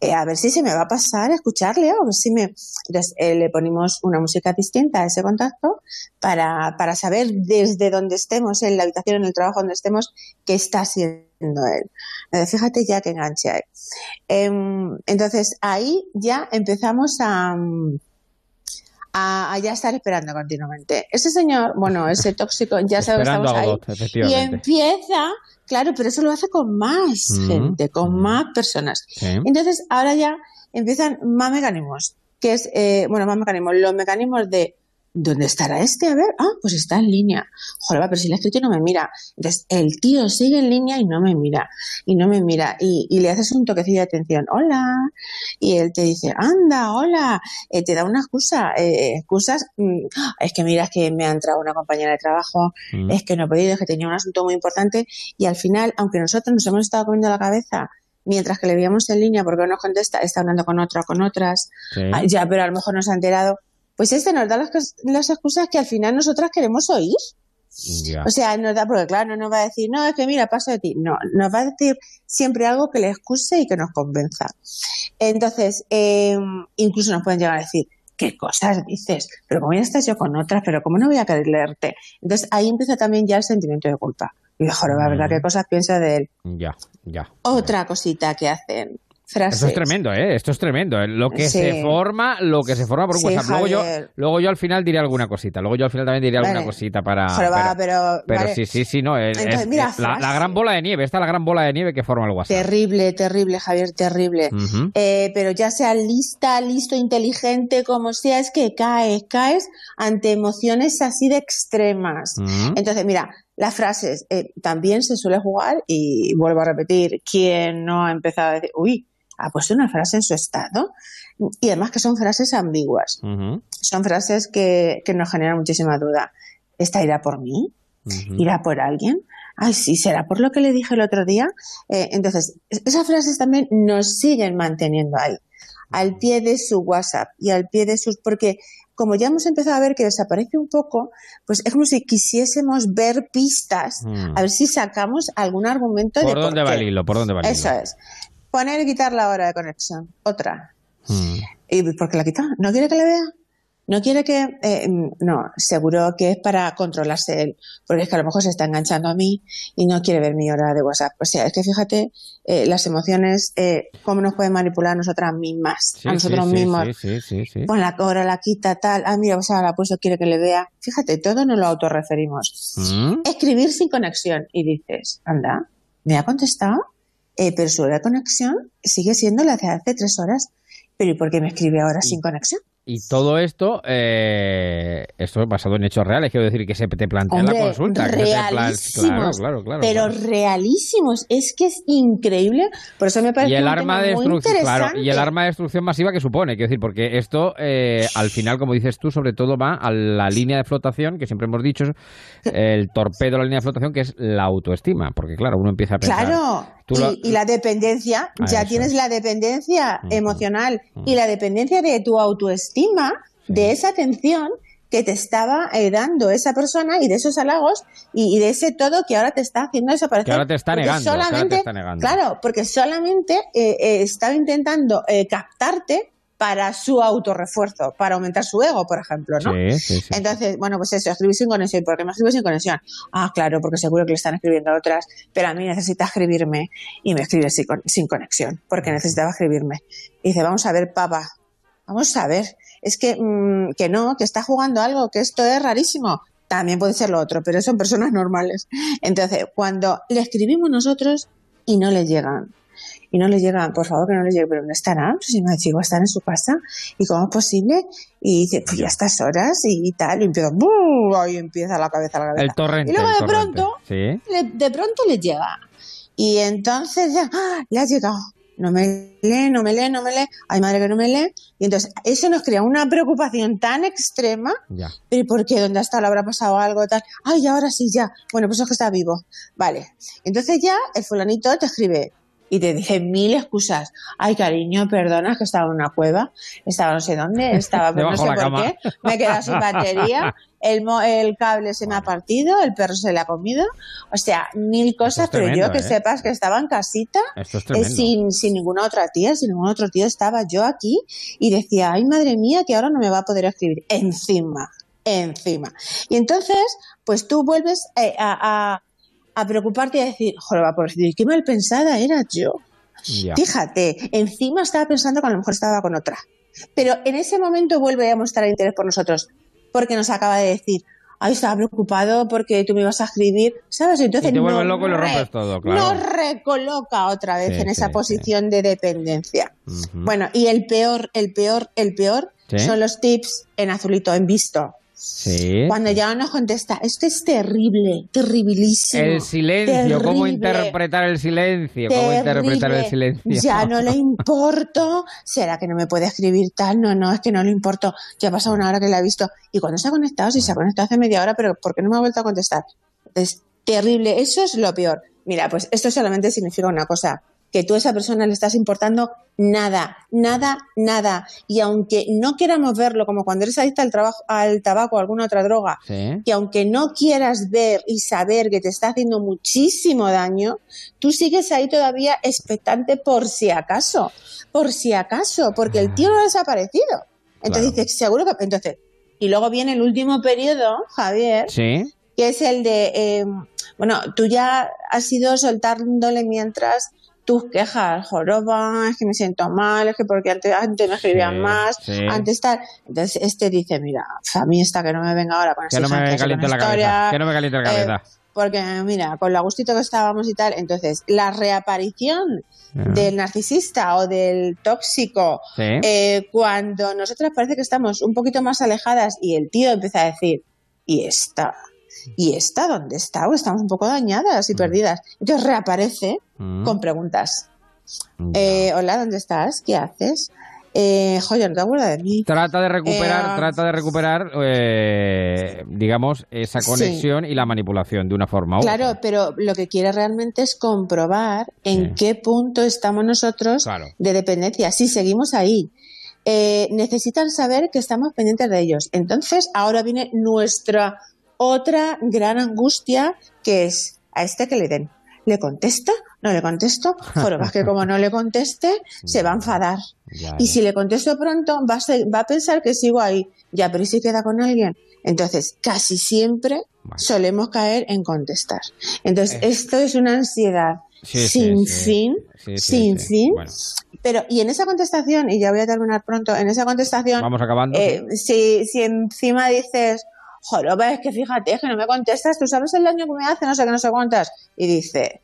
eh, a ver si se me va a pasar a escucharle, o a ver si me... Entonces, eh, le ponemos una música distinta a ese contacto para, para saber desde donde estemos, en la habitación, en el trabajo donde estemos, qué está haciendo él. Eh, fíjate ya que enganche hay. Em, entonces, ahí ya empezamos a... mm, a, a ya estar esperando continuamente. Ese señor, bueno, ese tóxico, ya sabe que estamos ahí. Y empieza, claro, pero eso lo hace con más Mm. gente, con más personas. Entonces, ahora ya empiezan más mecanismos, que es, eh, bueno, más mecanismos, los mecanismos de ¿Dónde estará este? A ver, ah, pues está en línea. Joder, va, pero si le he escrito y no me mira. Entonces, el tío sigue en línea y no me mira. Y no me mira. Y, y le haces un toquecillo de atención. Hola. Y él te dice, anda, hola. Eh, te da una excusa. Eh, excusas. mm, es que mira, es que me ha entrado una compañera de trabajo. Mm. Es que no he podido, es que tenía un asunto muy importante. Y al final, aunque nosotros nos hemos estado comiendo la cabeza mientras que le veíamos en línea porque no nos contesta, está hablando con otra o con otras. Sí. Ah, ya, pero a lo mejor no se ha enterado. Pues este nos da las, las excusas que al final nosotras queremos oír. O sea, nos da, porque claro, no nos va a decir, no, es que mira, paso de ti. No, nos va a decir siempre algo que le excuse y que nos convenza. Entonces, eh, incluso nos pueden llegar a decir, ¿qué cosas dices? Pero como ya estás yo con otras, pero ¿cómo no voy a querer leerte? Entonces ahí empieza también ya el sentimiento de culpa. Y mejor, la verdad, ¿qué cosas piensa de él? Ya, ya. Otra cosita que hacen. Frases. Esto es tremendo, ¿eh? Esto es tremendo. ¿eh? Lo que Sí. se forma, lo que se forma por un Sí, WhatsApp. Luego yo, luego yo al final diré alguna cosita. Luego yo al final también diré alguna cosita para. Joder, va, pero, pero vale. sí, sí, sí, no. es- Entonces, es- mira, es la, gran bola de nieve. Esta es la gran bola de nieve que forma el WhatsApp. Terrible, terrible, Javier, terrible. Eh, pero ya sea lista, listo, inteligente, como sea, es que caes, caes ante emociones así de extremas. Entonces, mira, las frases eh, también se suele jugar y vuelvo a repetir, quien no ha empezado a decir, uy, ha puesto una frase en su estado y además que son frases ambiguas, son frases que, que nos generan muchísima duda. ¿Esta irá por mí? ¿Irá por alguien? Ay, sí, será por lo que le dije el otro día. Eh, entonces, es- esas frases también nos siguen manteniendo ahí, al pie de su WhatsApp y al pie de sus... Porque como ya hemos empezado a ver que desaparece un poco, pues es como si quisiésemos ver pistas, Mm. a ver si sacamos algún argumento de ¿Por dónde por va qué. el hilo? ¿Por dónde va el Eso hilo? es. Poner y quitar la hora de conexión. Otra. Mm. ¿Y por qué la quita? ¿No quiere que le vea? No quiere que... eh, no, seguro que es para controlarse él, porque es que a lo mejor se está enganchando a mí y no quiere ver mi hora de WhatsApp. O sea, es que fíjate eh, las emociones, eh, cómo nos pueden manipular a nosotras mismas, Sí, a nosotros sí, mismos. Sí, sí, sí, sí. Pon la hora, la quita, tal. Ah, mira, pues ahora la ha puesto, quiere que le vea. Fíjate, todo nos lo autorreferimos. Mm. Escribir sin conexión. Y dices, anda, me ha contestado, eh, pero su hora de conexión sigue siendo la de hace tres horas. Pero ¿y por qué me escribe ahora sin conexión? Y todo esto, eh, esto es basado en hechos reales, quiero decir, que se te plantea Hombre, la consulta. que plan- realísimos, Claro, claro, claro. pero claro. realísimos. Es que es increíble. Por eso me parece Y el un arma tema de muy claro, y el arma de destrucción masiva que supone, quiero decir, porque esto eh, al final, como dices tú, sobre todo va a la línea de flotación, que siempre hemos dicho, el torpedo de la línea de flotación, que es la autoestima, porque claro, uno empieza a pensar, Claro. Lo- y, la dependencia, Ah, ya eso tienes la dependencia emocional y la dependencia de tu autoestima, de esa atención que te estaba eh, dando esa persona y de esos halagos y, y de ese todo que ahora te está haciendo desaparecer. Que ahora te está negando, ahora te Solamente, está negando. Claro, porque solamente eh, eh, estaba intentando eh, captarte para su autorrefuerzo, para aumentar su ego, por ejemplo, ¿no? Sí, sí, sí. Entonces, bueno, pues eso, escribir sin conexión. ¿Por qué me escribo sin conexión? Ah, claro, porque seguro que le están escribiendo a otras, pero a mí necesita escribirme y me escribe sin conexión, porque necesitaba escribirme. Y dice, vamos a ver, papá, vamos a ver, es que, mm, que no, que está jugando algo, que esto es rarísimo. También puede ser lo otro, pero son personas normales. Entonces, cuando le escribimos nosotros y no le llegan, y no le llegan, por favor que no le llegue, pero ¿dónde estarán? Pues si me chico están en su casa, ¿y cómo es posible? Y dice, pues ya a estas horas y, tal, y empieza, ¡buh! ahí empieza la cabeza, la cabeza. El torrente. Y luego de pronto, Sí. le- de pronto le llega. Y entonces ya, ¡ah! le ha llegado. No me lee, no me lee, no me lee. Ay, madre que no me lee. Y entonces eso nos crea una preocupación tan extrema. Ya. ¿Pero por qué? ¿Dónde está? ¿Le habrá pasado algo? Tal. Ay, ahora sí, ya. Bueno, pues es que está vivo. Vale. Entonces ya el fulanito te escribe y te dice mil excusas. Ay, cariño, perdona, que estaba en una cueva, estaba no sé dónde, estaba pero no sé por cama. qué, me he quedado sin batería, el, mo- el cable se me ha partido, el perro se le ha comido, o sea, mil cosas, pero tremendo, yo que ¿eh? sepas que estaba en casita, es eh, sin, sin ninguna otra tía, sin ningún otro tío, estaba yo aquí y decía, ay madre mía, que ahora no me va a poder escribir. Encima, encima. Y entonces, pues tú vuelves eh, a, a- a preocuparte y a decir, joder, va pobrecito, y qué mal pensada era yo. Fíjate, encima estaba pensando que a lo mejor estaba con otra. Pero en ese momento vuelve a mostrar interés por nosotros, porque nos acaba de decir, ay, estaba preocupado porque tú me ibas a escribir, ¿sabes? Entonces Y te nos loco y lo rompes todo, claro. Nos recoloca otra vez Sí, en esa sí, posición de dependencia. Bueno, y el peor, el peor, el peor son los tips en azulito, en visto. Sí. Cuando ya nos contesta, esto es terrible, terribilísimo. El silencio, cómo interpretar el silencio, cómo interpretar el silencio. Ya no le importo. ¿Será que no me puede escribir tal? No, no, es que no le importo. Ya ha pasado una hora que la he visto. ¿Y cuando se ha conectado? Si se ha conectado hace media hora, pero ¿por qué no me ha vuelto a contestar? Es terrible. Eso es lo peor. Mira, pues esto solamente significa una cosa. Que tú a esa persona le estás importando nada, nada, nada. Y aunque no queramos verlo, como cuando eres adicta al, trabajo, al tabaco o alguna otra droga, Sí. que aunque no quieras ver y saber que te está haciendo muchísimo daño, tú sigues ahí todavía expectante por si acaso, por si acaso, porque el tío no ha desaparecido. Entonces Claro. dices, seguro que... Entonces, y luego viene el último periodo, Javier, Sí. que es el de, eh, bueno, tú ya has ido soltándole mientras tus quejas, joroba, es que me siento mal, es que porque antes, antes me escribían Sí, más, sí. antes tal. Entonces este dice, mira, a mí esta que no me venga ahora con Que no me caliente la cabeza. historias, Que no me caliente la eh, cabeza. porque mira, con lo gustito que estábamos y tal, entonces la reaparición del narcisista o del tóxico, Sí. eh, cuando nosotras parece que estamos un poquito más alejadas y el tío empieza a decir, ¿y esta? ¿Y esta dónde está? O estamos un poco dañadas y perdidas. Entonces reaparece Mm. con preguntas. Eh, Hola, ¿dónde estás? ¿Qué haces? Eh, joder, no te acuerdas de mí. Trata de recuperar, Eh, trata de recuperar, eh, digamos, esa Sí. conexión y la manipulación de una forma u otra. Claro, pero lo que quiere realmente es comprobar en qué punto estamos nosotros Claro. de dependencia. Si seguimos ahí, eh, necesitan saber que estamos pendientes de ellos. Entonces, ahora viene nuestra otra gran angustia, que es a este que le den. ¿Le contesto? ¿No le contesto? Más que como no le conteste, se va a enfadar. Ya, Y si le contesto pronto, va a, ser- va a pensar que sigo ahí. Ya, pero ¿y si queda con alguien? Entonces, casi siempre solemos caer en contestar. Entonces, esto es una ansiedad Sí, sin sí. fin, Sí, sin fin. Bueno. Pero, y en esa contestación, y ya voy a terminar pronto, en esa contestación, Vamos acabando. eh, si, si encima dices, joroba, es que fíjate, es que no me contestas, tú sabes el daño que me hace, no sé qué, no sé cuántas, y dice,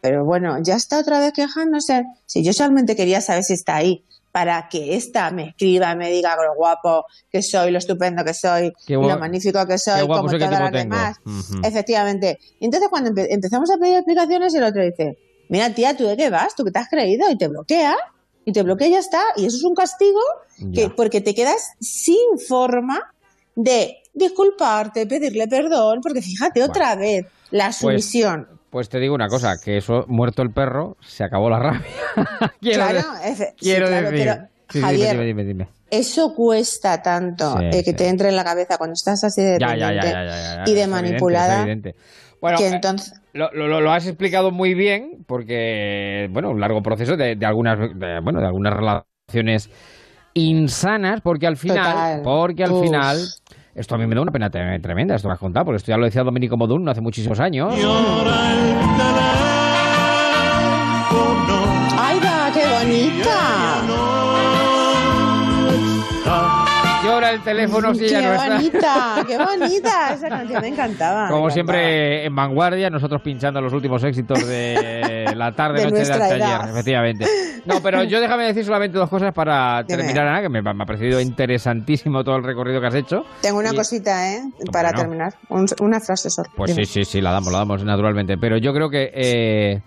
pero bueno, ya está otra vez quejándose. Si yo solamente quería saber si está ahí, para que esta me escriba, me diga lo guapo que soy, lo estupendo que soy, lo magnífico que soy, como todas las demás. Efectivamente. Y entonces cuando empe- empezamos a pedir explicaciones, el otro dice, mira tía, ¿tú de qué vas? ¿Tú qué te has creído? Y te bloquea. Y te bloquea y ya está. Y eso es un castigo que, porque te quedas sin forma de disculparte, pedirle perdón, porque fíjate otra vez, la sumisión. Pues te digo una cosa, que eso, muerto el perro, se acabó la rabia. quiero claro, de- efe- sí, quiero claro, decir. pero, Sí, Javier, dime, dime, dime, dime. eso cuesta tanto Sí, eh, que te entre en la cabeza cuando estás así de Ya, y de manipulada. evidente. Bueno, que eh, entonces, Lo, lo- lo has explicado muy bien porque, bueno, un largo proceso de, de algunas, de, bueno, de algunas relaciones insanas porque al final, Total. porque al Uf. final, esto a mí me da una pena tre- tremenda, esto que has contado, porque esto ya lo decía Domenico Modún hace muchísimos años. Llora el teléfono si ¡Qué ella no está. bonita! ¡Qué bonita! Esa canción me encantaba. Como me siempre en vanguardia, nosotros pinchando los últimos éxitos de la tarde, De noche de nuestra anteayer, edad. efectivamente. No, pero yo déjame decir solamente dos cosas para Dime. terminar, Ana, que me, me ha parecido interesantísimo todo el recorrido que has hecho. Tengo una Y- cosita, ¿eh? Para Bueno. terminar. Un- una frase solo. Pues Dime. sí, sí, sí, la damos, la damos naturalmente. Pero yo creo que eh,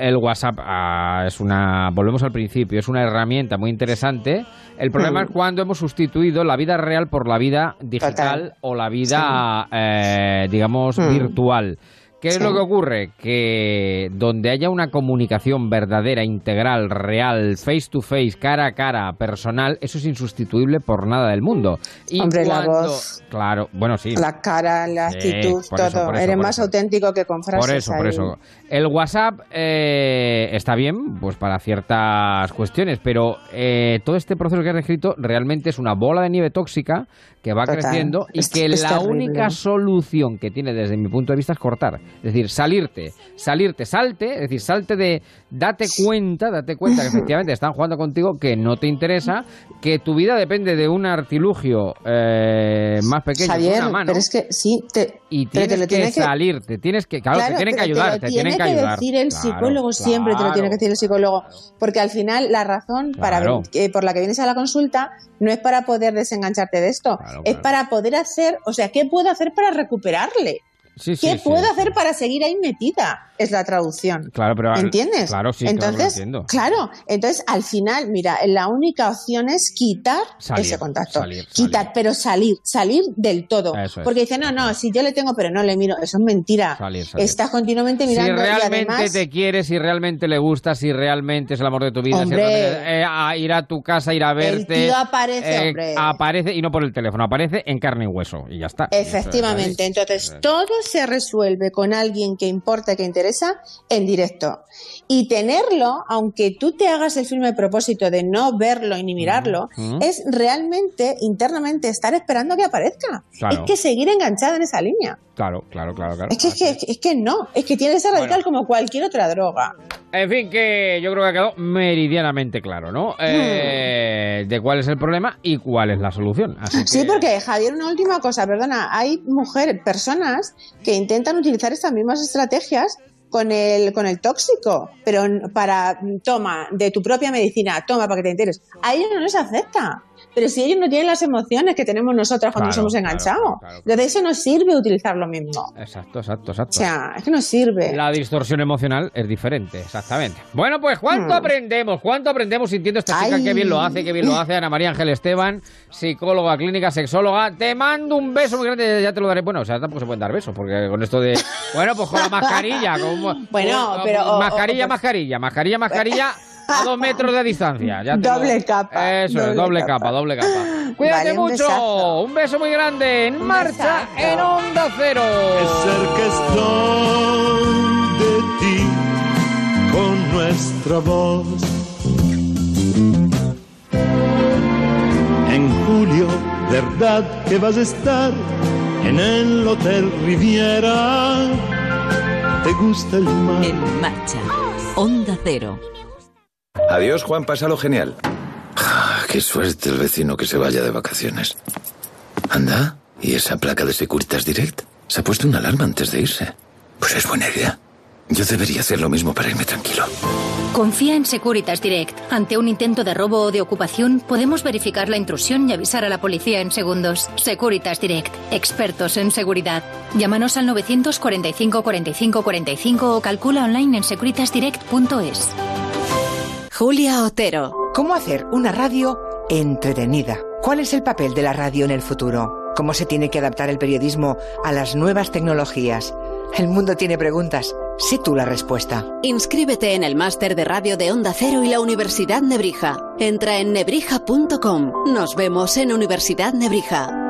el WhatsApp ah, es una, volvemos al principio, es una herramienta muy interesante. El problema es cuando hemos sustituido la vida real por la vida digital Total. o la vida, eh, digamos, Hmm. virtual. ¿Qué es lo que ocurre? Que donde haya una comunicación verdadera, integral, real, face to face, cara a cara, personal, eso es insustituible por nada del mundo. Y Hombre, la voz. Claro, bueno, sí. La cara, la actitud, todo. eso, Eres más eso. auténtico que con frases. Por eso, por eso. El WhatsApp eh, está bien, pues para ciertas cuestiones, pero eh, todo este proceso que has descrito realmente es una bola de nieve tóxica que va Total. creciendo y Es- que es la terrible. única solución que tiene desde mi punto de vista es cortar. Es decir, salirte, salirte, salte, es decir, salte de, date cuenta, date cuenta que efectivamente están jugando contigo, que no te interesa, que tu vida depende de un artilugio eh, más pequeño, que Javier, una mano. pero es que sí, te, y te tienes lo que salirte, tienes que, claro, te tienen que ayudar, te, lo tienen tiene que ayudar. decir el Claro, psicólogo siempre, te lo tiene que decir el psicólogo, porque al final la razón para que- por la que vienes a la consulta no es para poder desengancharte de esto, es claro. para poder hacer, o sea, ¿qué puedo hacer para recuperarle? Sí, ¿Qué sí, puedo sí. hacer para seguir ahí metida? Es la traducción. Claro, pero ¿Entiendes? Claro, sí, claro entonces, entiendo. claro, entonces al final, mira, la única opción es quitar Salir, ese contacto. salir, quitar, pero salir, salir del todo. Eso es. Porque dice, no, no, si yo le tengo, pero no le miro, eso es mentira. Estás continuamente Si mirando y realmente además, te quieres, si realmente le gustas, si realmente es el amor de tu vida, si Hombre. eh, a ir a tu casa, ir a verte. tío aparece, hombre. Aparece, y no por el teléfono, aparece en carne y hueso, y ya está. Efectivamente, entonces todo se resuelve con alguien que importa, que interesa, en directo. Y tenerlo, aunque tú te hagas el firme propósito de no verlo y ni mirarlo, es realmente, internamente, estar esperando que aparezca. Claro. Es que seguir enganchada en esa línea. Claro, claro, claro, claro. Es que, es que, es que no, es que tiene que ser radical como cualquier otra droga. En fin, que yo creo que ha quedado meridianamente claro, ¿no? Eh, de cuál es el problema y cuál es la solución. Así Sí, que- porque Javier, una última cosa, perdona, hay mujeres, personas que intentan utilizar estas mismas estrategias con el, con el tóxico, pero para, toma, de tu propia medicina, toma para que te enteres. A ellos no les afecta. Pero si ellos no tienen las emociones que tenemos nosotros cuando Claro, nos hemos enganchado, claro, entonces eso no sirve utilizar lo mismo. Exacto, exacto, exacto. O sea, es que no sirve. La distorsión emocional es diferente, exactamente. Bueno, pues ¿cuánto Hmm. aprendemos? ¿Cuánto aprendemos sintiendo esta chica? Qué bien lo hace, qué bien lo hace Ana María Ángel Esteban, psicóloga clínica, sexóloga. Te mando un beso muy grande, ya te lo daré. Bueno, o sea, tampoco se pueden dar besos, porque con esto de... Bueno, pues con la mascarilla. Con, Bueno, con- pero- o- mascarilla, o- mascarilla, mascarilla, mascarilla. A dos metros de distancia. Ya lo- Doble capa, Eso es, doble doble capa. capa. doble capa. Cuídate Vale, un mucho. besazo. Un beso muy grande. En marcha, besazo. en Onda Cero. cerca estoy de ti con nuestra voz. En julio, ¿verdad que vas a estar en el Hotel Riviera? ¿Te gusta el mar? En marcha. Onda Cero. Adiós, Juan, pásalo genial. Ah, qué suerte el vecino que se vaya de vacaciones. Anda, ¿y esa placa de Securitas Direct? Se ha puesto una alarma antes de irse. Pues es buena idea. Yo debería hacer lo mismo para irme tranquilo. Confía en Securitas Direct. Ante un intento de robo o de ocupación, podemos verificar la intrusión y avisar a la policía en segundos. Securitas Direct. Expertos en seguridad. Llámanos al 945 45 45 o calcula online en securitasdirect.es. Julia Otero. ¿Cómo hacer una radio entretenida? ¿Cuál es el papel de la radio en el futuro? ¿Cómo se tiene que adaptar el periodismo a las nuevas tecnologías? El mundo tiene preguntas. Sé tú la respuesta. Inscríbete en el máster de radio de Onda Cero y la Universidad Nebrija. Entra en nebrija.com. Nos vemos en Universidad Nebrija.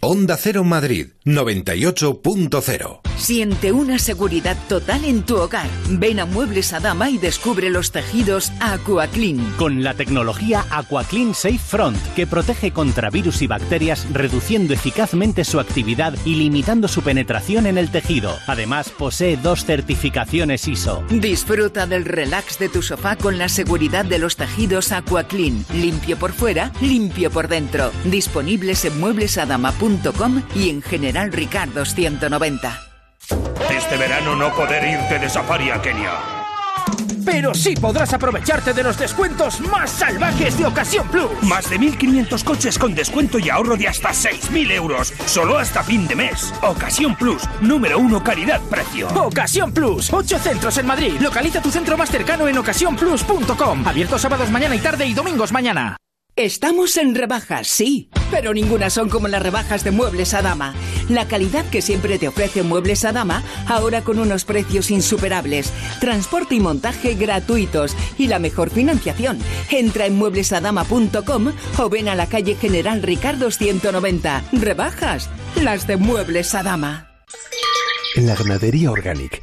Onda Cero Madrid 98.0 Siente una seguridad total en tu hogar. Ven a Muebles a Dama y descubre los tejidos AquaClean. Con la tecnología AquaClean Safe Front, que protege contra virus y bacterias, reduciendo eficazmente su actividad y limitando su penetración en el tejido. Además, posee dos certificaciones ISO. Disfruta del relax de tu sofá con la seguridad de los tejidos AquaClean. Limpio por fuera, limpio por dentro. Disponibles en mueblesadama.com y en General Ricardo 190. Este verano no poder irte de safari a Kenia. Pero sí podrás aprovecharte de los descuentos más salvajes de Ocasión Plus. Más de 1.500 coches con descuento y ahorro de hasta 6.000 euros. Solo hasta fin de mes. Ocasión Plus, número uno calidad-precio. Ocasión Plus, ocho centros en Madrid. Localiza tu centro más cercano en ocasiónplus.com. Abierto sábados mañana y tarde y domingos mañana. Estamos en rebajas, sí, pero ninguna son como las rebajas de Muebles a Dama. La calidad que siempre te ofrece Muebles a Dama, ahora con unos precios insuperables, transporte y montaje gratuitos y la mejor financiación. Entra en mueblesadama.com o ven a la calle General Ricardo 190. Rebajas, las de Muebles a Dama. En la ganadería Organic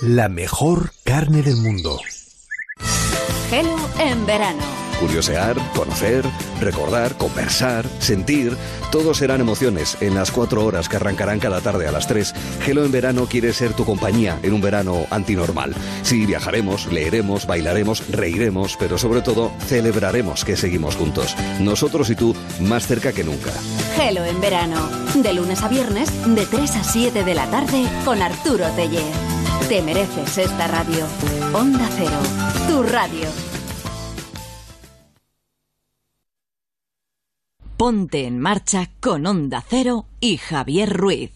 la mejor carne del mundo. Gelo en verano. Curiosear, conocer, recordar, conversar, sentir, todo serán emociones en las cuatro horas que arrancarán cada tarde a las tres. Gelo en verano quiere ser tu compañía en un verano antinormal. Sí, viajaremos, leeremos, bailaremos, reiremos, pero sobre todo celebraremos que seguimos juntos. Nosotros y tú más cerca que nunca. Gelo en verano. De lunes a viernes, de 3 a 7 de la tarde, con Arturo Teller. Te mereces esta radio. Onda Cero, tu radio. Ponte en marcha con Onda Cero y Javier Ruiz.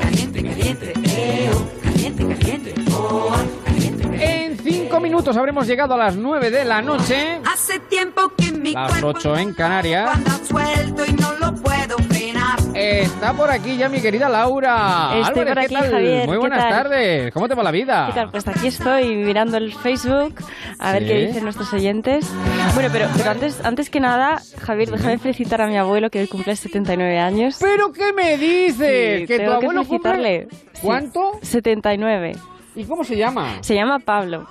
Caliente, caliente, eh, oh, caliente, caliente, oh, caliente, caliente. En cinco minutos habremos llegado a las 9 de la noche. Hace tiempo Las cuerpo 8 en Canarias. anda suelto y no lo puedo frenar. Está por aquí ya mi querida Laura. Estoy Álvarez, por aquí, ¿qué tal? Javier, Muy ¿qué buenas tal? tardes. ¿Cómo te va la vida? ¿Qué tal? Pues aquí estoy mirando el Facebook a ver qué dicen nuestros oyentes. Bueno, pero, pero antes, antes que nada, Javier, déjame felicitar a mi abuelo que hoy cumple 79 años. ¿Pero qué me dices? Sí, ¿Que tu abuelo felicitarle. cumple- ¿Cuánto? 79. ¿Y cómo se llama? Se llama Pablo.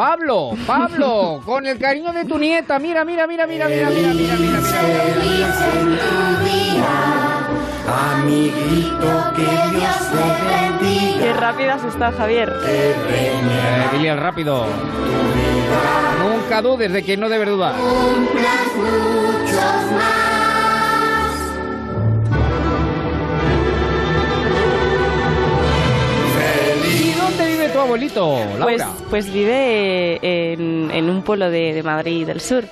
Pablo, Pablo, con el cariño de tu nieta. Mira, mira, mira, mira, mira, mira, mira, mira, Amiguito, que Dios te bendiga. Qué rápido has estado, Javier. Eh, dile al rápido. Nunca dudes de quien no debe dudar. Cumplas muchos más. Abuelito, Pues, Laura? pues vive en, en un pueblo de Madrid del sur.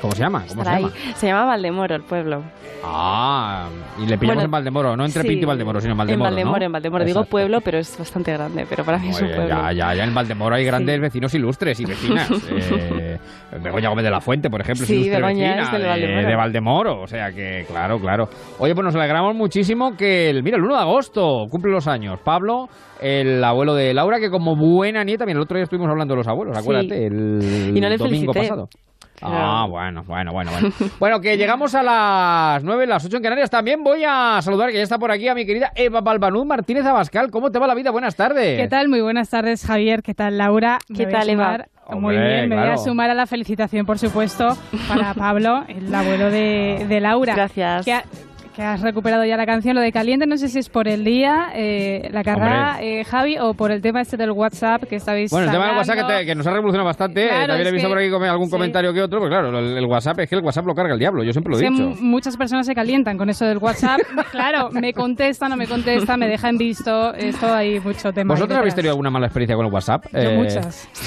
¿Cómo se llama? ¿Cómo se llama? ahí. Se llama Valdemoro el pueblo. Ah, y le pillamos Bueno, en Valdemoro, no entre sí, Pinto y Valdemoro, sino en Valdemoro, En Valdemoro, ¿no? en Valdemoro. Digo pueblo, pero es bastante grande. Pero para mí es un Oye, pueblo. ya, ya, ya en Valdemoro hay grandes Sí. vecinos ilustres y vecinas. Eh, Begoña Gómez de la Fuente, por ejemplo, es Sí, ilustre Begoña vecina es del de, Valdemoro. de Valdemoro. O sea que, claro, claro. Oye, pues nos alegramos muchísimo que, el, mira, el 1 de agosto cumple los años. Pablo, el abuelo de Laura, que como buena nieta, mira, el otro día estuvimos hablando de los abuelos, acuérdate, el Y no le domingo felicité. pasado. Ah, bueno, bueno, bueno, bueno. Bueno, que llegamos a las 9, las 8 en Canarias. También voy a saludar, que ya está por aquí, a mi querida Eva Balbanud Martínez Abascal. ¿Cómo te va la vida? Buenas tardes. ¿Qué tal? Muy buenas tardes, Javier. ¿Qué tal, Laura? ¿Qué tal, Eva? Muy bien, me voy a sumar a la felicitación, por supuesto, para Pablo, el abuelo de, de Laura. Gracias. Que, ha- que has recuperado ya la canción, lo de caliente, no sé si es por el día, eh, la carrera, eh, Javi, o por el tema este del WhatsApp que estabais Bueno, el tema del. WhatsApp que, te- que nos ha revolucionado bastante. eh, Claro, también he visto que- por aquí algún sí. comentario que otro, pero claro, el, el WhatsApp es que el WhatsApp lo carga el diablo, yo siempre lo he dicho. muchas personas se calientan con eso del WhatsApp. claro, me contesta, no me contesta, me deja en visto. Esto hay mucho tema. ¿Vosotros habéis tenido alguna mala experiencia con el WhatsApp? Yo Eh, muchas.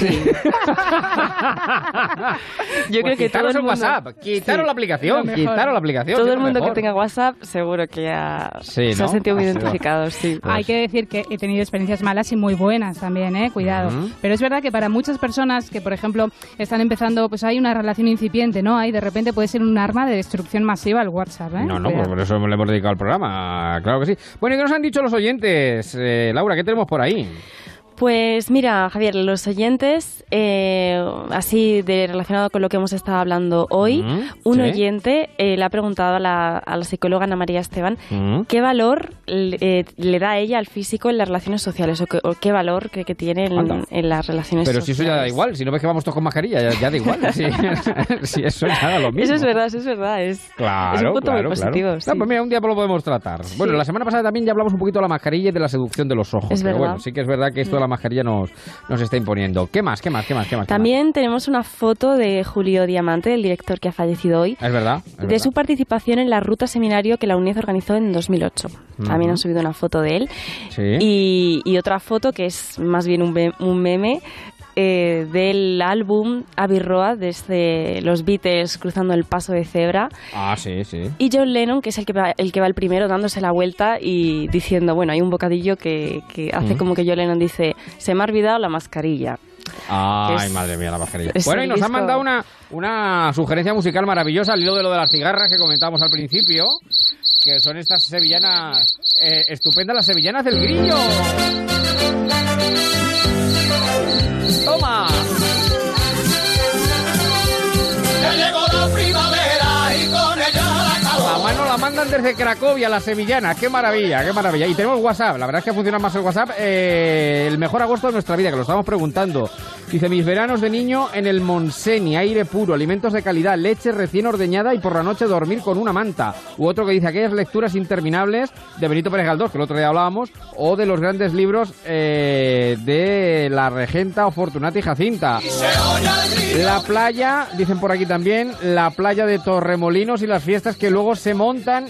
Yo pues creo que todo quitaros el el mundo... WhatsApp, quitaros Sí. la aplicación, quitaros la aplicación. Todo que el mundo que tenga WhatsApp seguro que ya Sí, se ha ¿no? sentido muy Ah, sí. identificado, sí. Hay que decir que he tenido experiencias malas y muy buenas también, ¿eh? Cuidado. Pero es verdad que para muchas personas que, por ejemplo, están empezando, pues hay una relación incipiente, ¿no? Ahí de repente puede ser un arma de destrucción masiva el WhatsApp, ¿eh? No, no, Cuidado. pues por eso le hemos dedicado al programa, claro que sí. Bueno, ¿y qué nos han dicho los oyentes? Eh, Laura, ¿qué tenemos por ahí? Pues mira, Javier, los oyentes, eh, así de relacionado con lo que hemos estado hablando hoy, Mm, un sí. oyente eh, le ha preguntado a la, a la psicóloga Ana María Esteban Mm. qué valor le, eh, le da ella al físico en las relaciones sociales o, qué- o qué valor cree que tiene en, las relaciones Pero si sociales. eso ya da igual, si no ves que vamos todos con mascarilla, ya, ya da igual. Si, si eso ya da lo mismo. Eso es verdad, eso es verdad. Es, Claro, es un punto claro, muy claro. positivo. No, pues mira, un día lo podemos tratar. Bueno, la semana pasada también ya hablamos un poquito de la mascarilla y de la seducción de los ojos. Es pero verdad. bueno, sí que es verdad que esto de la mascarilla nos, nos está imponiendo. ¿Qué más? ¿Qué más? ¿Qué más? ¿Qué más? ¿Qué También tenemos una foto de Julio Diamante, el director que ha fallecido hoy? Es verdad. es de verdad. su participación en la ruta seminario que la UNED organizó en 2008. También Ujú. han subido una foto de él. Sí. Y, y otra foto que es más bien un meme eh, del álbum Abbey Road, desde los Beatles cruzando el paso de cebra. Ah, sí, sí. Y John Lennon, que es el que va el, que va el primero dándose la vuelta y diciendo, bueno, hay un bocadillo que, que hace Mm. como que John Lennon dice, se me ha olvidado la mascarilla. Ay, Es- madre mía, la mascarilla. Bueno, y nos han disco- mandado una, una sugerencia musical maravillosa al hilo de lo de las cigarras que comentábamos al principio, que son estas sevillanas, eh, estupendas las sevillanas del grillo. La mandan desde Cracovia, las sevillanas. ¡Qué maravilla, qué maravilla! Y tenemos WhatsApp. La verdad es que funciona más el WhatsApp. Eh, el mejor agosto de nuestra vida, que lo estamos preguntando. Dice, mis veranos de niño en el Monseni, aire puro, alimentos de calidad, leche recién ordeñada y por la noche dormir con una manta. U otro que dice, aquellas lecturas interminables de Benito Pérez Galdós, que el otro día hablábamos, o de los grandes libros eh, de la regenta o Fortunata y Jacinta. La playa, dicen por aquí también, la playa de Torremolinos y las fiestas que luego se montan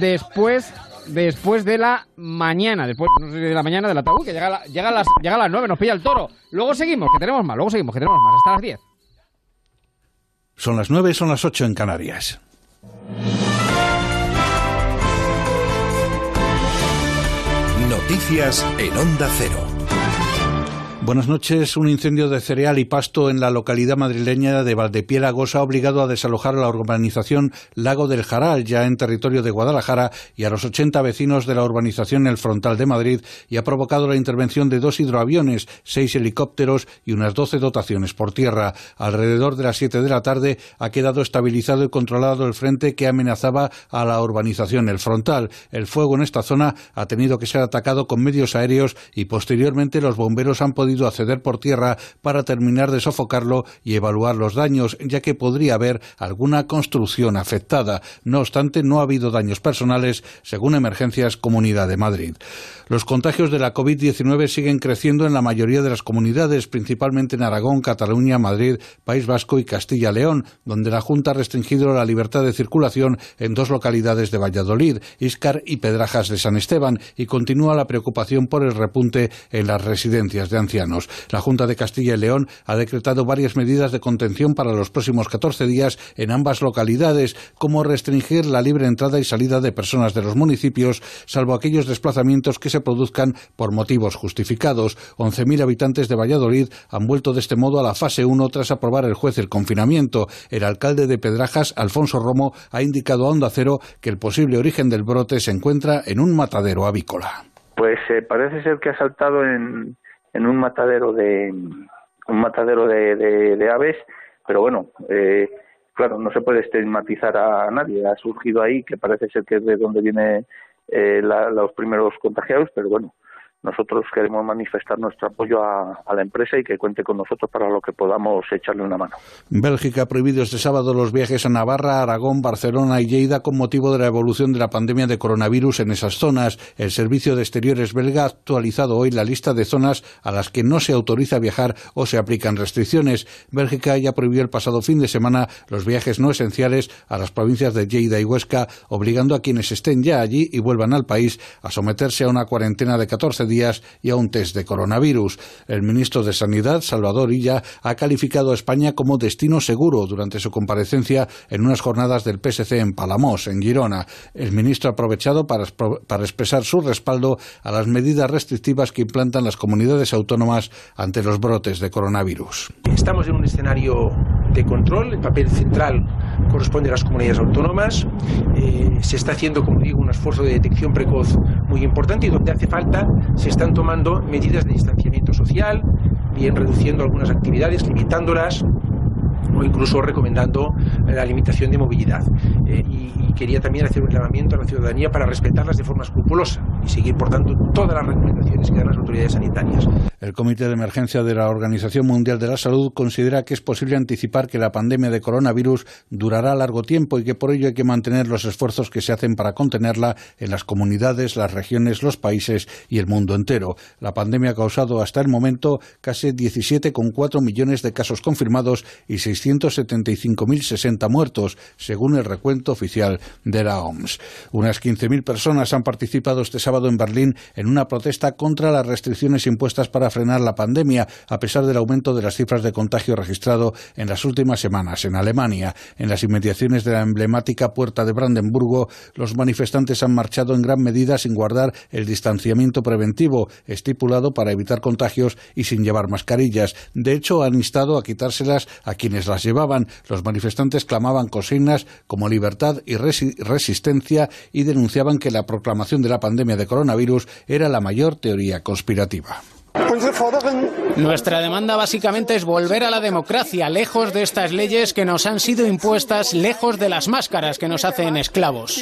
después después de la mañana, después de la mañana del ataúd, que llega la- llega, a las, llega a las 9, nos pilla el toro. Luego seguimos, que tenemos más, luego seguimos, que tenemos más, hasta las 10. Son las 9, son las 8 en Canarias. Noticias en Onda Cero. Buenas noches. Un incendio de cereal y pasto en la localidad madrileña de Valdepiélagos ha obligado a desalojar a la urbanización Lago del Jaral, ya en territorio de Guadalajara, y a los 80 vecinos de la urbanización El Frontal de Madrid, y ha provocado la intervención de dos hidroaviones, seis helicópteros y unas 12 dotaciones por tierra. Alrededor de las 7 de la tarde ha quedado estabilizado y controlado el frente que amenazaba a la urbanización El Frontal. El fuego en esta zona ha tenido que ser atacado con medios aéreos y posteriormente los bomberos han podido acceder por tierra para terminar de sofocarlo y evaluar los daños, ya que podría haber alguna construcción afectada. No obstante, no ha habido daños personales, según Emergencias Comunidad de Madrid. Los contagios de la COVID-19 siguen creciendo en la mayoría de las comunidades, principalmente en Aragón, Cataluña, Madrid, País Vasco y Castilla-León, donde la Junta ha restringido la libertad de circulación en dos localidades de Valladolid, Íscar y Pedrajas de San Esteban, y continúa la preocupación por el repunte en las residencias de ancianos. La Junta de Castilla y León ha decretado varias medidas de contención para los próximos 14 días en ambas localidades, como restringir la libre entrada y salida de personas de los municipios, salvo aquellos desplazamientos que se produzcan por motivos justificados. 11.000 habitantes de Valladolid han vuelto de este modo a la fase 1 tras aprobar el juez el confinamiento. El alcalde de Pedrajas, Alfonso Romo, ha indicado a Onda Cero que el posible origen del brote se encuentra en un matadero avícola. Pues eh, parece ser que ha saltado en, en un matadero de un matadero de, de, aves, pero bueno, eh, claro, no se puede estigmatizar a nadie. Ha surgido ahí, que parece ser que es de donde vienen eh, los primeros contagiados, pero bueno, nosotros queremos manifestar nuestro apoyo a, la empresa y que cuente con nosotros para lo que podamos echarle una mano. Bélgica ha prohibido este sábado los viajes a Navarra, Aragón, Barcelona y Lleida con motivo de la evolución de la pandemia de coronavirus en esas zonas. El Servicio de Exteriores belga ha actualizado hoy la lista de zonas a las que no se autoriza viajar o se aplican restricciones. Bélgica ya prohibió el pasado fin de semana los viajes no esenciales a las provincias de Lleida y Huesca, obligando a quienes estén ya allí y vuelvan al país a someterse a una cuarentena de 14 días y a un test de coronavirus. El ministro de Sanidad, Salvador Illa, ha calificado a España como destino seguro durante su comparecencia en unas jornadas del PSC en Palamos, en Girona. El ministro ha aprovechado para, para expresar su respaldo a las medidas restrictivas que implantan las comunidades autónomas ante los brotes de coronavirus. Estamos en un escenario de control, el papel central corresponde a las comunidades autónomas, eh, se está haciendo, como digo, un esfuerzo de detección precoz muy importante y donde hace falta se están tomando medidas de distanciamiento social, bien reduciendo algunas actividades, limitándolas o incluso recomendando la limitación de movilidad. Eh, y, quería también hacer un llamamiento a la ciudadanía para respetarlas de forma escrupulosa y seguir, por tanto, todas las recomendaciones que dan las autoridades sanitarias. El Comité de Emergencia de la Organización Mundial de la Salud considera que es posible anticipar que la pandemia de coronavirus durará largo tiempo y que por ello hay que mantener los esfuerzos que se hacen para contenerla en las comunidades, las regiones, los países y el mundo entero. La pandemia ha causado hasta el momento casi 17,4 millones de casos confirmados y 675.060 muertos, según el recuento oficial de la OMS. Unas 15.000 personas han participado este sábado en Berlín en una protesta contra las restricciones impuestas para frenar la pandemia, a pesar del aumento de las cifras de contagio registrado en las últimas semanas. En Alemania, en las inmediaciones de la emblemática Puerta de Brandenburgo, los manifestantes han marchado en gran medida sin guardar el distanciamiento preventivo estipulado para evitar contagios y sin llevar mascarillas. De hecho, han instado a quitárselas a quienes las llevaban. Los manifestantes clamaban consignas como libertad y resistencia y denunciaban que la proclamación de la pandemia de coronavirus era la mayor teoría conspirativa. Nuestra demanda básicamente es volver a la democracia, lejos de estas leyes que nos han sido impuestas, lejos de las máscaras que nos hacen esclavos.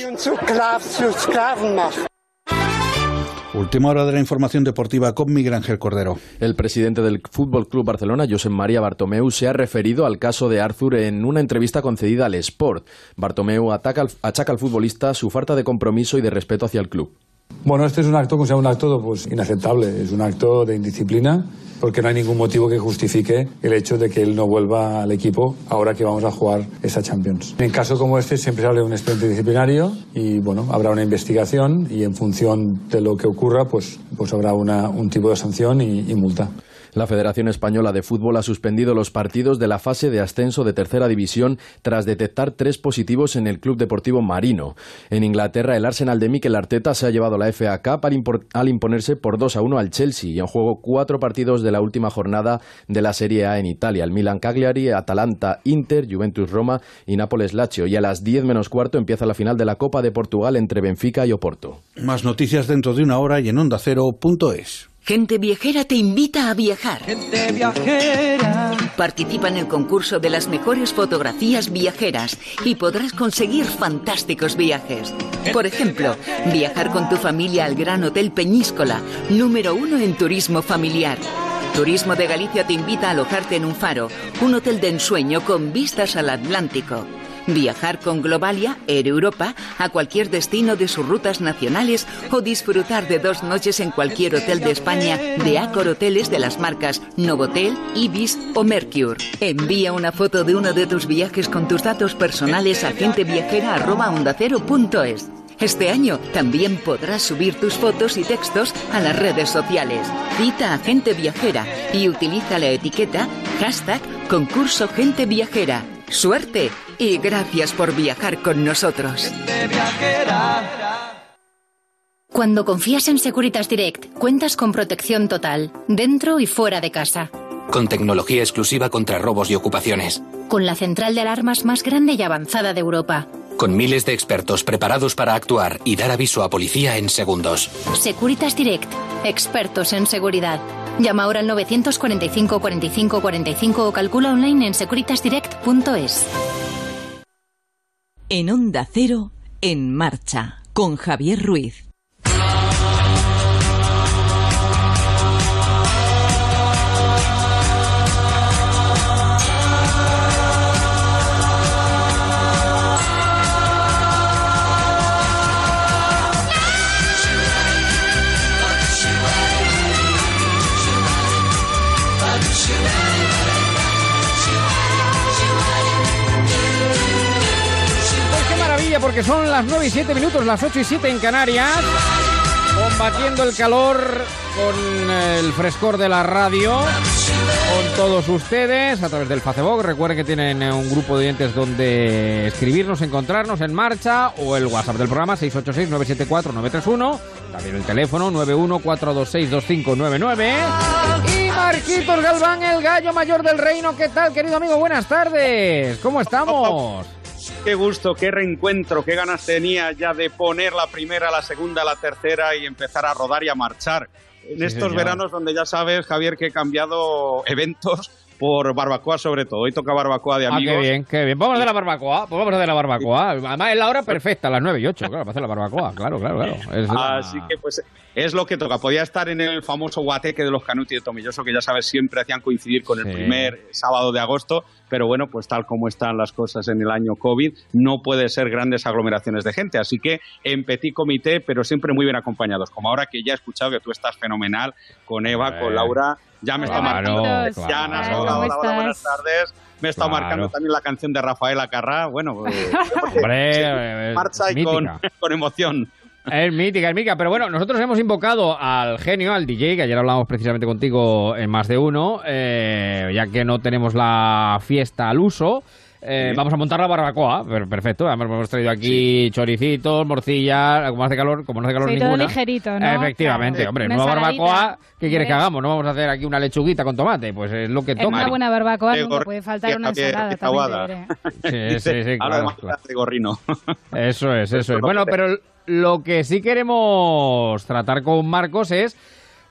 Última hora de la información deportiva con Miguel Ángel Cordero. El presidente del Fútbol Club Barcelona, Josep María Bartomeu, se ha referido al caso de Arthur en una entrevista concedida al Sport. Bartomeu ataca, achaca al futbolista su falta de compromiso y de respeto hacia el club. Bueno, este es un acto, sea un acto pues, inaceptable, es un acto de indisciplina porque no hay ningún motivo que justifique el hecho de que él no vuelva al equipo ahora que vamos a jugar esa Champions. En caso como este siempre se habla de un expediente disciplinario y bueno, habrá una investigación y en función de lo que ocurra pues, pues habrá un tipo de sanción y multa. La Federación Española de Fútbol ha suspendido los partidos de la fase de ascenso de tercera división tras detectar tres positivos en el Club Deportivo Marino. En Inglaterra, el Arsenal de Mikel Arteta se ha llevado la FA Cup al imponerse por 2 a 1 al Chelsea y en juego cuatro partidos de la última jornada de la Serie A en Italia. El Milan Cagliari, Atalanta, Inter, Juventus Roma y Nápoles Lazio. Y a las 10 menos cuarto empieza la final de la Copa de Portugal entre Benfica y Oporto. Más noticias dentro de una hora y en onda ondacero.es. Gente Viajera te invita a viajar. Gente Viajera. Participa en el concurso de las mejores fotografías viajeras y podrás conseguir fantásticos viajes. Por ejemplo, viajar con tu familia al Gran Hotel Peñíscola, número uno en turismo familiar. Turismo de Galicia te invita a alojarte en un faro, un hotel de ensueño con vistas al Atlántico. Viajar con Globalia, Air Europa, a cualquier destino de sus rutas nacionales o disfrutar de dos noches en cualquier hotel de España de Accor Hoteles de las marcas Novotel, Ibis o Mercure. Envía una foto de uno de tus viajes con tus datos personales a genteviajera.ondacero.es. Este año también podrás subir tus fotos y textos a las redes sociales. Cita a Gente Viajera y utiliza la etiqueta hashtag concurso Gente Viajera. Suerte y gracias por viajar con nosotros. Cuando confías en Securitas Direct, cuentas con protección total, dentro y fuera de casa. Con tecnología exclusiva contra robos y ocupaciones. Con la central de alarmas más grande y avanzada de Europa. Con miles de expertos preparados para actuar y dar aviso a policía en segundos. Securitas Direct, expertos en seguridad. Llama ahora al 945 45 45 o calcula online en securitasdirect.es. En Onda Cero, en marcha, con Javier Ruiz. Porque son las 9 y 7 minutos, las 8 y 7 en Canarias, combatiendo el calor con el frescor de la radio, con todos ustedes a través del Facebook. Recuerden que tienen eh, un grupo de oyentes donde escribirnos, encontrarnos en marcha o el WhatsApp del programa 686-974-931, también el teléfono 914262599. Y Marquitos Galván, el gallo mayor del reino. ¿Qué tal, querido amigo? Buenas tardes. ¿Cómo estamos? Qué gusto, qué reencuentro, qué ganas tenía ya de poner la primera, la segunda, la tercera y empezar a rodar y a marchar. En Sí, estos señor. veranos donde ya sabes, Javier, que he cambiado eventos por barbacoa sobre todo. Hoy toca barbacoa de Ah, amigos. qué bien, qué bien. Vamos a hacer la barbacoa, pues vamos a hacer la barbacoa. Además es la hora perfecta, las 9 y 8, claro, para hacer la barbacoa. Claro, claro, claro. Es la- Así que pues es lo que toca. Podía estar en el famoso guateque de los Canuti de Tomilloso, que ya sabes, siempre hacían coincidir con el Sí. primer sábado de agosto, pero bueno, pues tal como están las cosas en el año COVID, no puede ser grandes aglomeraciones de gente. Así que en petit comité, pero siempre muy bien acompañados. Como ahora que ya he escuchado que tú estás fenomenal con Eva, con Laura, ya me está Claro, marcando. claro. Hola, ¿Cómo hola, hola, buenas tardes. Me está Claro. marcando también la canción de Rafael Acarrá. Bueno, eh, Hombre, sí, eh, marcha y con, con emoción. Es mítica, es mítica. Pero bueno, nosotros hemos invocado al genio, al DJ, que ayer hablamos precisamente contigo en más de uno, eh, ya que no tenemos la fiesta al uso. Eh, Sí. Vamos a montar la barbacoa, per- perfecto. Además, hemos traído aquí choricitos, morcillas, como hace calor, como no hace calor Sí, todo ninguna. ligerito, ¿no? Efectivamente, Claro. hombre, Una barbacoa, ¿qué quieres que hagamos? No vamos a hacer aquí una lechuguita con tomate, pues es lo que toca. una buena barbacoa nunca puede faltar una ensalada. también. Sí, sí, claro, claro. de gorrino. Eso es, eso es. Bueno, pero lo que sí queremos tratar con Marcos es,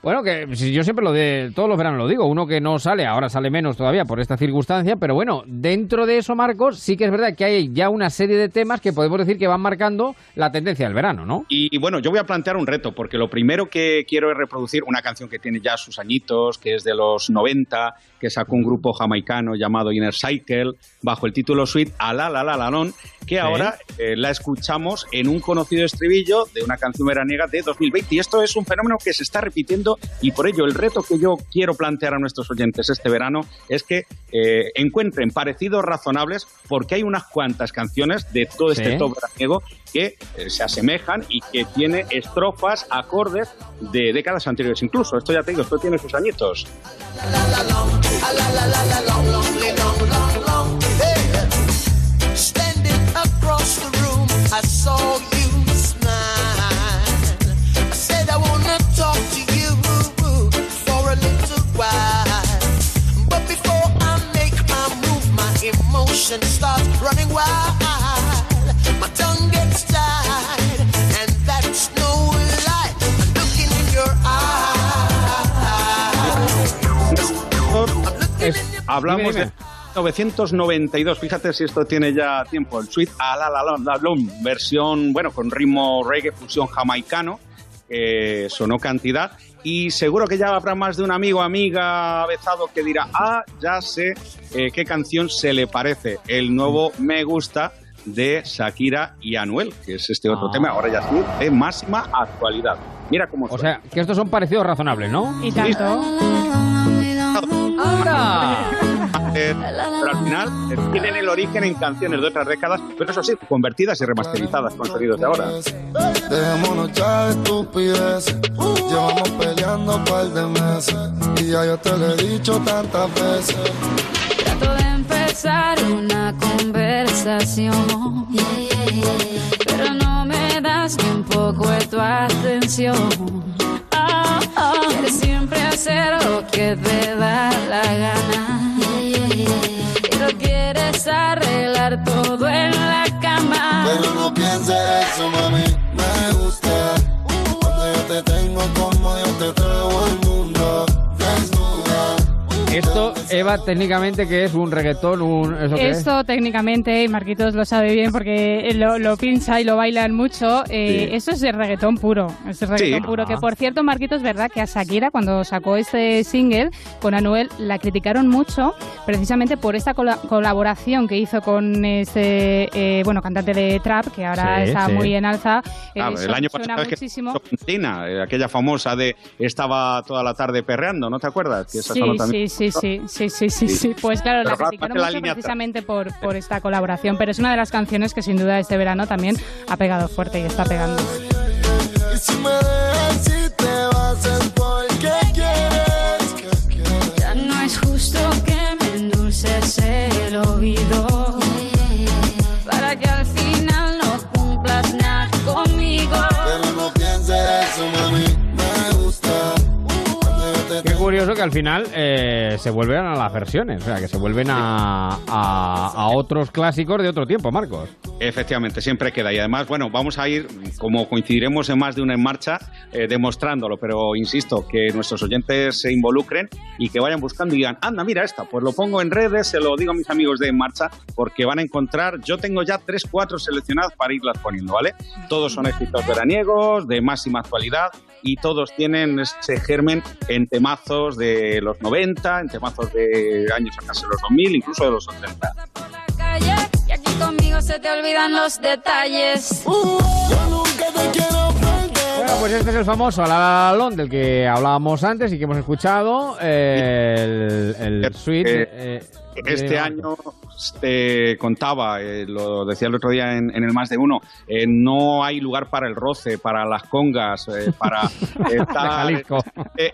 bueno, que si yo siempre lo de todos los veranos lo digo, uno que no sale, ahora sale menos todavía por esta circunstancia, pero bueno, dentro de eso, Marcos, sí que es verdad que hay ya una serie de temas que podemos decir que van marcando la tendencia del verano, ¿no? Y bueno, yo voy a plantear un reto, porque lo primero que quiero es reproducir una canción que tiene ya sus añitos, que es de los 90, que sacó un grupo jamaicano llamado Inner Cycle, bajo el título Sweet Ala La La La Lon, que ahora eh, la escuchamos en un conocido estribillo de una canción veraniega de 2020. Y esto es un fenómeno que se está repitiendo y por ello el reto que yo quiero plantear a nuestros oyentes este verano es que eh, encuentren parecidos razonables porque hay unas cuantas canciones de todo este Sí. top veraniego que eh, se asemejan y que tiene estrofas, acordes de décadas anteriores incluso. Esto ya te digo, esto tiene sus añitos. I saw you while. But before I make my move, my emotions start running wild. My tongue gets tied, and that's no lie. I'm looking in your eyes. Es- hablamos Dime, de 1992, fíjate si esto tiene ya tiempo, el Sweet Ala La La La versión, bueno, con ritmo reggae, fusión jamaicano, que sonó cantidad, y seguro que ya habrá más de un amigo, amiga, avezado que dirá, ah, ya sé eh, qué canción se le parece, el nuevo Me Gusta de Shakira y Anuel, que es este otro Ah. tema, ahora ya sí, de máxima actualidad. Mira cómo O sea, que estos son parecidos razonables, ¿no? Y tanto. ¡Anda! Eh, pero al final eh, tienen el origen en canciones de otras décadas, pero eso sí, convertidas y remasterizadas con sonidos de ahora. Dejémonos ya estupideces. Llevamos un par de meses. Y ya yo te lo he dicho tantas veces. Trato de empezar una conversación, pero no me das ni un poco de tu atención. Ah, ah. Quieres siempre hacer lo que te da la gana. Y lo quieres arreglar todo en la cama. Pero no pienses eso, mami. Mundo. Desnuda. Esto, Eva, técnicamente, que es un reggaetón? Un, ¿Eso qué es? Esto técnicamente, y Marquitos lo sabe bien porque lo, lo pincha y lo bailan mucho, eh, Sí. eso es de reggaetón puro. Es de reggaetón Sí. puro. Que Ah. por cierto, Marquitos, es verdad que a Shakira, cuando sacó este single con Anuel, la criticaron mucho precisamente por esta cola- colaboración que hizo con este eh, bueno cantante de trap, que ahora Sí, está muy en alza. Eh, Ah, el su- año pasado es que muchísimo. Argentina, eh, aquella famosa de estaba toda la tarde perreando, ¿no te acuerdas? Que esa Sí, sí, sí, sí, sí, sí, sí, Sí. sí. Pues claro, Pero la criticaron precisamente por, por esta colaboración, pero es una de las canciones que sin duda este verano también ha pegado fuerte y está pegando. Y si me dejas, si te vas, es porque quieres. Ya no es justo que me endulces el oído curioso que al final eh, se vuelven a las versiones, o sea, que se vuelven a, otros clásicos de otro tiempo, Marcos. Efectivamente, siempre queda. Y además, bueno, vamos a ir, como coincidiremos en más de una en marcha, eh, demostrándolo. Pero insisto, que nuestros oyentes se involucren y que vayan buscando y digan, anda, mira esta, pues lo pongo en redes, se lo digo a mis amigos de En Marcha, porque van a encontrar, yo tengo ya tres, cuatro seleccionadas para irlas poniendo, ¿vale? Todos son éxitos veraniegos, de máxima actualidad, y todos tienen ese germen en temazos de los 90, en temazos de años atrás de los 2000, incluso de los 80. Calle, y aquí conmigo se te olvidan los detalles. Bueno, pues este es el famoso Alalón del que hablábamos antes y que hemos escuchado. eh, el, el suite. Eh, eh, Este de- año te contaba, eh, lo decía el otro día en, en el más de uno, eh, no hay lugar para el roce, para las congas, eh, para estar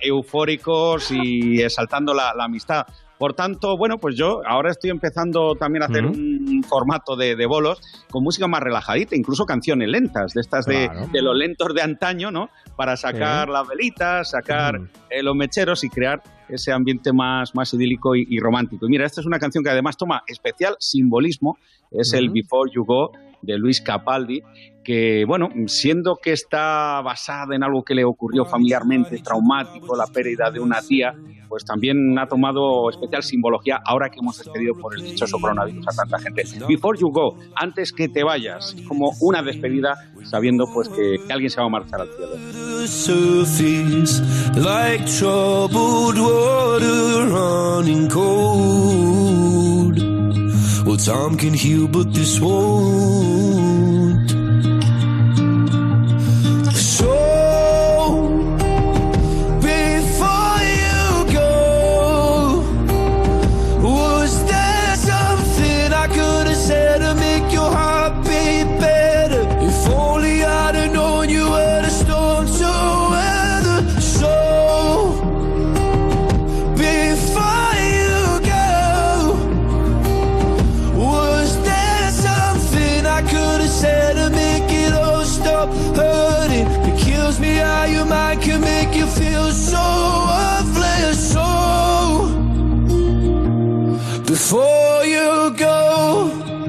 eufóricos y exaltando la, la amistad. Por tanto, bueno, pues yo ahora estoy empezando también a hacer un formato de, de bolos con música más relajadita, incluso canciones lentas, de estas de, Claro. de los lentos de antaño, ¿no? Para sacar las velitas, sacar los mecheros y crear ese ambiente más, más idílico y, y romántico. Y mira, esta es una canción que además toma especial simbolismo, es el. Before You Go de Luis Capaldi, que, bueno, siendo que está basada en algo que le ocurrió familiarmente, traumático, la pérdida de una tía, pues también ha tomado especial simbología ahora que hemos despedido por el dichoso coronavirus a tanta gente. Before You Go, antes que te vayas, como una despedida, sabiendo pues que, que alguien se va a marchar al cielo. Well, time can heal, but this won't. So, before you go, was there something I could have said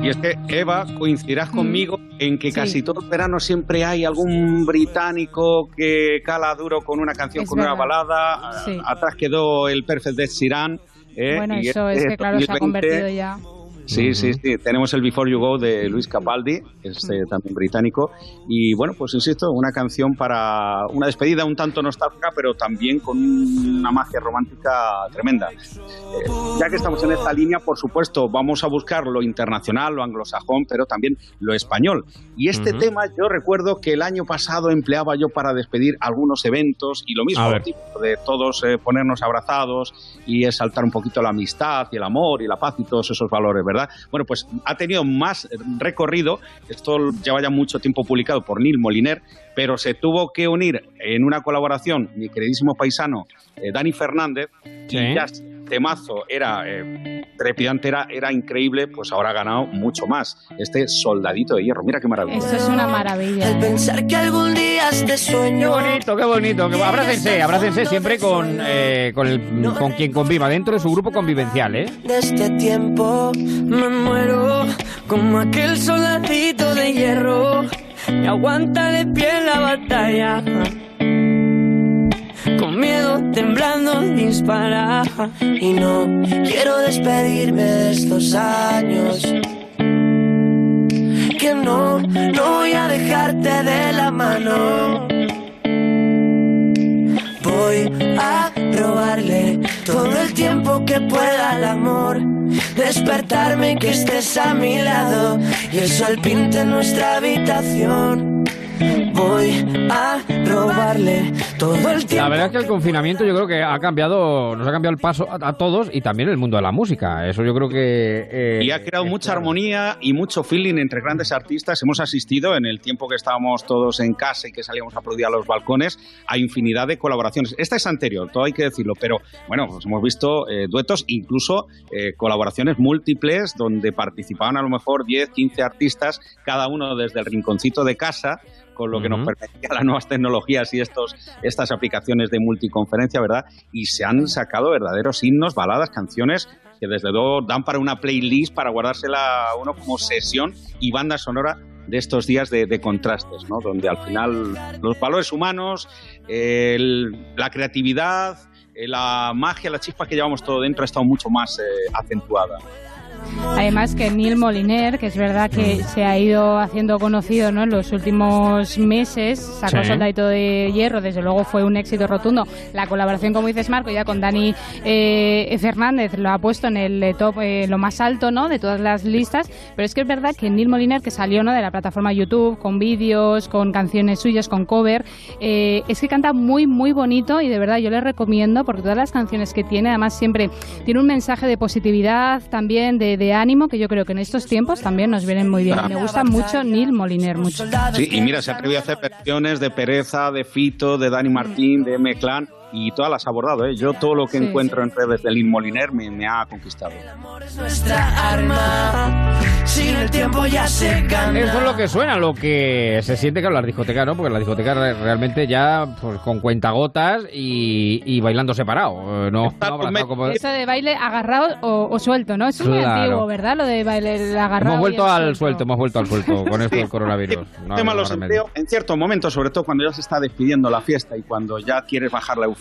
Y es que, Eva, coincidirás conmigo en que casi todo el verano siempre hay algún británico que cala duro con una canción, Es con una balada. Sí. Atrás quedó el Perfect de Sheeran. ¿eh? bueno, Y eso es que claro, se ha 2020 convertido ya. Sí, sí, sí. Tenemos el Before You Go de Luis Capaldi, este, también británico. Y bueno, pues insisto, una canción para una despedida un tanto nostálgica, pero también con una magia romántica tremenda. Eh, ya que estamos en esta línea, por supuesto, vamos a buscar lo internacional, lo anglosajón, pero también lo español. Y este Ujú. tema yo recuerdo que el año pasado empleaba yo para despedir algunos eventos y lo mismo, de todos eh, ponernos abrazados y exaltar un poquito la amistad y el amor y la paz y todos esos valores, ¿verdad? Bueno, pues ha tenido más recorrido, esto lleva ya mucho tiempo publicado por Neil Moliner, pero se tuvo que unir en una colaboración mi queridísimo paisano eh, Dani Fernández, y ya temazo era eh, trepidante, era, era increíble, pues ahora ha ganado mucho más. Este soldadito de hierro, mira qué maravilla. Esto es una maravilla. Pensar que algún día este sueño. Qué bonito, qué bonito. Que, abrácense, abrácense siempre con, eh, con, el, con quien conviva, dentro de su grupo convivencial, ¿eh? de este tiempo me muero como aquel soldadito de hierro que aguanta de pie en la batalla con miedo temblando dispara y no quiero despedirme de estos años que no no voy a dejarte de la mano Voy a robarle todo el tiempo que pueda al amor. Despertarme que estés a mi lado y el sol pinte nuestra habitación. Voy a robarle todo el tiempo. La verdad es que el confinamiento yo creo que ha cambiado, nos ha cambiado el paso a, a todos y también el mundo de la música. Eso yo creo que... eh, Y ha creado mucha armonía y mucho feeling entre grandes artistas. Hemos asistido en el tiempo que estábamos todos en casa y que salíamos a aplaudir a los balcones a infinidad de colaboraciones. Esta es anterior, todo hay que decirlo, pero bueno, pues hemos visto eh, duetos, incluso eh, colaboraciones múltiples donde participaban a lo mejor 10, 15 artistas, cada uno desde el rinconcito de casa con lo que nos permitían las nuevas tecnologías y estos, estas aplicaciones de multiconferencia, ¿verdad? Y se han sacado verdaderos himnos, baladas, canciones que desde luego dan para una playlist para guardársela uno como sesión y banda sonora de estos días de, de contrastes, ¿no? Donde al final los valores humanos, el- la creatividad, eh, la magia, la chispa que llevamos todo dentro ha estado mucho más eh, acentuada. Además que Neil Moliner, que es verdad que se ha ido haciendo conocido ¿no? en los últimos meses, sacó Sí. Soldadito de Hierro, desde luego fue un éxito rotundo. La colaboración, como dices Marco, ya con Dani eh, Fernández lo ha puesto en el eh, top, eh, lo más alto ¿no? de todas las listas, pero es que es verdad que Neil Moliner, que salió ¿no? de la plataforma YouTube, con vídeos, con canciones suyas, con cover, eh, es que canta muy, muy bonito y de verdad yo le recomiendo, porque todas las canciones que tiene, además siempre tiene un mensaje de positividad, también de, de ánimo, que yo creo que en estos tiempos también nos vienen muy bien. Ah. Me gusta mucho Neil Moliner, mucho. Sí, y mira, se ha atrevido a hacer versiones de Pereza, de Fito, de Dani Martín, de M Clan y todas las ha abordado. ¿eh? Yo todo lo que Sí, encuentro en redes de Lin Moliner me, me ha conquistado. nuestra arma. Sin el tiempo ya se gana. Eso es lo que suena, lo que se siente que la discoteca, ¿no? Porque la discoteca re- realmente ya pues, con cuentagotas y, y bailando separado. eh, No, no abrazado como... Eso de baile agarrado o, o suelto, ¿no? Eso es muy Claro. antiguo, ¿verdad? Lo de baile agarrado. Hemos vuelto el al suelto, hemos vuelto al suelto con esto del coronavirus. No, tema no los en ciertos momentos, sobre todo cuando ya se está despidiendo la fiesta y cuando ya quieres bajar la euforia,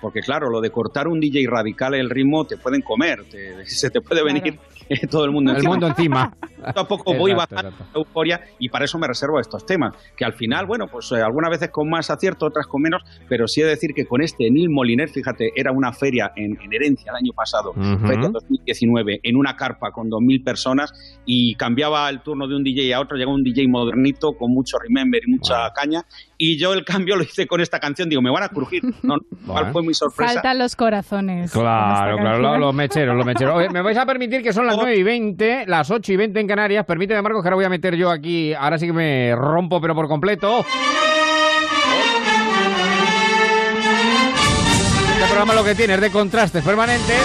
porque claro, lo de cortar un DJ radical el ritmo te pueden comer, te- se te puede venir todo el mundo El encima. mundo encima. Poco a poco voy bajando euforia y para eso me reservo estos temas, que al final, bueno, pues eh, algunas veces con más acierto, otras con menos, pero sí he de decir que con este Neil Moliner, fíjate, era una feria en, en Herencia el año pasado, Ujú. feria 2019, en una carpa con 2.000 personas y cambiaba el turno de un DJ a otro, llegó un DJ modernito con mucho remember y mucha caña y yo el cambio lo hice con esta canción, digo, me van a crujir, no, no, Bueno. fue mi sorpresa. Saltan los corazones. Claro, claro, los mecheros, los mecheros. Oye, me vais a permitir que son las 9 y 20, las 8 y 20 en Canarias. Permíteme, Marcos, que ahora voy a meter yo aquí. Ahora sí que me rompo, pero por completo. Este programa lo que tiene es de contrastes permanentes,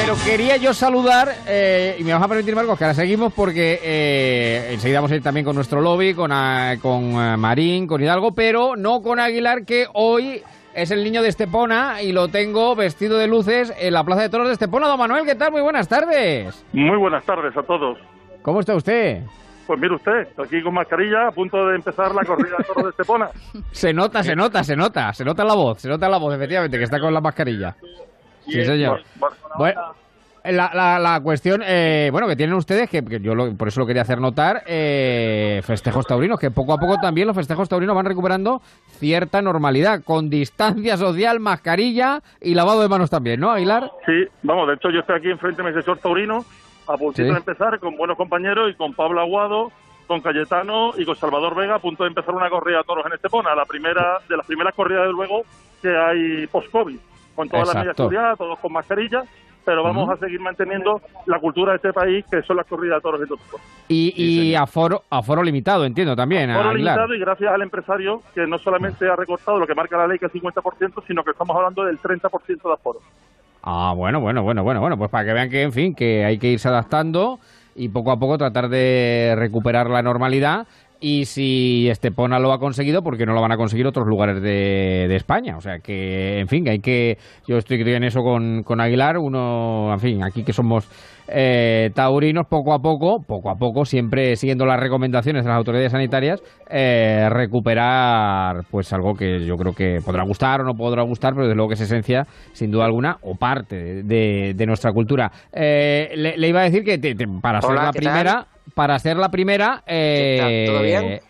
pero quería yo saludar, eh, y me vas a permitir, Marcos, que ahora seguimos porque eh, enseguida vamos a ir también con nuestro lobby, con, ah, con ah, Marín, con Hidalgo, pero no con Aguilar, que hoy es el niño de Estepona y lo tengo vestido de luces en la Plaza de Toros de Estepona. Don Manuel, ¿qué tal? Muy buenas tardes. Muy buenas tardes a todos. ¿Cómo está usted? Pues mire usted, aquí con mascarilla, a punto de empezar la corrida de toros de Estepona. Se nota, se nota, se nota, se nota la voz, se nota la voz, efectivamente, que está con la mascarilla. Sí, señor. Barcelona, Bueno, la, la, la cuestión, eh, bueno, que tienen ustedes, que, que yo lo- por eso lo quería hacer notar, eh, festejos taurinos, que poco a poco también los festejos taurinos van recuperando cierta normalidad, con distancia social, mascarilla y lavado de manos también, ¿no, Aguilar? Sí, vamos, de hecho yo estoy aquí enfrente de mi asesor taurino, a puntito Sí. de empezar con buenos compañeros y con Pablo Aguado, con Cayetano y con Salvador Vega a punto de empezar una corrida de toros en Estepona, la primera de las primeras corridas de luego que hay post-COVID, con todas las medidas todos con mascarilla, pero vamos a seguir manteniendo la cultura de este país que son las corridas de toros y todo. Y, y aforo, aforo limitado, entiendo también, Foro Aguilar. limitado y gracias al empresario que no solamente ha recortado lo que marca la ley que es 50%, sino que estamos hablando del 30% de aforo. Ah, bueno, bueno, bueno, bueno, bueno, pues para que vean que, en fin, que hay que irse adaptando y poco a poco tratar de recuperar la normalidad. Y si Estepona lo ha conseguido, ¿por qué no lo van a conseguir otros lugares de, de España? O sea que, en fin, hay que. Yo estoy en eso con, con Aguilar. Uno, en fin, aquí que somos eh, taurinos, poco a poco, poco a poco, siempre siguiendo las recomendaciones de las autoridades sanitarias, eh, recuperar pues algo que yo creo que podrá gustar o no podrá gustar, pero desde luego que es esencia, sin duda alguna, o parte de, de nuestra cultura. Eh, le, le iba a decir que te- te- para ser Hola, la ¿qué primera, tal? Para ser la primera, eh.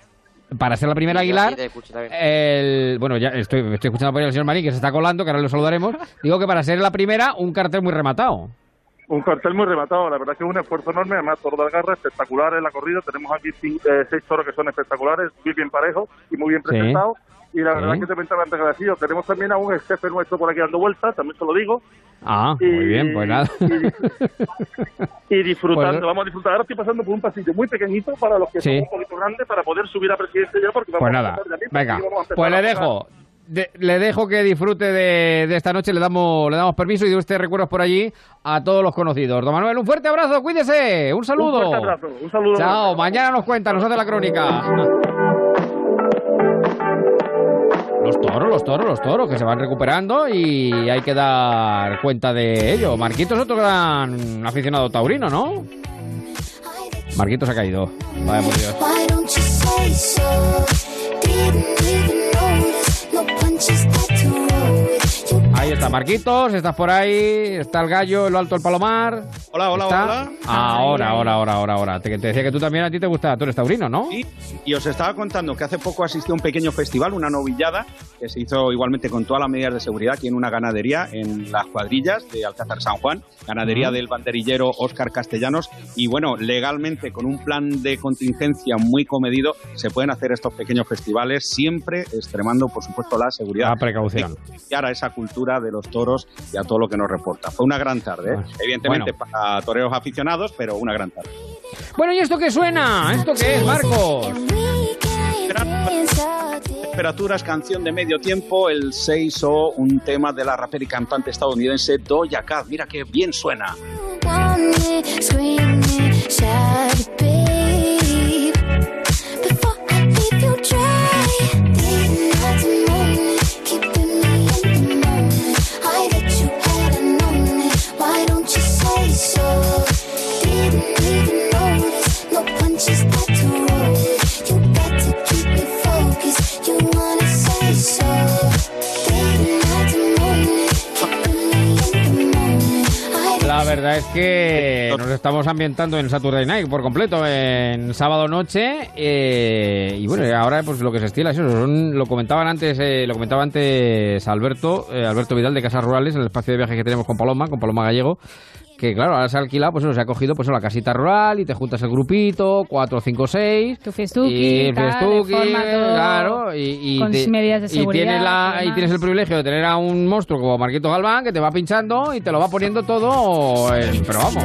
Para ser la primera Aguilar, el, bueno, ya estoy, estoy escuchando por ahí al señor Marín que se está colando, que ahora lo saludaremos. Digo que para ser la primera, un cartel muy rematado. Un cartel muy rematado, la verdad que es un esfuerzo enorme, además toros de agarre espectaculares en la corrida, tenemos aquí cin- eh, seis toros que son espectaculares, muy bien parejos y muy bien Sí. Y la verdad Sí. que te mentalmente agradecido. Tenemos también a un ex jefe nuestro por aquí dando vueltas, también se lo digo, Ah, Y- muy bien, pues nada. y disfrutando, Pues- vamos a disfrutar. Ahora estoy pasando por un pasillo muy pequeñito para los que Sí. son un poquito grandes para poder subir a presidente ya, porque vamos Pues a nada, ya mismo, venga, a pues a le dejo. de- le dejo que disfrute de, de esta noche, le damos, le damos permiso y de usted recuerdos por allí a todos los conocidos. Don Manuel, un fuerte abrazo, cuídese, un saludo. Un fuerte abrazo, un saludo. Chao, mañana nos cuenta, nos hace la crónica. Los toros, los toros, los toros, que se van recuperando y hay que dar cuenta de ello. Marquitos es otro gran aficionado taurino, ¿no? Marquitos ha caído. Vaya por Dios. Ahí está Marquitos, estás por ahí, está el gallo, lo alto el palomar. Hola, hola, ¿Está? hola. Ahora, ahora, ahora, ahora, ahora. Te, te decía que tú también a ti te gusta, tú eres taurino, ¿no? Sí, y os estaba contando que hace poco asistió a un pequeño festival, una novillada, que se hizo igualmente con todas las medidas de seguridad aquí en una ganadería en las cuadrillas de Alcázar San Juan, ganadería del banderillero Óscar Castellanos. Y bueno, legalmente, con un plan de contingencia muy comedido, se pueden hacer estos pequeños festivales, siempre extremando, por supuesto, la seguridad. La precaución. Y ahora esa cultura de los toros y a todo lo que nos reporta. Fue una gran tarde, ¿eh? evidentemente bueno. para toreros aficionados, pero una gran tarde. Bueno, ¿y esto qué suena? ¿Esto qué es, Marcos? Temperaturas, canción de medio tiempo, el 6 o un tema de la rapera y cantante estadounidense Doja Cat. Mira qué bien suena. Es que nos estamos ambientando en Saturday Night por completo, en sábado noche. eh, y bueno, ahora pues lo que se estila es eso. son- lo comentaban antes, eh, lo comentaba antes Alberto, eh, Alberto Vidal de Casas Rurales, el espacio de viaje que tenemos con Paloma, con Paloma Gallego. Que claro, ahora se ha alquilado, pues eso, se ha cogido pues la casita rural y te juntas el grupito, cuatro, cinco, seis. Tu fiestuki, y el tal, fiestuki, todo claro, y, y con te- medidas de y seguridad tienes, la, y tienes el privilegio de tener a un monstruo como Marquito Galván que te va pinchando y te lo va poniendo todo, en- pero vamos.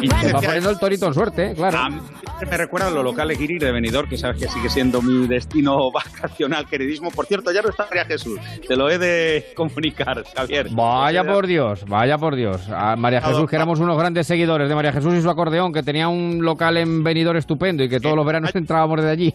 Y te va poniendo el torito en suerte, claro. A me recuerda a los locales Guiri de Benidorm, que sabes que sigue siendo mi destino vacacional, queridísimo. Por cierto, ya no está María Jesús. Te lo he de comunicar, Javier. Vaya por Dios, vaya por Dios. A María Jesús, que éramos unos grandes seguidores de María Jesús y su acordeón, que tenía un local en Benidorm estupendo y que todos los veranos entrábamos desde allí.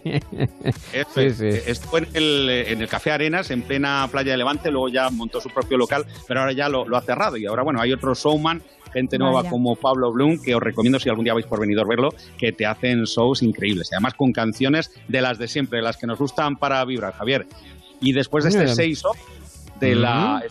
Eso Sí, es. sí. Estuvo en el, en el Café Arenas, en plena playa de Levante, luego ya montó su propio local, pero ahora ya lo, lo ha cerrado. Y ahora, bueno, hay otro showman, gente nueva Vaya. como Pablo Bloom, que os recomiendo si algún día vais por Benidorm verlo, que te hacen shows increíbles. Y además con canciones de las de siempre, las que nos gustan para vibrar, Javier. Y después de este Bien. 6 Sí. De la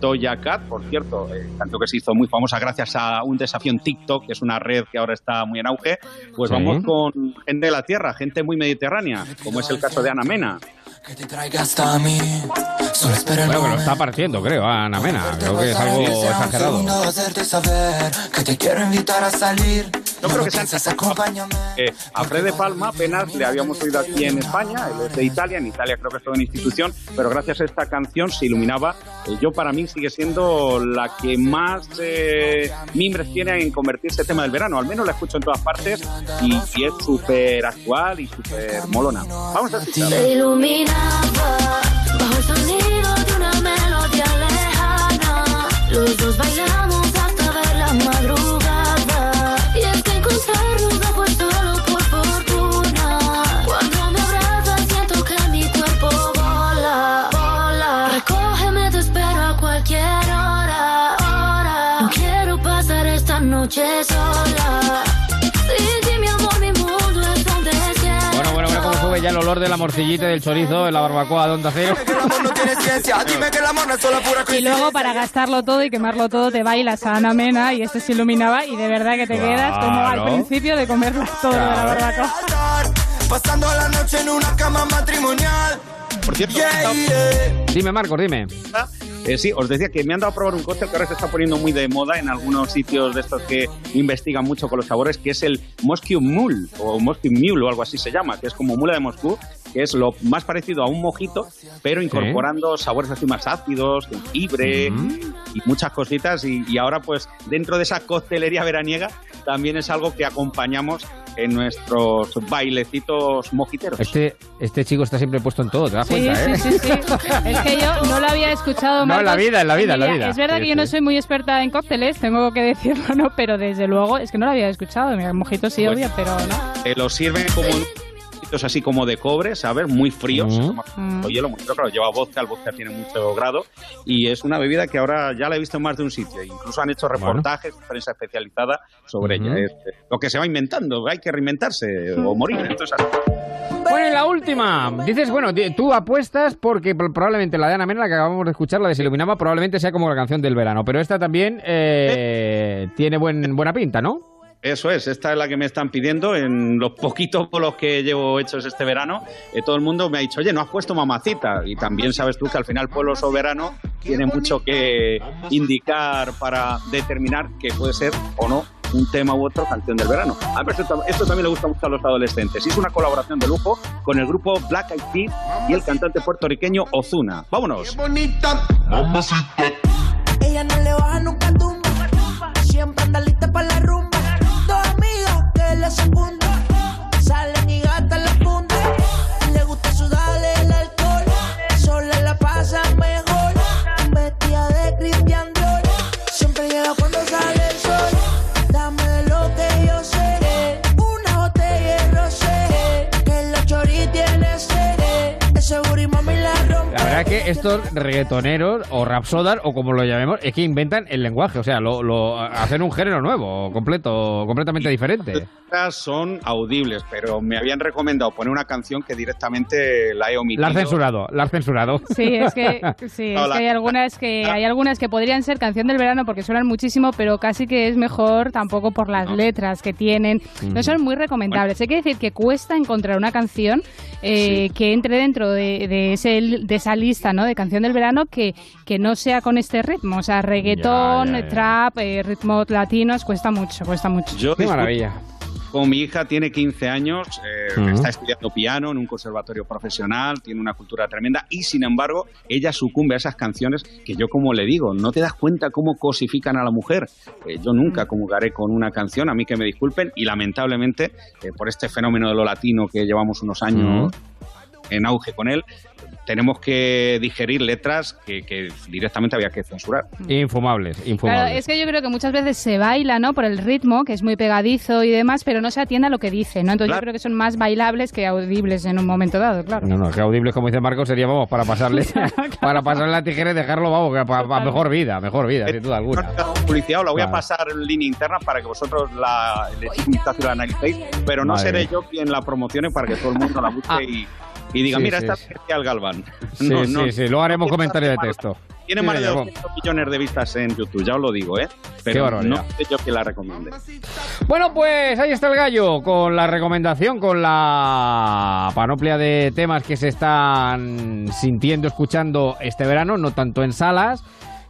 Doja Cat, por cierto, eh, canción que se hizo muy famosa gracias a un desafío en TikTok, que es una red que ahora está muy en auge. Pues Sí. vamos con gente de la tierra, gente muy mediterránea, como es el caso de Ana Mena. Hasta mí. Solo espero el Bueno, que lo está partiendo, creo, a Ana Mena. Creo que es algo exagerado. que te quiero invitar a salir. Yo creo que. Eh, a Fred de Palma apenas le habíamos oído aquí en España, él es de Italia, en Italia creo que es toda una institución, pero gracias a esta canción se iluminaba. Eh, yo para mí sigue siendo la que más eh, mimbres tiene en convertirse en tema del verano, al menos la escucho en todas partes y, y es súper actual y súper molona. Vamos a escucharla. Bajo el sonido de una melodía lejana. Los dos bailamos hasta ver la madrugada. Olor de la morcillita y del chorizo en la barbacoa de Onda Cero. Y luego para gastarlo todo y quemarlo todo te bailas a Ana Mena y este se iluminaba y de verdad que te quedas como al Claro. principio de comerlas todo de la Claro. barbacoa. Pasando la noche en una cama matrimonial. Por cierto, Dime, Marcos, dime. Eh, sí, os decía que me han dado a probar un cóctel que ahora se está poniendo muy de moda en algunos sitios de estos que investigan mucho con los sabores, que es el Moscow Mule, o Moscow Mule, o algo así se llama, que es como mula de Moscú, que es lo más parecido a un mojito, pero incorporando sabores así más ácidos, jengibre y muchas cositas. Y, y ahora, pues, dentro de esa coctelería veraniega, también es algo que acompañamos en nuestros bailecitos mojiteros. Este, este chico está siempre puesto en todo, ¿te das Sí, cuenta, eh? sí, sí, sí. Es que yo no lo había escuchado No, en la vida, en la vida, en la vida. Es verdad Sí, que yo no soy muy experta en cócteles, tengo que decirlo, ¿no? Pero desde luego es que no lo había escuchado. Mira, mojito sí, obvio, pero no. Eh, lo sirven como así como de cobre, ¿sabes? Muy fríos. Mm. mucho hielo, muy frío, claro, lleva vodka, el vodka tiene mucho grado y es una bebida que ahora ya la he visto en más de un sitio. Incluso han hecho reportajes, prensa especializada sobre ella. Es, eh, lo que se va inventando, hay que reinventarse o morir. Entonces, Bueno, y la última. Dices, bueno, tú apuestas porque pr- probablemente la de Ana Mena, la que acabamos de escuchar, la de Se Iluminaba, probablemente sea como la canción del verano. Pero esta también eh, tiene buen, buena pinta, ¿no? Eso es, esta es la que me están pidiendo en los poquitos bolos que llevo hechos este verano. eh, todo el mundo me ha dicho, oye, no has puesto mamacita. Y también sabes tú que al final pueblo o verano tiene mucho que indicar para determinar que puede ser o no un tema u otro canción del verano. A ver, esto, esto también le gusta mucho a los adolescentes. Es una colaboración de lujo con el grupo Black Eyed Peas y el cantante puertorriqueño Ozuna. Vámonos. bonita. Ella no le baja nunca tumba. Secundan. Verdad es que estos reggaetoneros o rapsodas o como lo llamemos, es que inventan el lenguaje, o sea, lo, lo- hacen un género nuevo, completo, completamente diferente. Estas son audibles, pero me habían recomendado poner una canción que directamente la he omitido. La has censurado, la has censurado. Sí, es que, sí, es que hay algunas que hay algunas que podrían ser canción del verano porque suenan muchísimo, pero casi que es mejor tampoco por las letras que tienen. No son muy recomendables. Hay que decir que cuesta encontrar una canción eh, que entre dentro de, de ese, de esa lista ¿no? de canción del verano que, que no sea con este ritmo. O sea, reggaetón, Ya, ya, ya. trap, eh, ritmos latinos, cuesta mucho, cuesta mucho. Yo Qué maravilla. Como mi hija tiene 15 años, eh, está estudiando piano en un conservatorio profesional, tiene una cultura tremenda y sin embargo ella sucumbe a esas canciones que yo como le digo, no te das cuenta cómo cosifican a la mujer. Eh, yo nunca comulgaré con una canción, a mí que me disculpen y lamentablemente eh, por este fenómeno de lo latino que llevamos unos años en auge con él, tenemos que digerir letras que, que directamente había que censurar. Infumables, Claro, infumables. es que yo creo que muchas veces se baila, ¿no? Por el ritmo, que es muy pegadizo y demás, pero no se atiende a lo que dice, ¿no? Entonces Claro. yo creo que son más bailables que audibles en un momento dado, claro. No, no, que audibles, como dice Marcos, sería, vamos, para pasarle, para pasarle la tijera y dejarlo, vamos, que para, para mejor vida, mejor vida, sin duda alguna. publicidad, os la voy a Claro. pasar en línea interna para que vosotros la, la analicéis, pero no Madre seré mía. yo quien la promocione para que todo el mundo la busque y, y diga, Sí, mira, sí, está sí. especial Galván. Sí, sí, sí, luego haremos comentario de texto. Tiene Sí, más de ya, 200 millones de vistas en YouTube, ya os lo digo, ¿eh? Pero barbaridad. no sé yo que la recomiende. Bueno, pues ahí está el gallo con la recomendación, con la panoplia de temas que se están sintiendo, escuchando este verano, no tanto en salas,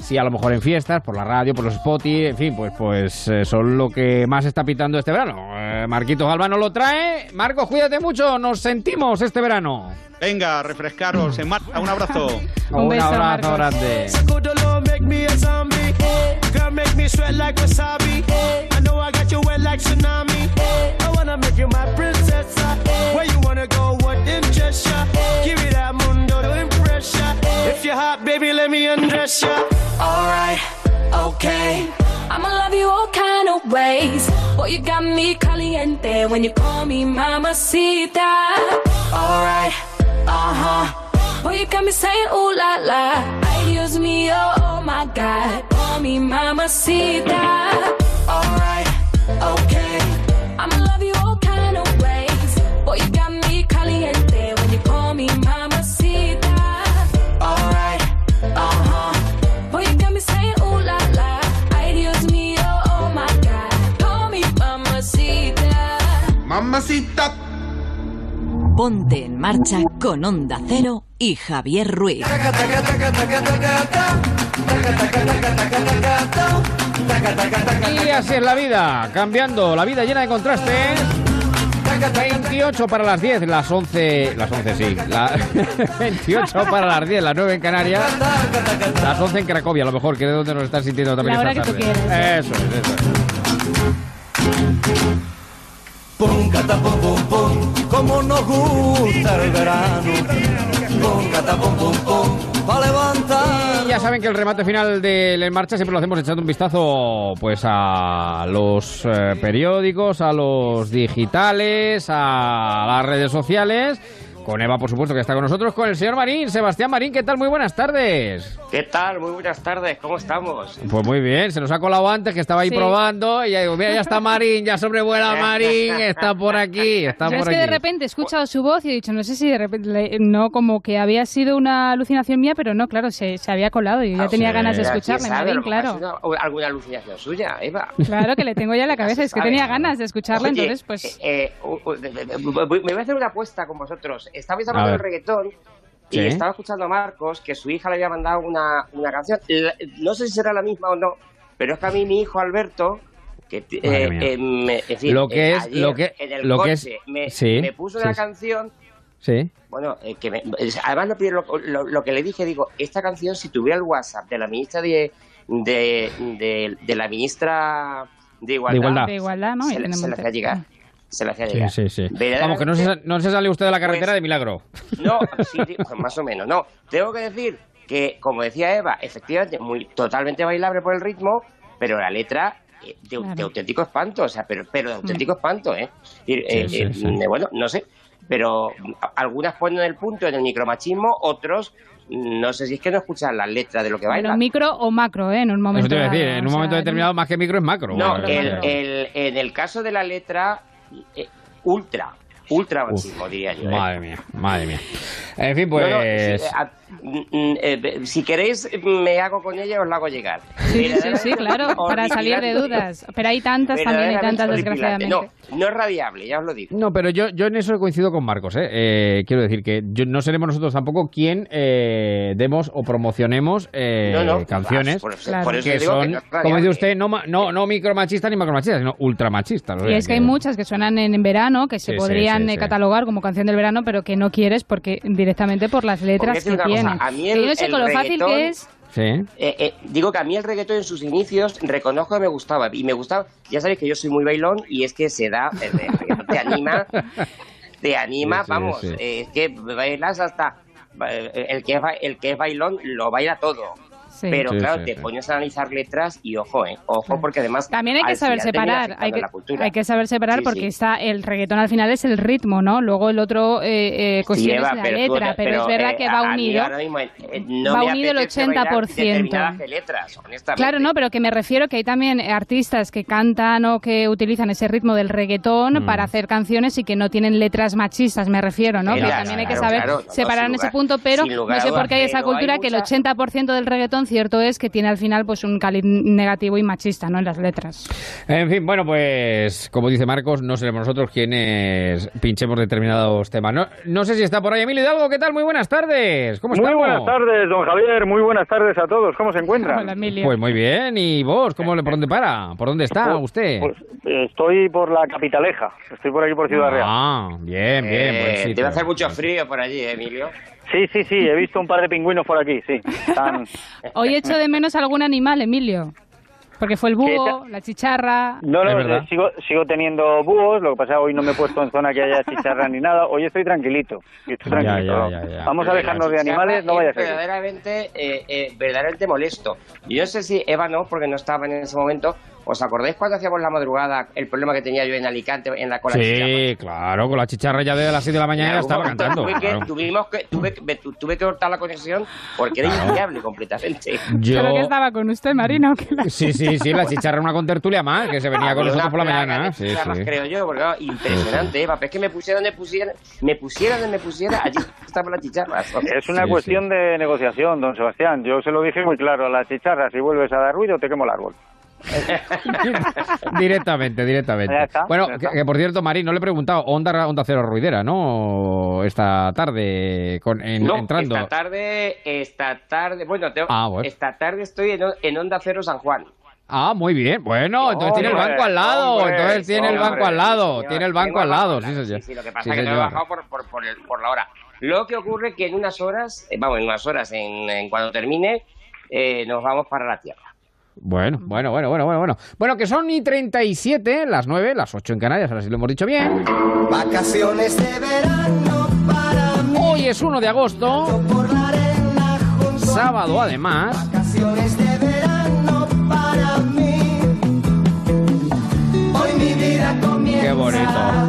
sí a lo mejor en fiestas, por la radio, por los Spotify, en fin, pues, pues eh, son lo que más está pitando este verano. Eh, Marquitos Galvano lo trae. Marcos, cuídate mucho, nos sentimos este verano. Venga, refrescaros en marcha, un abrazo. Un, abrazo grande. If you're hot, baby, let me undress ya. Alright, okay. I'ma love you all kind of ways. Boy, you got me caliente when you call me mamacita. Alright, uh huh. Boy, you got me saying ooh la la. Ay, Dios mío, oh my God. Call me mamacita. Alright, okay. I'ma love you Mamacita. Ponte en marcha con Onda Cero y Javier Ruiz. Y así es la vida, cambiando, la vida llena de contrastes. 28 para las 10, las 11, las 11 sí, la- 28 para las 10, las 9 en Canarias, las 11 en Cracovia, a lo mejor, que es de donde nos están sintiendo también La hora esta que tú tarde. quieras. Eso es, eso es. Pum, cata, pum, pum, como nos gusta el verano. Pum, cata, pum, pum, pum, pa' levantar. Ya saben que el remate final del En Marcha siempre lo hacemos echando un vistazo pues a los eh, periódicos, a los digitales, a las redes sociales. Con Eva, por supuesto, que está con nosotros, con el señor Marín. Sebastián Marín, ¿qué tal? Muy buenas tardes. ¿Qué tal? Muy buenas tardes, ¿cómo estamos? Pues muy bien, se nos ha colado antes, que estaba ahí Sí. probando. Y ya digo, mira, ya está Marín, ya sobrevuela Marín, está por aquí, está Yo es por que de aquí. repente he escuchado su voz y he dicho, no sé si de repente, le- no como que había sido una alucinación mía, pero no, claro, se, se había colado y yo ya Ah, tenía sí. ganas de ¿Quién escucharle, sabe? Marín, claro. una- alguna alucinación suya, Eva. Claro que le tengo ya en la cabeza, es que tenía ganas de escucharle, Oye, entonces pues... eh, uh, uh, de- de- de- voy- me voy a hacer una apuesta con vosotros. Estabais hablando del reggaetón y estaba escuchando a Marcos que su hija le había mandado una, una canción. La- No sé si será la misma o no, pero es que a mí mi hijo Alberto, que eh, eh, me- en fin, Lo que eh, es- ayer lo que- en el lo que coche es- me, sí, me puso sí, una sí. canción Sí. bueno, eh, que me- es- además lo, lo, lo que le dije, digo, esta canción si tuviera el WhatsApp de la ministra de, de, de, de la ministra de Igualdad, igualdad. De igualdad, ¿no? se, se la hacía que- llegar. Se la hacía Sí, llegar. sí, sí. Verdaderamente- Vamos, que no se, no se sale usted de la carretera Pues- de milagro. No, sí, sí, pues más o menos. No, tengo que decir que, como decía Eva, efectivamente, muy totalmente bailable por el ritmo, pero la letra eh, de, de Claro. auténtico espanto, o sea, pero, pero de auténtico espanto, ¿eh? Y, eh, Sí, sí, eh, sí. Bueno, no sé, pero algunas ponen el punto en el micromachismo, otros no sé si es que no escuchan las letras de lo que Bueno, bailan. micro o macro, ¿eh? En un momento decir, en un sea, momento determinado, más que micro es macro. No, Bueno, el, en el caso de la letra, ultra, ultra machismo, diría yo. ¿eh? Madre mía, madre mía. En fin, pues. No, no, sí, a- mm, eh, si queréis, me hago con ella y os la hago llegar. Sí, sí, sí, claro, para salir de dudas. Pero hay tantas también y tantas, desgraciadamente. No, no es radiable, ya os lo digo. No, pero yo, yo en eso coincido con Marcos. ¿eh? Eh, quiero decir que yo, no seremos nosotros tampoco quien eh, demos o promocionemos eh, No, no, canciones por eso- por eso que digo que son, no como dice usted, no, ma- no, no micromachistas ni macromachistas, sino ultramachistas. Y es que hay muchas que suenan en, en verano, que se Sí, podrían sí, sí. catalogar como canción del verano, pero que no quieres porque directamente por las letras que cosa, a mí el- yo no sé el con lo fácil reggaetón- que es. Sí. Eh, eh, digo que a mí el reggaetón en sus inicios reconozco que me gustaba y me gustaba, ya sabéis que yo soy muy bailón y es que se da, el reggaetón te anima, te anima, Sí, sí, vamos, sí. eh, es que bailas hasta, eh, el que, es, ba- el que es bailón lo baila todo. Sí. Pero Sí, claro, sí, te sí. pones a analizar letras y ojo, ¿eh? Ojo, porque además... También hay que saber separar, hay que, la cultura. hay que saber separar Sí, porque sí. está el reggaetón al final es el ritmo, ¿no? Luego el otro eh, eh, cuestión Eva, es la pero tú- letra, pero, es verdad eh, que va unido. mismo, eh, no va unido el apetece bailar 80%. determinadas letras. Claro, no, pero que me refiero que hay también artistas que cantan o que utilizan ese ritmo del reggaetón Mm. para hacer canciones y que no tienen letras machistas, me refiero, ¿no? Claro, que también hay que saber claro, no, no, separar en ese punto, pero no sé por qué hay esa cultura hay que el mucha- 80% del reggaetón cierto es que tiene al final pues un caliz negativo y machista, ¿no? En las letras. En fin, bueno, pues como dice Marcos, no seremos nosotros quienes pinchemos determinados temas. No, no sé si está por ahí Emilio Hidalgo, ¿qué tal? Muy buenas tardes. ¿Cómo Muy buenas tardes, don Javier. Muy buenas tardes a todos. ¿Cómo se encuentran? Pues muy bien. ¿Y vos? ¿Cómo, le- ¿Por dónde para? ¿Por dónde está Pues- usted? pues, estoy por la capitaleja. Estoy por aquí por Ciudad Real. Ah, bien, bien. Eh, buen sitio. debe hacer mucho frío por allí, ¿eh, Emilio. Sí, sí, sí. He visto un par de pingüinos por aquí. Sí. Están- Hoy echo de menos algún animal, Emilio. Porque fue el ¿Qué búho, la chicharra. No, no, eh, sigo, sigo teniendo búhos. Lo que pasa hoy no me he puesto en zona que haya chicharra ni nada. Hoy estoy tranquilito. Estoy Ya, tranquilito. ya, ya, ya. Vamos a dejarnos de animales. No vaya a es ser. verdaderamente, eh, eh, verdaderamente molesto. Yo no sé si Eva no, porque no estaba en ese momento. ¿Os acordáis cuando hacíamos la madrugada el problema que tenía yo en Alicante en la cola? Sí, claro, con la chicharra ya de las 6 de la mañana ya estaba cantando. Tuve que, claro. tuvimos que, tuve, que- me- tu- tuve que cortar la conexión porque era Claro. inviable completamente. Yo- Creo que estaba con usted, Marino. que la- Sí, sí, sí, la chicharra una contertulia más, que se venía con nosotros por la mañana. Sí, chicharras, sí. creo yo, porque claro, impresionante, Eva. Es que me pusieran, me pusieran, me pusieran, me pusieran, allí estaban las chicharras. Es una cuestión de negociación, don Sebastián. Yo se lo dije muy claro a la chicharra. Si vuelves a dar ruido, te quemo el árbol. Directamente, directamente. Bueno, que, por cierto, Marín, no le he preguntado, Onda, Onda Cero Ruidera, ¿no? Esta tarde, con, en- no, entrando. esta tarde, esta tarde, bueno, tengo- Ah, bueno. esta tarde estoy en, en Onda Cero San Juan. Ah, muy bien. Bueno, entonces tiene el banco al lado. hombre, entonces tiene el hombre, banco al lado. sí, tiene el banco al lado. Sí, señor. Sí, lo que pasa Sí, es que no he bajado por, por, por, el- por la hora. Lo que ocurre es que en unas horas, eh, vamos, en unas horas, en, en cuando termine, eh, nos vamos para la Tierra. Bueno, bueno, bueno, bueno, bueno, bueno. Bueno, que son y 37, las 9, las 8 en Canarias, ahora sí lo hemos dicho bien. Vacaciones de verano para mí. Hoy es 1 de agosto, sábado además. Vacaciones de verano para mí. Hoy mi vida comienza. Qué bonito. a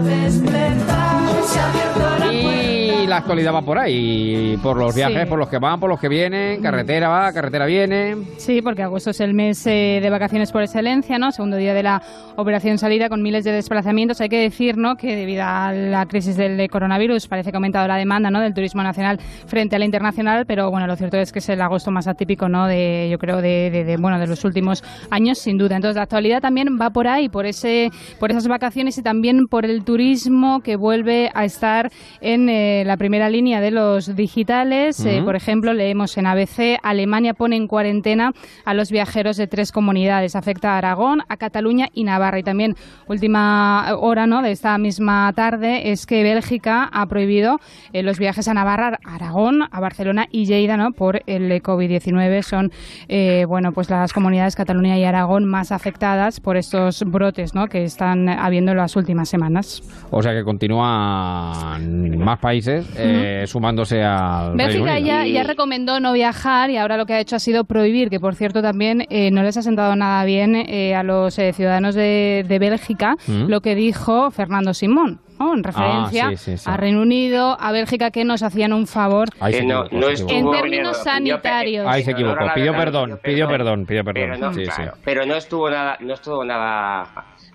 la actualidad va por ahí, por los viajes, Sí. por los que van, por los que vienen, carretera va, carretera viene. Sí, porque agosto es el mes eh, de vacaciones por excelencia, ¿no? Segundo día de la operación salida con miles de desplazamientos. Hay que decir, ¿no? Que debido a la crisis del coronavirus parece que ha aumentado la demanda, ¿no? Del turismo nacional frente a la internacional, pero bueno, lo cierto es que es el agosto más atípico, ¿no? De, yo creo, de, de- de, bueno, de los últimos años, sin duda. Entonces, la actualidad también va por ahí, por ese, por esas vacaciones y también por el turismo que vuelve a estar en eh, la primera línea de los digitales. Eh, por ejemplo, leemos en ABC, Alemania pone en cuarentena a los viajeros de tres comunidades. Afecta a Aragón, a Cataluña y Navarra. Y también, última hora ¿no? de esta misma tarde, es que Bélgica ha prohibido eh, los viajes a Navarra, a Aragón, a Barcelona y Lleida ¿no? por el COVID-19. Son eh, bueno, pues las comunidades Cataluña y Aragón más afectadas por estos brotes ¿no? que están habiendo en las últimas semanas. O sea que continúan más países eh, sumándose al Reino Bélgica ya, ya recomendó no viajar y ahora lo que ha hecho ha sido prohibir, que por cierto también eh, no les ha sentado nada bien eh, a los eh, ciudadanos de, de Bélgica lo que dijo Fernando Simón. ¿no? En referencia Ah, sí, sí, sí. a Reino Unido, a Bélgica, que nos hacían un favor Ahí se no- no equivocó. en términos sanitarios. Ahí se equivocó. Pidió perdón, pidió perdón. pidió Pero perdón. no, Sí, claro, sí. pero no estuvo nada, no estuvo nada,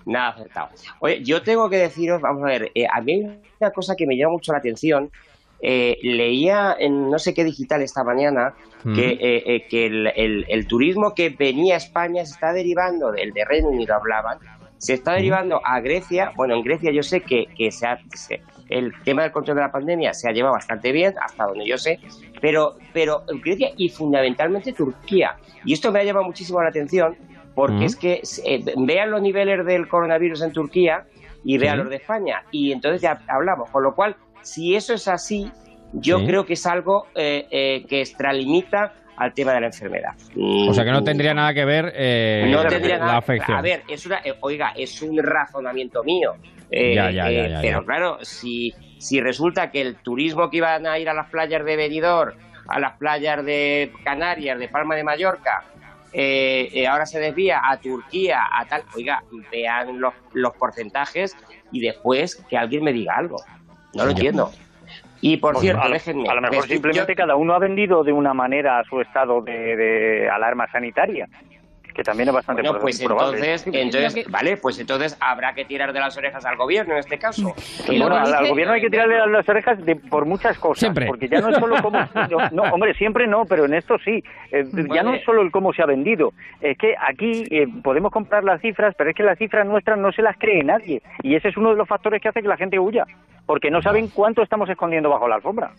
nada acertado. Oye, yo tengo que deciros, vamos a ver, eh, a mí hay una cosa que me llama mucho la atención. Eh, leía en no sé qué digital esta mañana Mm. que, eh, eh, que el, el- el turismo que venía a España se está derivando del de Reino Unido, hablaban, se está derivando a Grecia. Bueno, en Grecia yo sé que, que se ha- se- el tema del control de la pandemia se ha llevado bastante bien, hasta donde yo sé, pero, pero Grecia y fundamentalmente Turquía. Y esto me ha llamado muchísimo la atención porque Mm. es que eh, vean los niveles del coronavirus en Turquía y vean los de España. Y entonces ya hablamos. Con lo cual, si eso es así, yo Sí. creo que es algo eh, eh, que extralimita al tema de la enfermedad. O sea que no tendría nada que ver eh, No tendría la nada. afección. A ver, es una, eh, oiga, es un razonamiento mío. Ya, ya, ya, ya, pero claro, si, si resulta que el turismo que iban a ir a las playas de Benidorm a las playas de Canarias, de Palma de Mallorca, eh, eh, ahora se desvía a Turquía, a tal. Oiga, vean los, los porcentajes y después que alguien me diga algo. No lo entiendo. Y por Pues cierto, a, lo- déjenme. a lo mejor simplemente cada uno ha vendido de una manera a su estado de, de alarma sanitaria, que también es bastante Bueno, pues probable. entonces, entonces, vale, pues entonces habrá que tirar de las orejas al gobierno en este caso. Y Bueno, al, gobierno hay que tirarle a las orejas de- por muchas cosas. Siempre. Porque ya no es solo cómo. no, no, hombre, siempre no, pero en esto sí. Eh, ya no es solo el cómo se ha vendido. Es que aquí eh, podemos comprar las cifras, pero es que las cifras nuestras no se las cree nadie. Y ese es uno de los factores que hace que la gente huya. Porque no saben cuánto estamos escondiendo bajo la alfombra.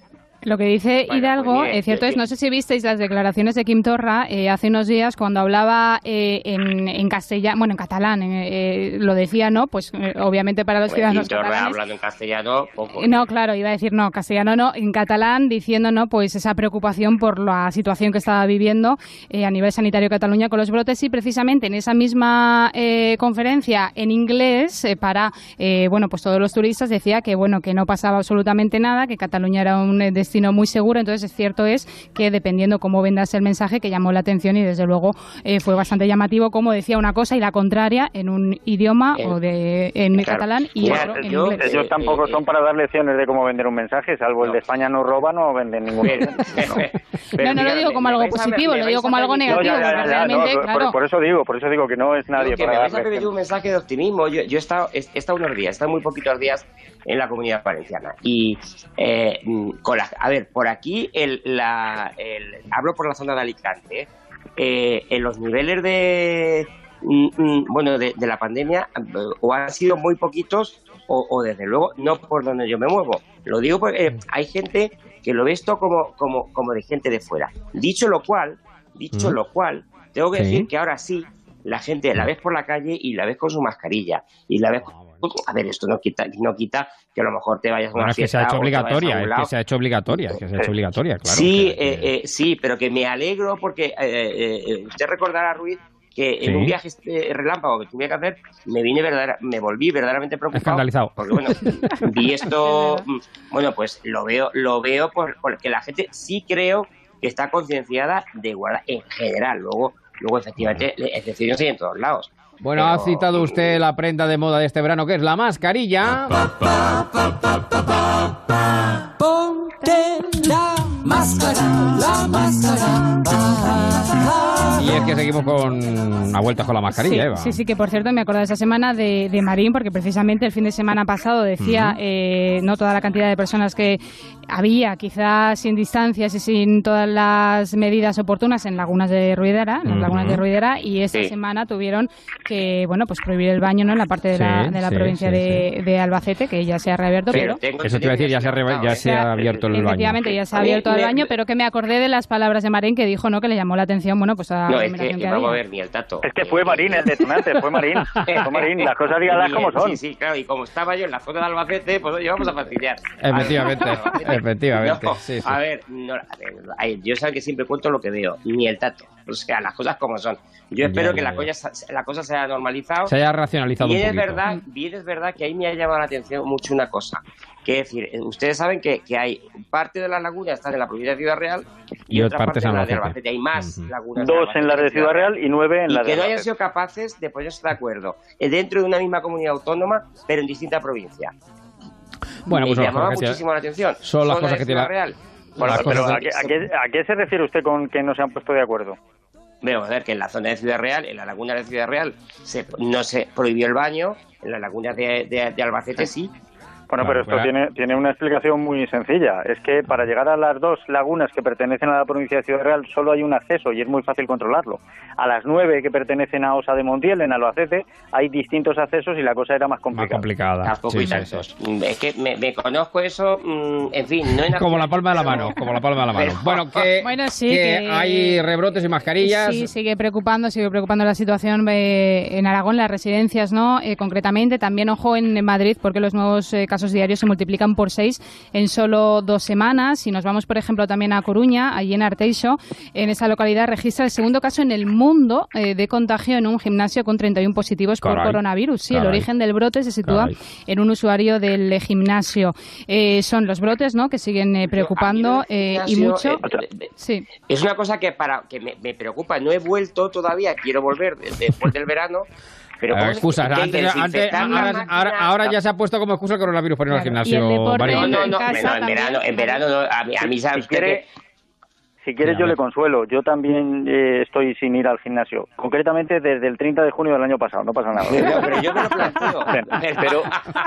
Lo que dice Bueno, Hidalgo, bien, es cierto es, no sé si visteis las declaraciones de Kim Torra eh, hace unos días cuando hablaba eh, en, en castellano, bueno, en catalán, eh, eh, lo decía, ¿no? Pues eh, obviamente para los Pues, ciudadanos Quintorra catalanes. hablando en castellano, poco. Eh, No, claro, iba a decir no, castellano no, en catalán diciendo no, pues esa preocupación por la situación que estaba viviendo eh, a nivel sanitario Cataluña con los brotes y precisamente en esa misma eh, conferencia en inglés eh, para eh, bueno pues todos los turistas decía que bueno que no pasaba absolutamente nada, que Cataluña era un eh, destino muy seguro, entonces es cierto es que dependiendo cómo vendas el mensaje que llamó la atención y desde luego eh, fue bastante llamativo como decía una cosa y la contraria en un idioma Eh, o de en claro. catalán y Ya, otro en ellos, inglés. ellos tampoco son para dar lecciones de cómo vender un mensaje, salvo el de España no roba, no venden ningún no, no lo digo como algo positivo, lo digo como algo negativo, realmente, por, claro. por eso digo, por eso digo que no es nadie que me para vais a lecciones. un mensaje de optimismo. Yo, yo he, estado, he, he estado unos días, he estado muy poquitos días en la comunidad valenciana. Y, eh, mm, con la, a ver, por aquí, el, la, el- hablo por la zona de Alicante, eh, en los niveles de, mm, mm, bueno, de, de la pandemia, o han sido muy poquitos, o, o desde luego no por donde yo me muevo. Lo digo porque eh, hay gente que lo ve esto como, como, como de gente de fuera. Dicho lo cual, dicho Mm. lo cual, tengo que Sí. decir que ahora sí, la gente la ves por la calle y la ves con su mascarilla. Y la ves. A ver, esto no quita, no quita que a lo mejor te vayas a una Bueno, es que se ha hecho obligatoria, es que se ha hecho obligatoria, es que se ha hecho obligatoria, claro. sí, que- eh, eh, sí, pero que me alegro porque eh, eh, eh, usted recordará, Ruiz, que en Sí. un viaje este, relámpago que tuve que hacer, me vine verdadera, me volví verdaderamente preocupado. Escandalizado. Porque bueno, vi esto, mm, bueno, pues lo veo, lo veo por, porque la gente sí creo que está concienciada de guardar en general. Luego, luego efectivamente, excepciones hay en todos lados. Bueno, ha citado usted la prenda de moda de este verano, que es la mascarilla. Ponte la máscara, la máscara. Y es que seguimos con a vueltas con la mascarilla, sí, Eva. Sí, sí, que por cierto me acuerdo esa semana de, de Marín, porque precisamente el fin de semana pasado decía eh, no toda la cantidad de personas que había, quizás sin distancias y sin todas las medidas oportunas en lagunas de Ruidera, en las de Ruidera, y esta Sí. semana tuvieron que, bueno, pues prohibir el baño ¿no? en la parte de la, de la sí, provincia sí, de, de Albacete, que ya se ha reabierto, pero... Eso te iba a decir, ya se ha, re- ya se ha abierto el baño. Efectivamente, ya se ha abierto el baño, pero que me acordé de las palabras de Marín que dijo, ¿no? Que le llamó la atención, bueno, pues a la No, es que, que vamos a ver, ni el tato. Es que fue Marín el detonante, fue Marín. Fue Marín, las cosas dígalas como son. Sí, sí, claro, y como estaba yo en la zona de Albacete, pues oye, vamos a fastidiar. Efectivamente, efectivamente. No, sí, sí. A ver, no, a ver, yo sé que siempre cuento lo que veo, ni el tato. O sea, las cosas como son. Yo espero Ya, que ya, la, ya. cosa, la cosa se haya normalizado. Se haya racionalizado un Bien es poquito. verdad, bien es verdad que ahí me ha llamado la atención mucho una cosa. Que es decir, ustedes saben que, que hay parte de las lagunas están en la provincia de Ciudad Real y, Y otra otras parte partes en la de Albacete. Albacete. Hay más lagunas. Dos en la de Ciudad Real y nueve en y la que de no hayan sido capaces de ponerse de acuerdo eh, dentro de una misma comunidad autónoma, pero en distinta provincia. Bueno, pues me llamaba que- muchísimo la atención. son las Zona cosas que tiene Ciudad la- Real. Bueno, pero ¿a qué, a, qué, a qué se refiere usted con que no se han puesto de acuerdo? Vamos a ver que en la zona de Ciudad Real, en la laguna de Ciudad Real, se, no se prohibió el baño, en la laguna de, de- de Albacete sí. Bueno, Claro, pero esto tiene, tiene una explicación muy sencilla. Es que para llegar a las dos lagunas que pertenecen a la provincia de Ciudad Real solo hay un acceso y es muy fácil controlarlo. A las nueve que pertenecen a Osa de Montiel, en Albacete, hay distintos accesos y la cosa era más Más complicada. complicada. Tampoco Sí, hay sí, sí. Mm, Es que me, me conozco eso, mm, en fin, no en Como la palma de la mano, como la palma de la mano. Bueno, que, Bueno, sí, que que- hay rebrotes y mascarillas. Sí, sigue preocupando, sigue preocupando la situación eh, en Aragón, las residencias, ¿no? Eh, concretamente, también ojo en Madrid, porque los nuevos eh, casos casos diarios se multiplican por seis en solo dos semanas. Si nos vamos, por ejemplo, también a Coruña, allí en Arteixo, en esa localidad registra el segundo caso en el mundo eh, de contagio en un gimnasio con 31 positivos por coronavirus. Sí, el origen del brote se sitúa Caray. en un usuario del gimnasio. Eh, son los brotes, ¿no?, que siguen eh, preocupando eh, y mucho. eh, Sí. Es una cosa que para que me, me preocupa. No he vuelto todavía, quiero volver de- después del verano. Pero Eh, ¿cómo se- excusas, que hay que antes, la ahora, máquina? ahora- ahora ya se ha puesto como excusa el coronavirus para ir al gimnasio. No, no, no, en no, casa en verano, en verano no, a mí, a mí Si que- si quieres yo le consuelo. Yo también eh, estoy sin ir al gimnasio. Concretamente desde el 30 de junio del año pasado. No pasa nada. Pero- pero yo me lo planteo. pero,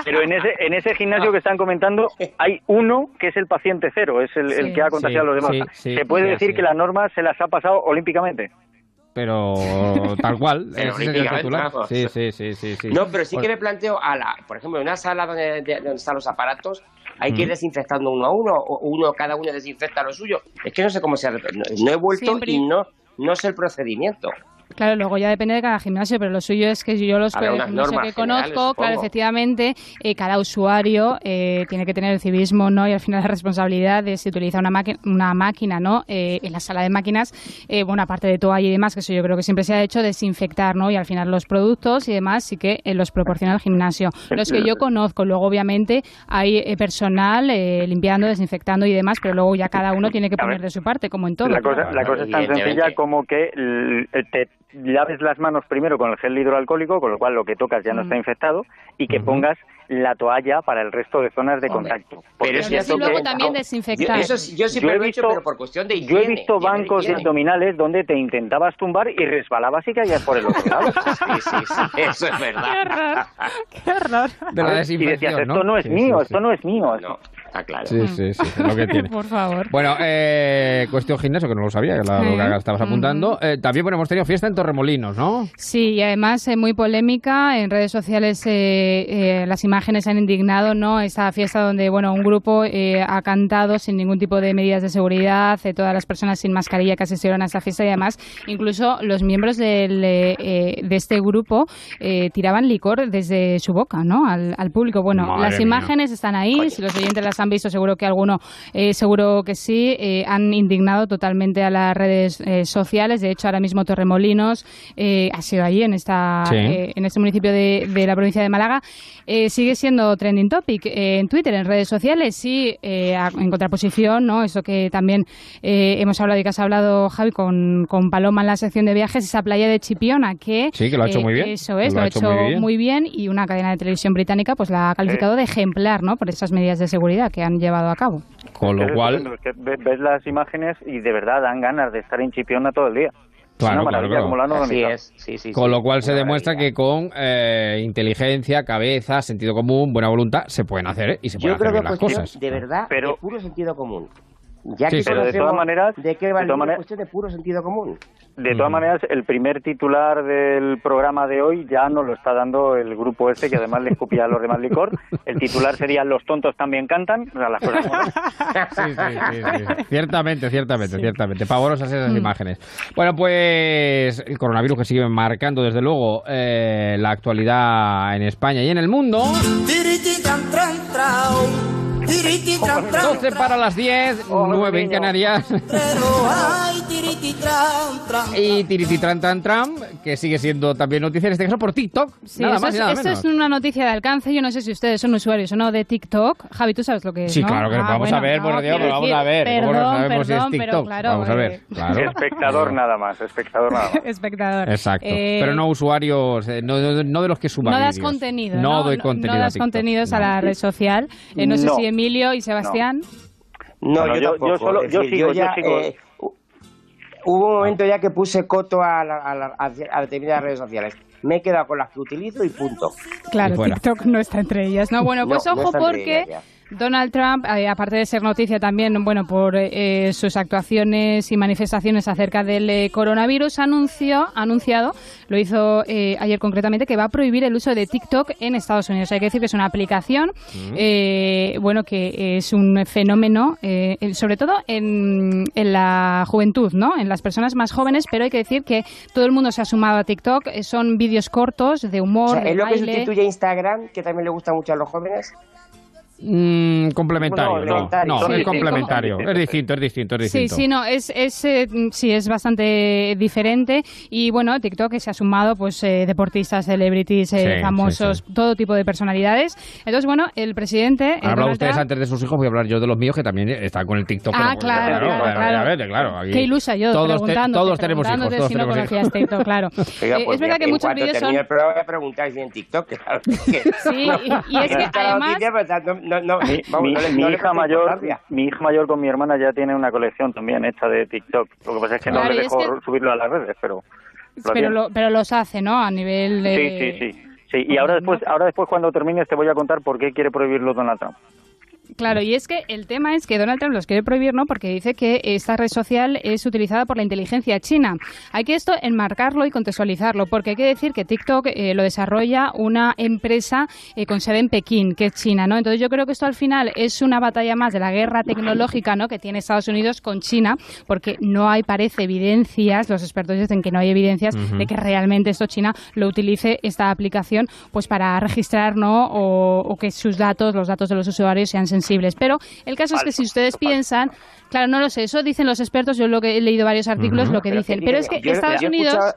pero en ese en ese gimnasio que están comentando hay uno que es el paciente cero, es el, que ha contagiado Sí, a los demás. sí, sí, Se puede decir sí. que las normas se las ha pasado olímpicamente. Pero tal cual, Pero ese sería el titular. Sí, sí, sí, sí, sí. No, pero sí Pues- que me planteo, a la, por ejemplo, en una sala donde, de- donde están los aparatos, hay que ir desinfectando uno a uno, o uno cada uno desinfecta lo suyo. Es que no sé cómo se ha... No, no he vuelto Siempre- y no, no sé el procedimiento. Claro, luego ya depende de cada gimnasio, pero lo suyo es que yo los Habrá gimnasio que conozco, claro, efectivamente, eh, cada usuario eh, tiene que tener el civismo, ¿no? Y al final la responsabilidad de si utiliza una, máquina una máquina, ¿no? Eh, en la sala de máquinas, eh, bueno, aparte de toalla y demás, que eso yo creo que siempre se ha hecho, desinfectar, ¿no? Y al final los productos y demás sí que eh, los proporciona el gimnasio. Los que yo conozco, luego obviamente hay eh, personal eh, limpiando, desinfectando y demás, pero luego ya cada uno tiene que poner de su parte, como en todo. La cosa, la cosa es tan sencilla como que te laves las manos primero con el gel hidroalcohólico, con lo cual lo que tocas ya no está infectado, y que pongas la toalla para el resto de zonas de contacto. Pero es eso cierto que- también desinfectar. Yo, eso sí- yo siempre Yo he lo he hecho, visto- pero por cuestión de Yo he visto bancos abdominales donde te intentabas tumbar y resbalabas y caías por el otro lado. Sí, sí, sí, eso es verdad. Qué horror, qué horror. De la y desinfección, decías, esto no es Sí, mío, sí, esto no es mío. No, está claro. Sí, sí, sí, es lo que tiene. Por favor. Bueno, eh, cuestión gimnasio, que no lo sabía, que la, Sí. lo que estabas apuntando. Eh, también, bueno, hemos tenido fiesta en Torremolinos, ¿no? Sí, y además eh, muy polémica. En redes sociales eh, eh, las imágenes han indignado, ¿no? Esta fiesta donde, bueno, un grupo eh, ha cantado sin ningún tipo de medidas de seguridad, eh, todas las personas sin mascarilla que asistieron a esta fiesta y además incluso los miembros del, de este grupo eh, tiraban licor desde su boca, ¿no? Al, al público. Bueno, Madre las mía. imágenes están ahí. Si los oyentes las han visto, seguro que alguno, eh, seguro que sí. eh, han indignado totalmente a las redes eh, sociales. De hecho, ahora mismo Torremolinos eh, ha sido allí en esta Sí. eh, en este municipio de, de la provincia de Málaga. Eh, sigue siendo trending topic eh, en Twitter, en redes sociales, y eh, a- en contraposición, ¿no? Eso que también eh, hemos hablado y que has hablado, Javi, con, con Paloma en la sección de viajes, esa playa de Chipiona, que... Sí, que lo ha hecho eh, muy bien. Eso es, Lo lo, ha ha hecho hecho muy bien. muy bien y una cadena de televisión británica pues la ha calificado de ejemplar, ¿no? Por esas medidas de seguridad que han llevado a cabo. Con lo cual, es que ves las imágenes y de verdad dan ganas de estar en Chipiona todo el día. Claro, Una claro, maravilla claro. Así es, sí, sí. con sí. lo cual se demuestra maravilla. que con eh, inteligencia, cabeza, sentido común, buena voluntad, se pueden hacer ¿eh? y se pueden Yo creo hacer que bien las cosas. de verdad, Pero- de puro sentido común. Ya Sí, que. Pero de todas maneras- de qué va cuestión de puro sentido común. De todas Mm. maneras, el primer titular del programa de hoy ya nos lo está dando el grupo este, que además le escupía a los demás licor. El titular sería Los tontos también cantan. O sea, las cosas como son. Sí, sí, sí, sí. Ciertamente, ciertamente, ciertamente. Pavorosas esas Mm. imágenes. Bueno, pues el coronavirus que sigue marcando desde luego eh, la actualidad en España y en el mundo. Tiriti tran tran trao. Tiriti tran tran 12 para las 10, 9 en Canarias. tran tran. Y tirititran tan tram, que sigue siendo también noticia en este caso por TikTok. Sí, nada esto, más y es, nada esto menos. es una noticia de alcance. Yo no sé si ustedes son usuarios o no de TikTok. Javi, tú sabes lo que es. Sí, ¿no? claro que lo Ah, vamos bueno, a ver, no, por Dios, pero vamos a decir, ver. ¿Cómo no Perdón, sabemos si es perdón, pero TikTok? claro. vamos a ver. eh, Claro. Espectador nada más, espectador nada más. Espectador. Exacto. Eh, pero no usuarios, eh, no, no- de los que suban No das contenido. No, No, doy contenido. No das contenidos No. a la red social. Eh, no, sé si Emilio y Sebastián. No, yo, yo- tampoco. yo solo- yo decir, sigo, yo ya, sigo. eh, hu- hubo un momento ya que puse coto a, la- a, la- a determinadas redes sociales. Me he quedado con las que utilizo y punto. Claro, Y. TikTok no está entre ellas. No, bueno, pues No, ojo porque ellas, Donald Trump, eh, aparte de ser noticia también, bueno, por eh, sus actuaciones y manifestaciones acerca del eh, coronavirus, anunció, ha anunciado, lo hizo eh, ayer concretamente, que va a prohibir el uso de TikTok en Estados Unidos. Hay que decir que es una aplicación, eh, bueno, que es un fenómeno, eh, sobre todo en, en la juventud, ¿no? En las personas más jóvenes, pero hay que decir que todo el mundo se ha sumado a TikTok. eh, Son vídeos cortos de humor, O sea, de es lo que sustituye a Instagram, que también le gusta mucho a los jóvenes. Mm, complementario, No, es complementario, es distinto, es distinto, es Sí, distinto. sí, no, es, es, eh, sí, es bastante diferente y bueno, TikTok que se ha sumado pues eh, deportistas, celebrities, eh, Sí, famosos, sí, todo tipo de personalidades. Entonces, bueno, el presidente... eh, Donald ustedes antes de sus hijos, voy a hablar yo de los míos que también están con el TikTok. Ah, pero- claro, claro, claro. obviamente, claro, aquí Qué ilusa yo todos te- todos tenemos hijos, todos si no tenemos conocías hijos. TikTok, claro. Oiga, Eh, pues es verdad que en muchos cuanto vídeos termine son... el programa voy a preguntar si en TikTok. claro, que- Sí, y, y es que además... no, no, Mi, vamos, mi- no le- mi no le hija mayor, importancia. mi hija mayor con mi hermana ya tiene una colección también hecha de TikTok. Lo que pasa es que Claro, no le dejo que- subirlo a las redes, pero. lo Pero, lo- pero los hace, ¿no? A nivel de... Sí, sí, sí. Sí, y ahora después, ahora después cuando termines te voy a contar por qué quiere prohibirlo Donald Trump. Claro, y es que el tema es que Donald Trump los quiere prohibir, ¿no? Porque dice que esta red social es utilizada por la inteligencia china. Hay que esto enmarcarlo y contextualizarlo, porque hay que decir que TikTok eh, lo desarrolla una empresa eh, con sede en Pekín, que es China, ¿no? Entonces yo creo que esto al final es una batalla más de la guerra tecnológica, ¿no? Que tiene Estados Unidos con China, porque no hay, parece, evidencias, los expertos dicen que no hay evidencias de que realmente esto China lo utilice esta aplicación pues para registrar no o, o que sus datos los datos de los usuarios sean sensibles pero el caso es que si ustedes piensan claro no lo sé eso dicen los expertos yo lo que he leído varios artículos Ujú. lo que Pero dicen que pero es que yo- Estados yo Unidos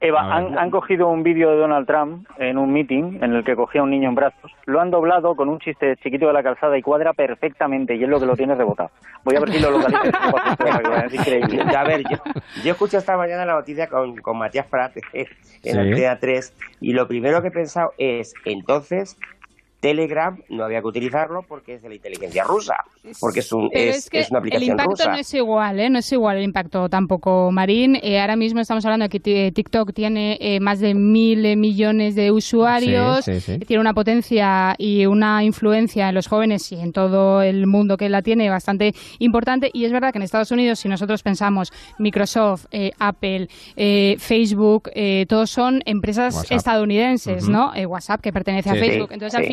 Eva, han, han cogido un vídeo de Donald Trump en un meeting en el que cogía a un niño en brazos, lo han doblado con un chiste chiquito de la calzada y cuadra perfectantamente y es lo que lo tiene rebotado. Voy a ver si lo localizo. porque es increíble. A ver, yo, yo escuché esta mañana la noticia con, con Matías Prat en Sí. Antena 3 y lo primero que he pensado es, entonces, Telegram no había que utilizarlo porque es de la inteligencia rusa, porque es, un, es, es que es una el aplicación impacto rusa. no es igual, ¿eh? No es igual el impacto tampoco, Marín. Eh, ahora mismo estamos hablando de que t- TikTok tiene eh, más de mil eh, millones de usuarios, Sí, sí, sí. tiene una potencia y una influencia en los jóvenes y en todo el mundo que la tiene bastante importante. Y es verdad que en Estados Unidos, si nosotros pensamos Microsoft, eh, Apple, eh, Facebook, eh, todos son empresas WhatsApp. estadounidenses. ¿no? Eh, WhatsApp, que pertenece Sí, a Facebook. Entonces, al sí.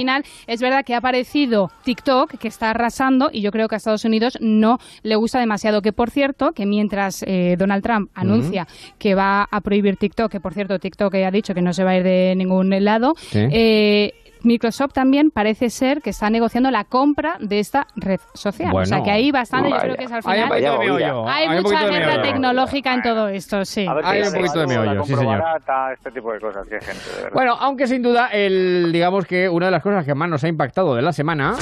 Es verdad que ha aparecido TikTok, que está arrasando, y yo creo que a Estados Unidos no le gusta demasiado. Que, por cierto, que mientras eh, Donald Trump anuncia que va a prohibir TikTok, que, por cierto, TikTok ha dicho que no se va a ir de ningún lado, eh, Microsoft también parece ser que está negociando la compra de esta red social. o sea que hay bastante, yo creo que es al final. meollo. Hay mucha guerra tecnológica en todo esto, sí. A ver Hay un poquito de meollo, sí, compro señor. barata, este tipo de cosas, que hay gente, de verdad. Bueno, aunque sin duda, el, digamos que una de las cosas que más nos ha impactado de la semana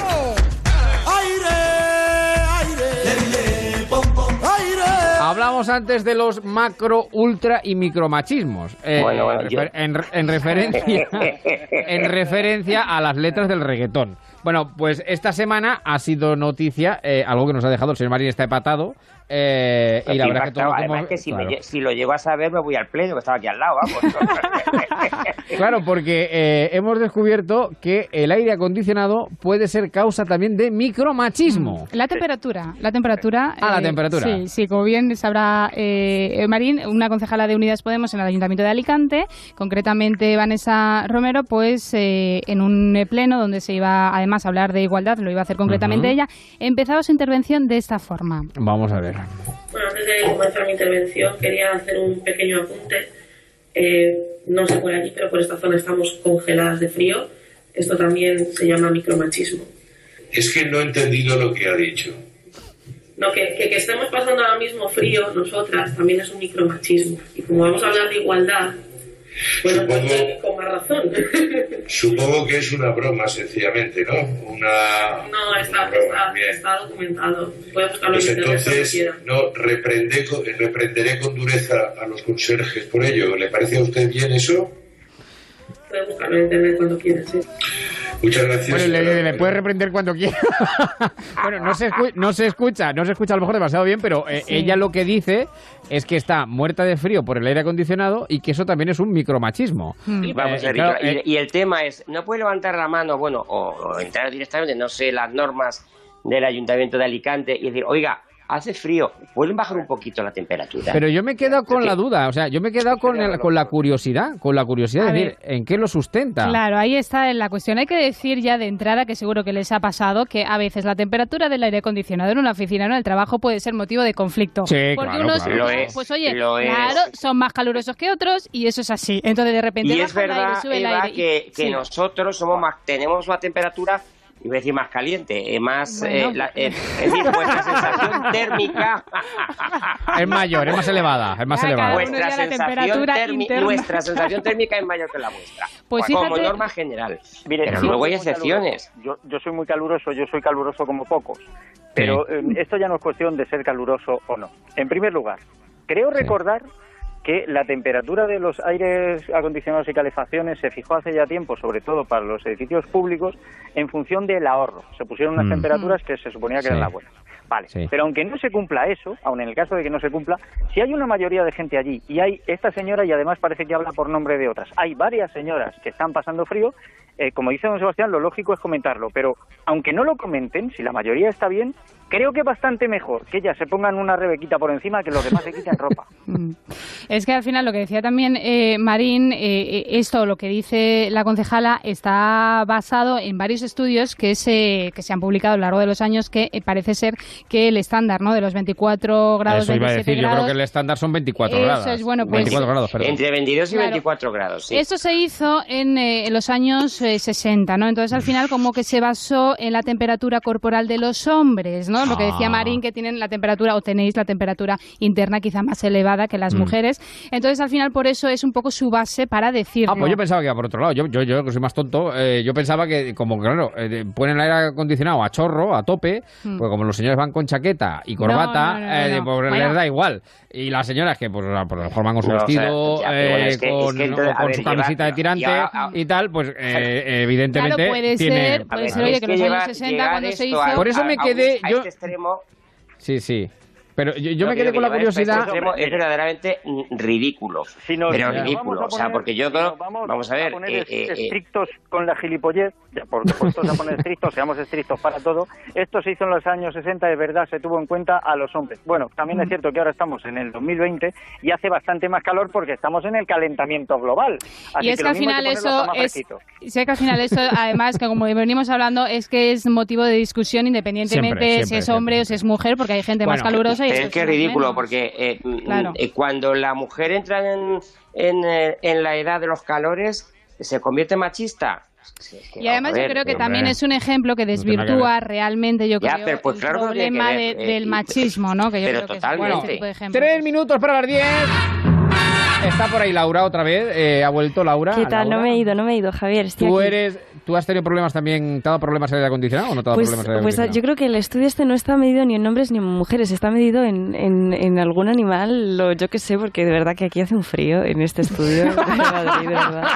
Hablamos antes de los macro, ultra y micromachismos. Eh, Bueno, refer- en, en referencia, en referencia a las letras del reggaetón. Bueno, pues esta semana ha sido noticia, eh, algo que nos ha dejado el señor Marín está empatado. Eh, y la verdad que todo lo que Además hemos- que si, me claro. si lo llego a saber me voy al pleno, que estaba aquí al lado, vamos. Claro, porque eh, hemos descubierto que el aire acondicionado puede ser causa también de micromachismo. La temperatura, la temperatura. Ah, la eh, temperatura. Sí, sí, como bien sabrá eh, Marín, una concejala de Unidas Podemos en el Ayuntamiento de Alicante, concretamente Vanessa Romero, pues eh, en un pleno donde se iba además a hablar de igualdad, lo iba a hacer concretamente ella, empezaba su intervención de esta forma. Vamos a ver. Bueno, antes de comenzar mi intervención quería hacer un pequeño apunte. Eh, no sé por aquí, pero por esta zona estamos congeladas de frío. Esto también se llama micromachismo. Es que no he entendido lo que ha dicho. No, que, que, que estemos pasando ahora mismo frío nosotras también es un micromachismo. Y como vamos a hablar de igualdad, pues Supongo- con más razón. Supongo que es una broma, sencillamente, ¿no? Una. no, está, está, está documentado. Buscarlo Pues en entonces, no, reprende reprenderé con dureza a los conserjes por ello. ¿Le parece a usted bien eso? Puede buscarlo en internet cuando quiera, sí. Muchas gracias. Bueno, le, señora. le puede reprender cuando quiera. bueno, no se, escu- no se escucha, no se escucha a lo mejor demasiado bien, pero eh, Sí. ella lo que dice es que está muerta de frío por el aire acondicionado y que eso también es un micromachismo. Y vamos Eh, a ver, claro, y, eh, y el tema es, no puede levantar la mano, bueno, o, o entrar directamente, no sé, las normas del Ayuntamiento de Alicante y decir, oiga, hace frío, ¿pueden bajar un poquito la temperatura? Pero yo me he quedado con la duda, o sea, yo me he quedado con, el- con la curiosidad, con la curiosidad de decir, ¿en qué lo sustenta? Claro, ahí está la cuestión. Hay que decir ya de entrada, que seguro que les ha pasado, que a veces la temperatura del aire acondicionado en una oficina o en el trabajo puede ser motivo de conflicto. Sí, Porque claro, unos, claro. Lo es, pues oye, lo es. claro, son más calurosos que otros y eso es así. Entonces de repente Y es baja el aire, verdad, el aire que, que sí. nosotros somos más, tenemos una temperatura iba a decir más caliente, eh, más, Bueno. eh, la- eh, es decir, vuestra sensación térmica, Es mayor, es más elevada, es más elevada. vuestra sensación térmica es mayor que la vuestra. Pues como fíjate- norma general. Mire, Pero luego hay excepciones. Yo, yo soy muy caluroso, yo soy caluroso como pocos. Pero eh, esto ya no es cuestión de ser caluroso o no. En primer lugar, creo recordar que la temperatura de los aires acondicionados y calefacciones se fijó hace ya tiempo, sobre todo para los edificios públicos, en función del ahorro. Se pusieron unas Mm. temperaturas que se suponía que eran las buenas. Vale, Sí. pero aunque no se cumpla eso, aun en el caso de que no se cumpla, si hay una mayoría de gente allí y hay esta señora y además parece que habla por nombre de otras, hay varias señoras que están pasando frío, eh, como dice don Sebastián, lo lógico es comentarlo, pero aunque no lo comenten, si la mayoría está bien, creo que bastante mejor que ellas se pongan una rebequita por encima que los demás se quiten ropa. Es que al final lo que decía también eh, Marín, eh, eh, esto, lo que dice la concejala, está basado en varios estudios que se, que se han publicado a lo largo de los años que eh, parece ser que el estándar ¿no? de los 24 grados, Eso iba a 27 decir, yo creo grados, que el estándar son 24 Eso grados. es, bueno, pues- 24 grados, perdón. Entre 22 y Claro. 24 grados, sí. Esto se hizo en, eh, en los años eh, 60, ¿no? Entonces, al final, como que se basó en la temperatura corporal de los hombres, ¿no? Lo que decía Ah. Marín, que tienen la temperatura, o tenéis la temperatura interna quizá más elevada que las Mm. mujeres. Entonces, al final, por eso es un poco su base para decirlo. Ah, pues yo pensaba que iba por otro lado. Yo, yo, yo que soy más tonto, eh, yo pensaba que, como claro, eh, ponen el aire acondicionado a chorro, a tope, Mm. pues como los señores van con chaqueta y corbata, No, no, no, eh, no. pues Bueno. les da igual. Y las señoras que, pues, a- pues lo mejor van con su No, o sea, vestido, eh, es que- es con, que entonces, o a con ver, su lleva- camisita de tirante y ah, tal, pues eh, evidentemente Claro, puede tiene... ser, puede ver, ser, oye, es que que los años 60, llegar cuando se hizo... Por eso me quedé- yo- extremo, Sí, sí. Pero yo, me que quedé con la que curiosidad... es verdaderamente ridículo. Si nos- pero ridículo, o sea, porque yo creo, vamos, vamos a ver, poner eh, eh, eh, estrictos con la gilipollez, ya por supuesto a poner estrictos, seamos estrictos para todo. Esto se hizo en los años 60, de verdad se tuvo en cuenta a los hombres. Bueno, también es cierto que ahora estamos en el 2020 y hace bastante más calor porque estamos en el calentamiento global. Así y es que, lo al mismo hay final que eso es sé que al final eso además que como venimos hablando es que es motivo de discusión independientemente Siempre, si es hombre o si es mujer porque hay gente más calurosa es que es menos. ridículo, porque eh, Claro. eh, cuando la mujer entra en, en, eh, en la edad de los calores, ¿se convierte en machista? y además ver, yo creo que hombre. también es un ejemplo que desvirtúa realmente yo Ya, creo pero pues el claro problema que de- ver, eh, del machismo no que yo pero creo que es totalmente. bueno, este tipo de ejemplos. Tres minutos para las diez. Está por ahí Laura otra vez. eh, ha vuelto Laura. ¿Qué tal? Laura. No me he ido, no me he ido, Javier. Estoy ¿Tú aquí. eres, tú has tenido problemas también, te ha dado problemas el aire acondicionado o no te ha dado Pues, problemas el aire pues acondicionado? yo creo que el estudio este no está medido ni en hombres ni en mujeres, está medido en, en, en algún animal, lo, yo qué sé, porque de verdad que aquí hace un frío en este estudio. de Madrid, de verdad.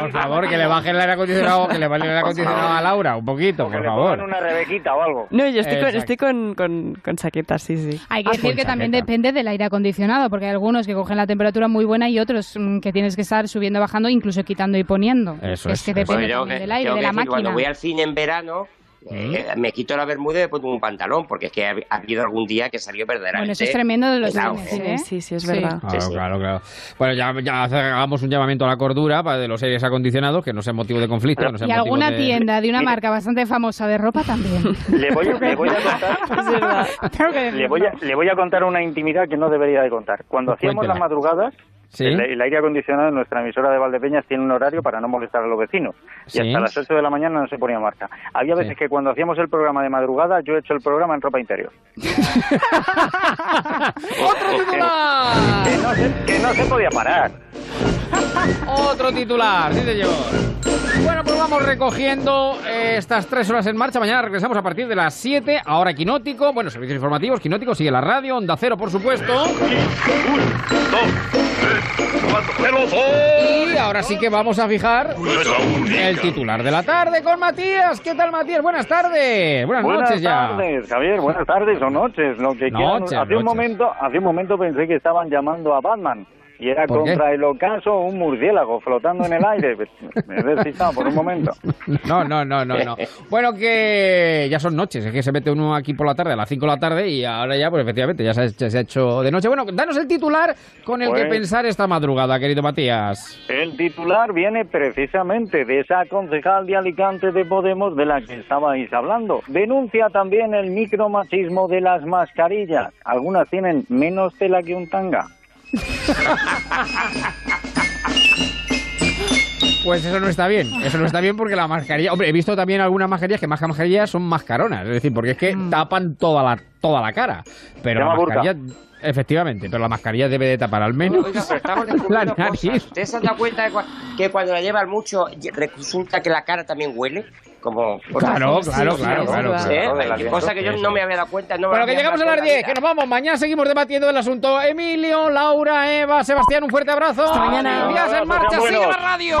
Por favor, que le bajen el aire acondicionado, que le bajen el aire acondicionado a Laura, un poquito, por Le favor. una rebequita o algo. No, yo estoy, con, estoy con, con, con chaquetas, sí, sí. Hay que Ah, decir que también depende del aire acondicionado, porque hay algunos que cogen la temperatura muy buena y otros mm, que tienes que estar subiendo, bajando, incluso quitando y poniendo. Eso es es, que eso depende Bueno, yo también que- del aire, de que la decir, máquina. Cuando voy al cine en verano, ¿Mm? eh, me quito la bermuda y me pongo un pantalón, porque es que ha, ha habido algún día que salió verdaderamente... Bueno, eso es tremendo de los cines, ¿eh? ¿eh? Sí, sí, es Sí. verdad. Claro, Sí, sí. claro, claro. Bueno, ya, ya hagamos un llamamiento a la cordura para de los aires acondicionados, que no sea motivo de conflicto, que no sea Y alguna de... tienda de una marca bastante famosa de ropa también. Le voy, a- le voy a contar... Le voy, a, le voy a contar una intimidad que no debería de contar. Cuando Pues hacíamos cuéntela. las madrugadas, ¿Sí? el, el aire acondicionado en nuestra emisora de Valdepeñas tiene un horario para no molestar a los vecinos. Y hasta las 8 de la mañana no se ponía marcha. Había veces Sí. que cuando hacíamos el programa de madrugada, yo he hecho el programa en ropa interior. ¡Otro titular! Que no se, que no se podía parar. Otro titular, sí señor. Bueno, pues vamos recogiendo eh, estas tres horas en marcha. Mañana regresamos a partir de las 7. Ahora Quinótico. Bueno, servicios informativos. Quinótico sigue la radio. Onda Cero, por supuesto. Y ahora sí que vamos a fijar el titular de la tarde con Matías. ¿Qué tal, Matías? Buenas tardes. Buenas, noches ya. tardes, Javier. Buenas tardes o noches, lo que quieran. Noches, hace un momento, hace un momento pensé que estaban llamando a Batman. Y era contra el ocaso un murciélago flotando en el aire. Me he despistado por un momento. No, no, no, no, no. Bueno, que ya son noches, es que se mete uno aquí por la tarde, a las 5 de la tarde, y ahora ya, pues efectivamente, ya se ha, se ha hecho de noche. Bueno, danos el titular con el que Pues- pensar esta madrugada, querido Matías. El titular viene precisamente de esa concejal de Alicante de Podemos de la que estabais hablando. Denuncia también el micromachismo de las mascarillas. Algunas tienen menos tela que un tanga. Pues eso no está bien. Eso no está bien porque la mascarilla. Hombre, he visto también algunas mascarillas que más que mascarillas son mascaronas. Es decir, porque es que tapan toda la, toda la cara. Pero la burka. Efectivamente, pero la mascarilla debe de tapar al menos Oiga, pero estamos la descubriendo nariz. cosas. ¿Usted se han dado cuenta de cua- que cuando la llevan mucho resulta que la cara también huele? Como Claro, claro, claro, claro, ¿Eh? claro. Cosa que yo no me había dado cuenta. No Bueno, que llegamos a las cuenta 10, que nos vamos. Mañana seguimos debatiendo el asunto. Emilio, Laura, Eva, Sebastián, un fuerte abrazo. Hasta mañana. Días en marcha, sigue la radio.